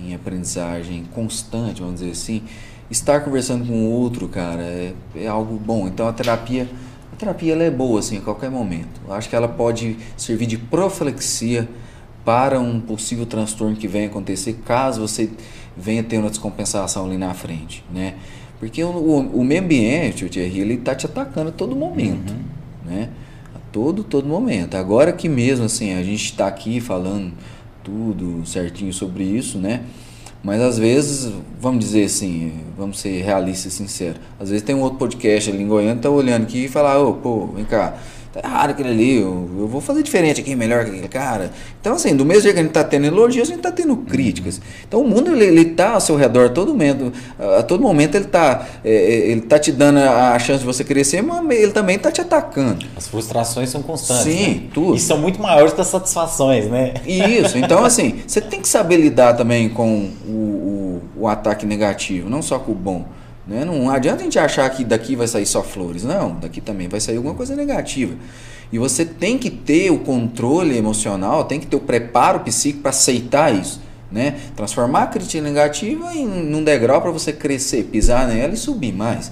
em aprendizagem constante, vamos dizer assim, estar conversando com o outro, cara, é, é algo bom. Então a terapia, a terapia ela é boa assim a qualquer momento. Eu acho que ela pode servir de proflexia para um possível transtorno que venha acontecer caso você venha ter uma descompensação ali na frente, né? Porque o, o, o meio ambiente, o Thierry, ele está te atacando a todo momento, né? A todo, todo momento. Agora que mesmo assim, a gente está aqui falando tudo certinho sobre isso, né? Mas às vezes, vamos dizer assim, vamos ser realistas e sinceros. Às vezes tem um outro podcast ali em Goiânia, tá olhando aqui e fala, ô, pô, vem cá, tá errado aquele ali, eu, eu vou fazer diferente aqui, melhor que aquele cara. Então, assim, do mesmo jeito que a gente tá tendo elogios, a gente tá tendo críticas. Então o mundo, ele, ele tá ao seu redor a todo momento, a todo momento ele tá, é, é, ele tá te dando a a chance de você crescer, mas ele também tá te atacando. As frustrações são constantes. Sim, né? tudo. E são muito maiores que as satisfações, né? Isso, então assim, você tem que saber lidar também com o, o, o ataque negativo, não só com o bom. Né? Não adianta a gente achar que daqui vai sair só flores, não, daqui também vai sair alguma coisa negativa. E você tem que ter o controle emocional, tem que ter o preparo psíquico para aceitar isso. Né? Transformar a crítica negativa em um degrau para você crescer, pisar nela e subir mais.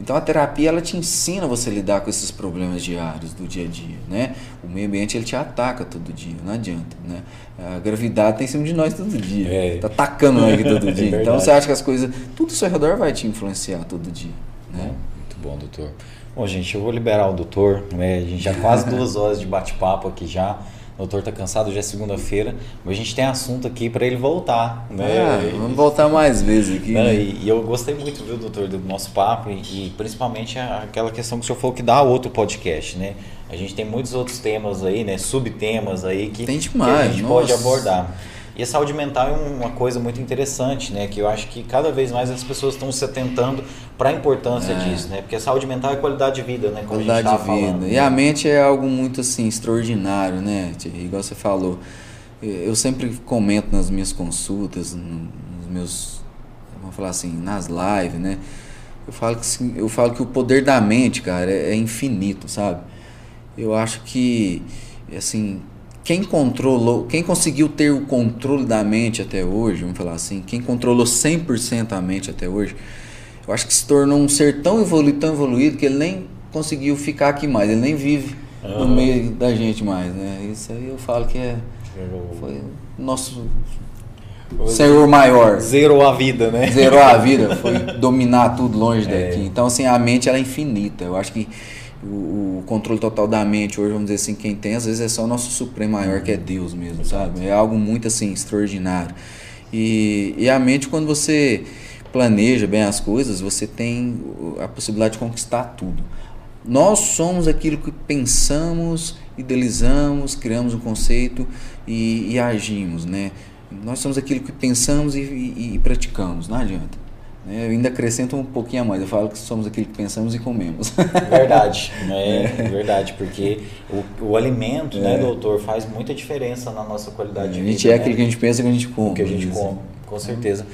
Então a terapia ela te ensina você a lidar com esses problemas diários do dia a dia, né? O meio ambiente ele te ataca todo dia, não adianta, né? A gravidade tá em cima de nós todo dia, É. tá atacando nós aqui todo É dia. então verdade. você acha que as coisas, tudo ao seu redor vai te influenciar todo dia, né? Muito bom, doutor. Bom, gente, eu vou liberar o doutor. Né? A gente já quase duas horas de bate-papo aqui já. O doutor tá cansado, já é segunda-feira, mas a gente tem assunto aqui para ele voltar, né? Ah, vamos voltar mais vezes aqui, Não, né? e, e eu gostei muito, viu, doutor, do nosso papo e, e principalmente a- aquela questão que o senhor falou que dá outro podcast, né? A gente tem muitos outros temas aí, né? Subtemas aí que, Tem que demais, a gente pode nossa. abordar. E a saúde mental é uma coisa muito interessante, né? Que eu acho que cada vez mais as pessoas estão se atentando para a importância É. disso, né? Porque a saúde mental é qualidade de vida, né? Como qualidade de vida. falando. E a mente é algo muito assim extraordinário, né? Igual você falou. Eu sempre comento nas minhas consultas, no- nos meus, vamos falar assim, nas lives, né? Eu falo que eu falo que o poder da mente, cara, é, é infinito, sabe? Eu acho que assim, quem controlou, quem conseguiu ter o controle da mente até hoje, vamos falar assim, quem controlou 100% a mente até hoje, eu acho que se tornou um ser tão evoluído, tão evoluído, que ele nem conseguiu ficar aqui mais, ele nem vive no meio da gente mais, né? Isso aí eu falo que é, foi nosso Senhor maior. Zerou a vida, né? Zerou a vida, foi dominar tudo longe daqui. É. Então, assim, a mente ela é infinita. Eu acho que o, o, controle total da mente, hoje, vamos dizer assim, quem tem, às vezes é só o nosso supremo maior, que é Deus mesmo, sabe? É algo muito, assim, extraordinário. E, e a mente, quando você planeja bem as coisas, você tem a possibilidade de conquistar tudo. Nós somos aquilo que pensamos, idealizamos, criamos um conceito e, e agimos, né? Nós somos aquilo que pensamos e, e, e praticamos, não adianta. Né? Eu ainda acrescento um pouquinho a mais, eu falo que somos aquilo que pensamos e comemos. Verdade, né? É. Verdade, porque o, o alimento, né, é. né, doutor, faz muita diferença na nossa qualidade de vida. A gente é né? aquilo que a gente pensa e que a gente come. O que a gente come, com certeza.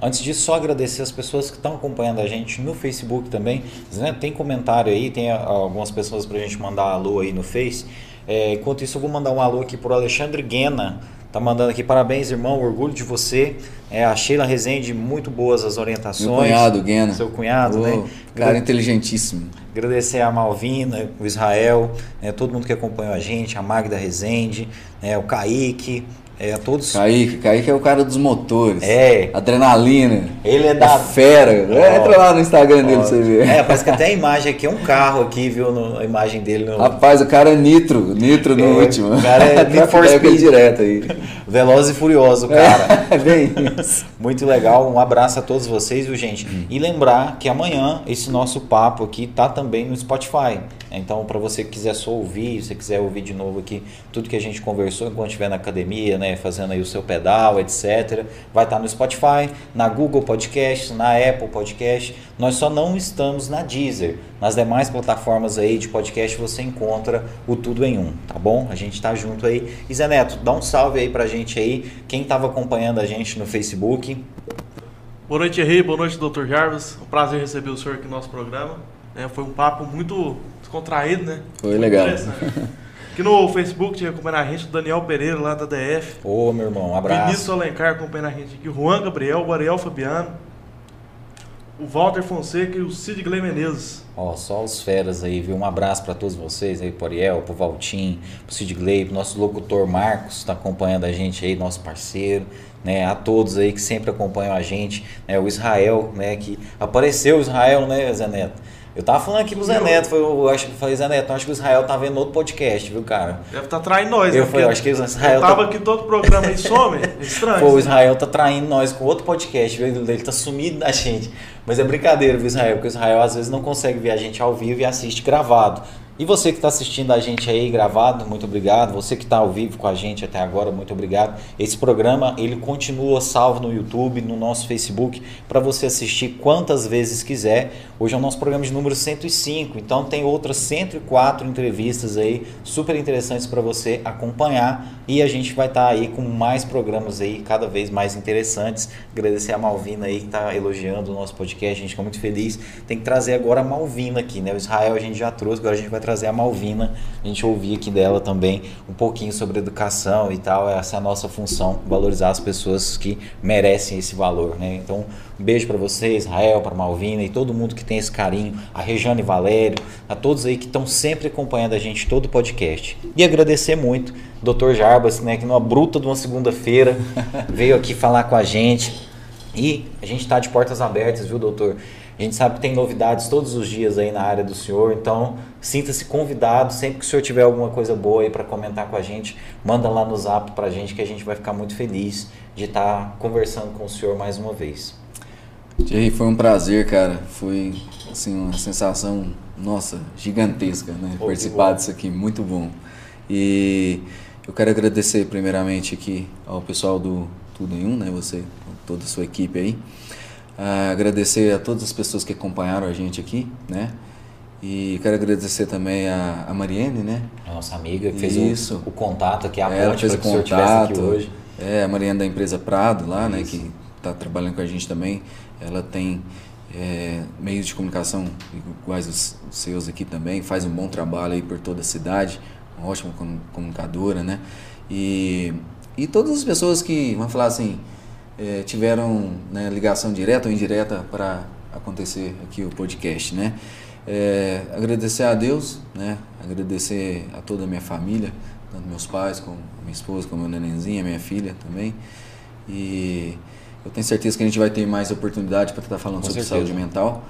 Antes disso, só agradecer as pessoas que estão acompanhando a gente no Facebook também. Né? Tem comentário aí, tem algumas pessoas para a gente mandar alô aí no Face. É, enquanto isso, eu vou mandar um alô aqui para o Alexandre Guena. Tá mandando aqui parabéns, irmão, orgulho de você. É, a Sheila Rezende, muito boas as orientações. Meu cunhado, Guena. Seu cunhado, oh, né? Cara inteligentíssimo. Agradecer a Malvina, o Israel, né, todo mundo que acompanhou a gente, a Magda Rezende, né, o Kaique, é, todos. Kaique, Kaique é o cara dos motores. É. Adrenalina. Ele é da. É fera. Oh. Entra lá no Instagram dele pra você ver. É, parece que até a imagem aqui é um carro aqui, viu? No, a imagem dele. No... Rapaz, o cara é nitro. Nitro no é, último. O cara é Need for Speed. direto aí. Veloz e furioso, cara. É, bem isso. Muito legal. Um abraço a todos vocês, viu, gente? Hum. E lembrar que amanhã esse nosso papo aqui tá também no Spotify. Então, para você que quiser só ouvir, se quiser ouvir de novo aqui tudo que a gente conversou enquanto estiver na academia, né, fazendo aí o seu pedal, etc, vai estar tá no Spotify, na Google Podcast, na Apple Podcast. Nós só não estamos na Deezer. Nas demais plataformas aí de podcast você encontra o tudo em um, tá bom? A gente tá junto aí. E Zé Neto, dá um salve aí pra gente aí, quem estava acompanhando a gente no Facebook. Boa noite, Henrique. Boa noite, Dr. Jarvis. Um prazer receber o senhor aqui no nosso programa. É, foi um papo muito descontraído, né? Foi legal. Aqui no Facebook tinha acompanhando a gente o Daniel Pereira, lá da DF. Ô, meu irmão, um abraço. Vinícius Alencar acompanhando a gente aqui. Juan Gabriel, o Ariel Fabiano, o Walter Fonseca e o Cid Gley Menezes. Ó, só os feras aí, viu? Um abraço para todos vocês aí, pro Ariel, pro Valtim, pro Cid Gley, pro nosso locutor Marcos, está acompanhando a gente aí, nosso parceiro. Né, a todos aí que sempre acompanham a gente, né, o Israel, né, que apareceu o Israel, né, Zé Neto? Eu tava falando aqui com o Zé Neto, foi, eu acho que falei, Zé Neto, acho que o Israel tá vendo outro podcast, viu, cara? Deve estar tá traindo nós, eu, né? Eu acho que o Israel. Eu tava tá... aqui todo programa e some. É estranho. Pô, o Israel tá traindo nós com outro podcast, viu? Ele tá sumido da gente. Mas é brincadeira, viu, Israel? Porque o Israel às vezes não consegue ver a gente ao vivo e assiste gravado. E você que está assistindo a gente aí gravado, muito obrigado. Você que está ao vivo com a gente até agora, muito obrigado. Esse programa ele continua salvo no YouTube, no nosso Facebook, para você assistir quantas vezes quiser. Hoje é o nosso programa de número 105, então tem outras 104 entrevistas aí super interessantes para você acompanhar e a gente vai estar tá aí com mais programas aí cada vez mais interessantes. Agradecer a Malvina aí que está elogiando o nosso podcast, a gente fica muito feliz. Tem que trazer agora a Malvina aqui, né? O Israel a gente já trouxe, agora a gente vai trazer a Malvina, a gente ouvir aqui dela também um pouquinho sobre educação e tal. Essa é a nossa função, valorizar as pessoas que merecem esse valor, né? Então, um beijo para vocês, Israel, para Malvina e todo mundo que tem esse carinho, a Regiane Valério, a todos aí que estão sempre acompanhando a gente todo o podcast. E agradecer muito Dr. Jarbas, né, que numa bruta de uma segunda-feira veio aqui falar com a gente. E a gente está de portas abertas, viu, doutor? A gente sabe que tem novidades todos os dias aí na área do senhor, então sinta-se convidado. Sempre que o senhor tiver alguma coisa boa aí para comentar com a gente, manda lá no zap para a gente que a gente vai ficar muito feliz de estar tá conversando com o senhor mais uma vez. Thierry, foi um prazer, cara. Foi assim, uma sensação, nossa, gigantesca, né? Participar disso aqui, muito bom. E eu quero agradecer primeiramente aqui ao pessoal do Tudo em Um, né? Você, toda a sua equipe aí. Uh, agradecer a todas as pessoas que acompanharam a gente aqui, né? E quero agradecer também a, a Mariene, né? A nossa amiga que fez Isso. O, o contato aqui, a Ela fez o contato. aqui hoje. É, a Mariene da empresa Prado lá, né? Isso. né? Que está trabalhando com a gente também. Ela tem é, meios de comunicação iguais os, os seus aqui também. Faz um bom trabalho aí por toda a cidade. Uma ótima comunicadora, né? E, e todas as pessoas que, vamos falar assim é, tiveram né, ligação direta ou indireta para acontecer aqui o podcast, né? É, agradecer a Deus, né? Agradecer a toda a minha família, tanto meus pais, como minha esposa, como meu nenenzinho, minha filha também. E eu tenho certeza que a gente vai ter mais oportunidade para estar falando Com sobre certeza. saúde mental.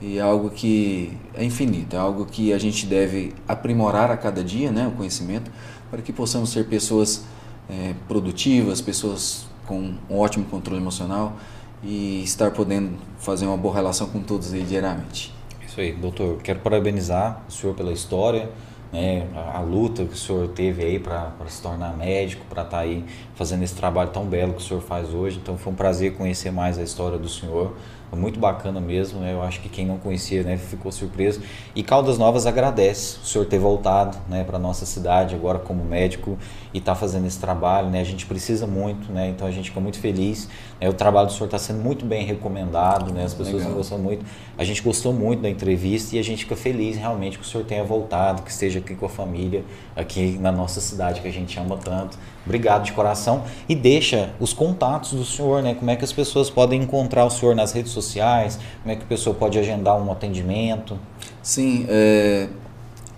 E é algo que é infinito, é algo que a gente deve aprimorar a cada dia, né, o conhecimento, para que possamos ser pessoas é, produtivas, pessoas com um ótimo controle emocional e estar podendo fazer uma boa relação com todos aí diariamente. Isso aí, doutor. Quero parabenizar o senhor pela história, né, a, a luta que o senhor teve aí para se tornar médico, para estar aí fazendo esse trabalho tão belo que o senhor faz hoje. Então foi um prazer conhecer mais a história do senhor. Foi muito bacana mesmo, né? Eu acho que quem não conhecia, né, ficou surpreso. E Caldas Novas agradece o senhor ter voltado, né, para nossa cidade agora como médico e tá fazendo esse trabalho, né? A gente precisa muito, né? Então a gente fica muito feliz. Né? O trabalho do senhor está sendo muito bem recomendado, né? As pessoas Legal. gostam muito. A gente gostou muito da entrevista e a gente fica feliz realmente que o senhor tenha voltado, que esteja aqui com a família, aqui na nossa cidade que a gente ama tanto. Obrigado de coração e deixa os contatos do senhor, né? Como é que as pessoas podem encontrar o senhor nas redes sociais? Como é que a pessoa pode agendar um atendimento? Sim, é,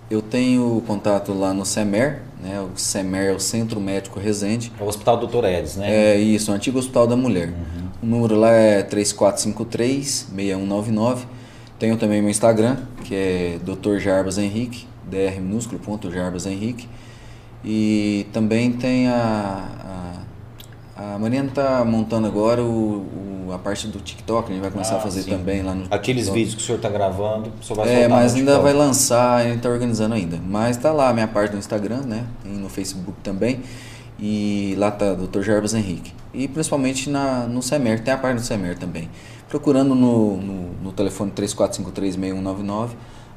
eu tenho contato lá no CEMER, né? O CEMER é o Centro Médico Resende. É o Hospital Doutor Edes, né? É isso, o antigo Hospital da Mulher. O número lá é 3453-6199. Tenho também meu Instagram, que é Dr. Jarbas Henrique, dr minúsculo, ponto Jarbas Henrique. E também tem a... A, a Mariana tá montando agora o, o- a parte do TikTok, a gente vai começar Ah, a fazer sim. também lá no Aqueles TikTok. vídeos que o senhor está gravando, o senhor vai É, mas ainda TikTok. vai lançar, a gente tá organizando ainda. Mas tá lá a minha parte no Instagram, né? Tem no Facebook também. E lá tá Dr. Jarbas Henrique. E principalmente na, no Semer, tem a parte do Semer também. Procurando no, no, no telefone 34536199,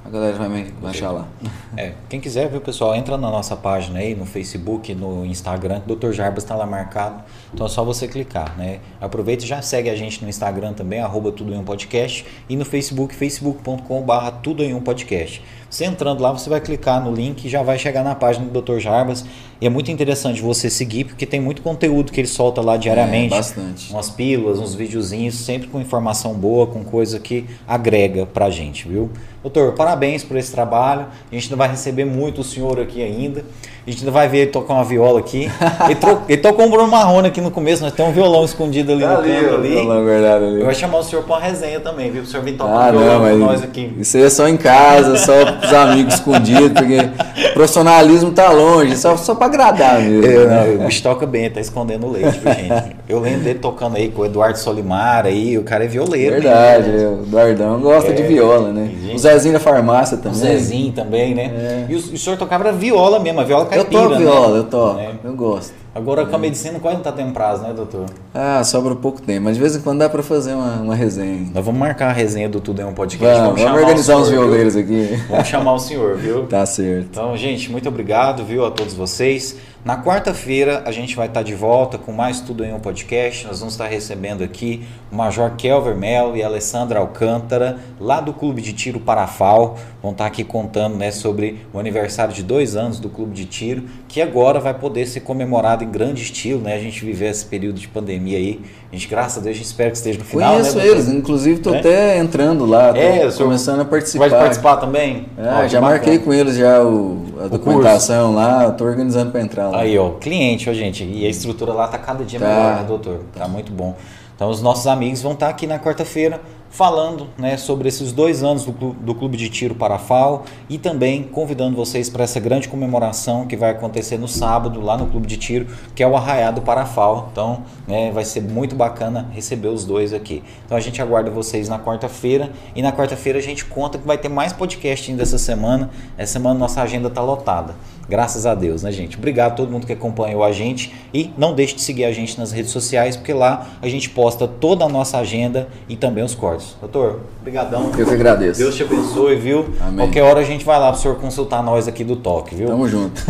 a galera vai me achar lá. É, quem quiser, viu, pessoal, entra na nossa página aí, no Facebook, no Instagram, Dr. Jarbas está lá marcado. Então é só você clicar, né? Aproveita e já segue a gente no Instagram também, arroba Tudo em um Podcast, e no Facebook, facebook.com.br Tudo em um Podcast. Você entrando lá, você vai clicar no link e já vai chegar na página do Dr. Jarbas. E é muito interessante você seguir, porque tem muito conteúdo que ele solta lá diariamente. É, bastante. Umas pílulas, uns videozinhos, sempre com informação boa, com coisa que agrega pra gente, viu? Doutor, parabéns por esse trabalho. A gente ainda vai receber muito o senhor aqui ainda. A gente ainda vai ver ele tocar uma viola aqui. Ele, tro- ele tocou um Bruno Marrone aqui no começo, nós temos um violão escondido ali no canto ali. A verdade ali. Eu vou chamar o senhor pra uma resenha também, viu? O senhor vem tocar Ah, um violão com mas nós aqui. isso aí é só em casa, só pros amigos escondidos, porque profissionalismo tá longe, só, só pra agradar mesmo. Eu, né? não, o bicho toca bem, tá escondendo o leite, viu, gente? Eu lembro dele tocando aí com o Eduardo Solimar aí, o cara é violeiro. Verdade, né? o Eduardão gosta É, de viola, né? gente. O Zezinho da farmácia O também. Zezinho também, né? É. E, o, o senhor tocava viola mesmo, a viola Eu caipira, toco né? viola, eu toco, É. eu gosto. Agora com a medicina quase não tá tendo prazo, né, doutor? Ah, sobra pouco tempo, mas de vez em quando dá pra fazer uma, uma resenha. Nós vamos marcar a resenha do Tudo em um Podcast. Vamos, vamos chamar organizar uns senhor, viu? violeiros aqui. Vamos chamar o senhor, viu? Tá certo. Então, gente, muito obrigado, viu, a todos vocês. Na quarta-feira a gente vai estar de volta com mais Tudo em um Podcast. Nós vamos estar recebendo aqui o Major Kelver Melo e a Alessandra Alcântara, lá do Clube de Tiro Parafal. Vão estar aqui contando né, sobre o aniversário de dois anos do Clube de Tiro, que agora vai poder ser comemorado em grande estilo. Né? A gente viveu esse período de pandemia aí. A gente, graças a Deus, a gente espera que esteja no final. Conheço né, eles, inclusive tô É? até entrando lá, É, o começando a participar. vai participar também? Ah, que já marquei com eles já o, a documentação lá, tô organizando pra entrar lá. Aí, ó, cliente, ó, gente. E a estrutura lá tá cada dia Tá. melhor, né, doutor? Tá muito bom. Então, os nossos amigos vão estar aqui na quarta-feira falando né, sobre esses dois anos do Clube, do Clube de Tiro Parafal e também convidando vocês para essa grande comemoração que vai acontecer no sábado lá no Clube de Tiro, que é o Arraiado Parafal. Então, né, vai ser muito bacana receber os dois aqui. Então, a gente aguarda vocês na quarta-feira e na quarta-feira a gente conta que vai ter mais podcast ainda essa semana. Essa semana nossa agenda tá lotada. Graças a Deus, né, gente? Obrigado a todo mundo que acompanhou a gente e não deixe de seguir a gente nas redes sociais, porque lá a gente posta toda a nossa agenda e também os cortes. Doutor, brigadão. Eu que agradeço. Deus te abençoe, viu? Amém. Qualquer hora a gente vai lá pro senhor consultar nós aqui do Toque, viu? Tamo junto.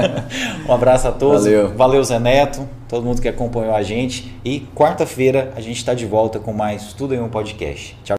um abraço a todos. Valeu. Valeu, Zé Neto, todo mundo que acompanhou a gente. E quarta-feira a gente está de volta com mais Tudo em um Podcast. Tchau.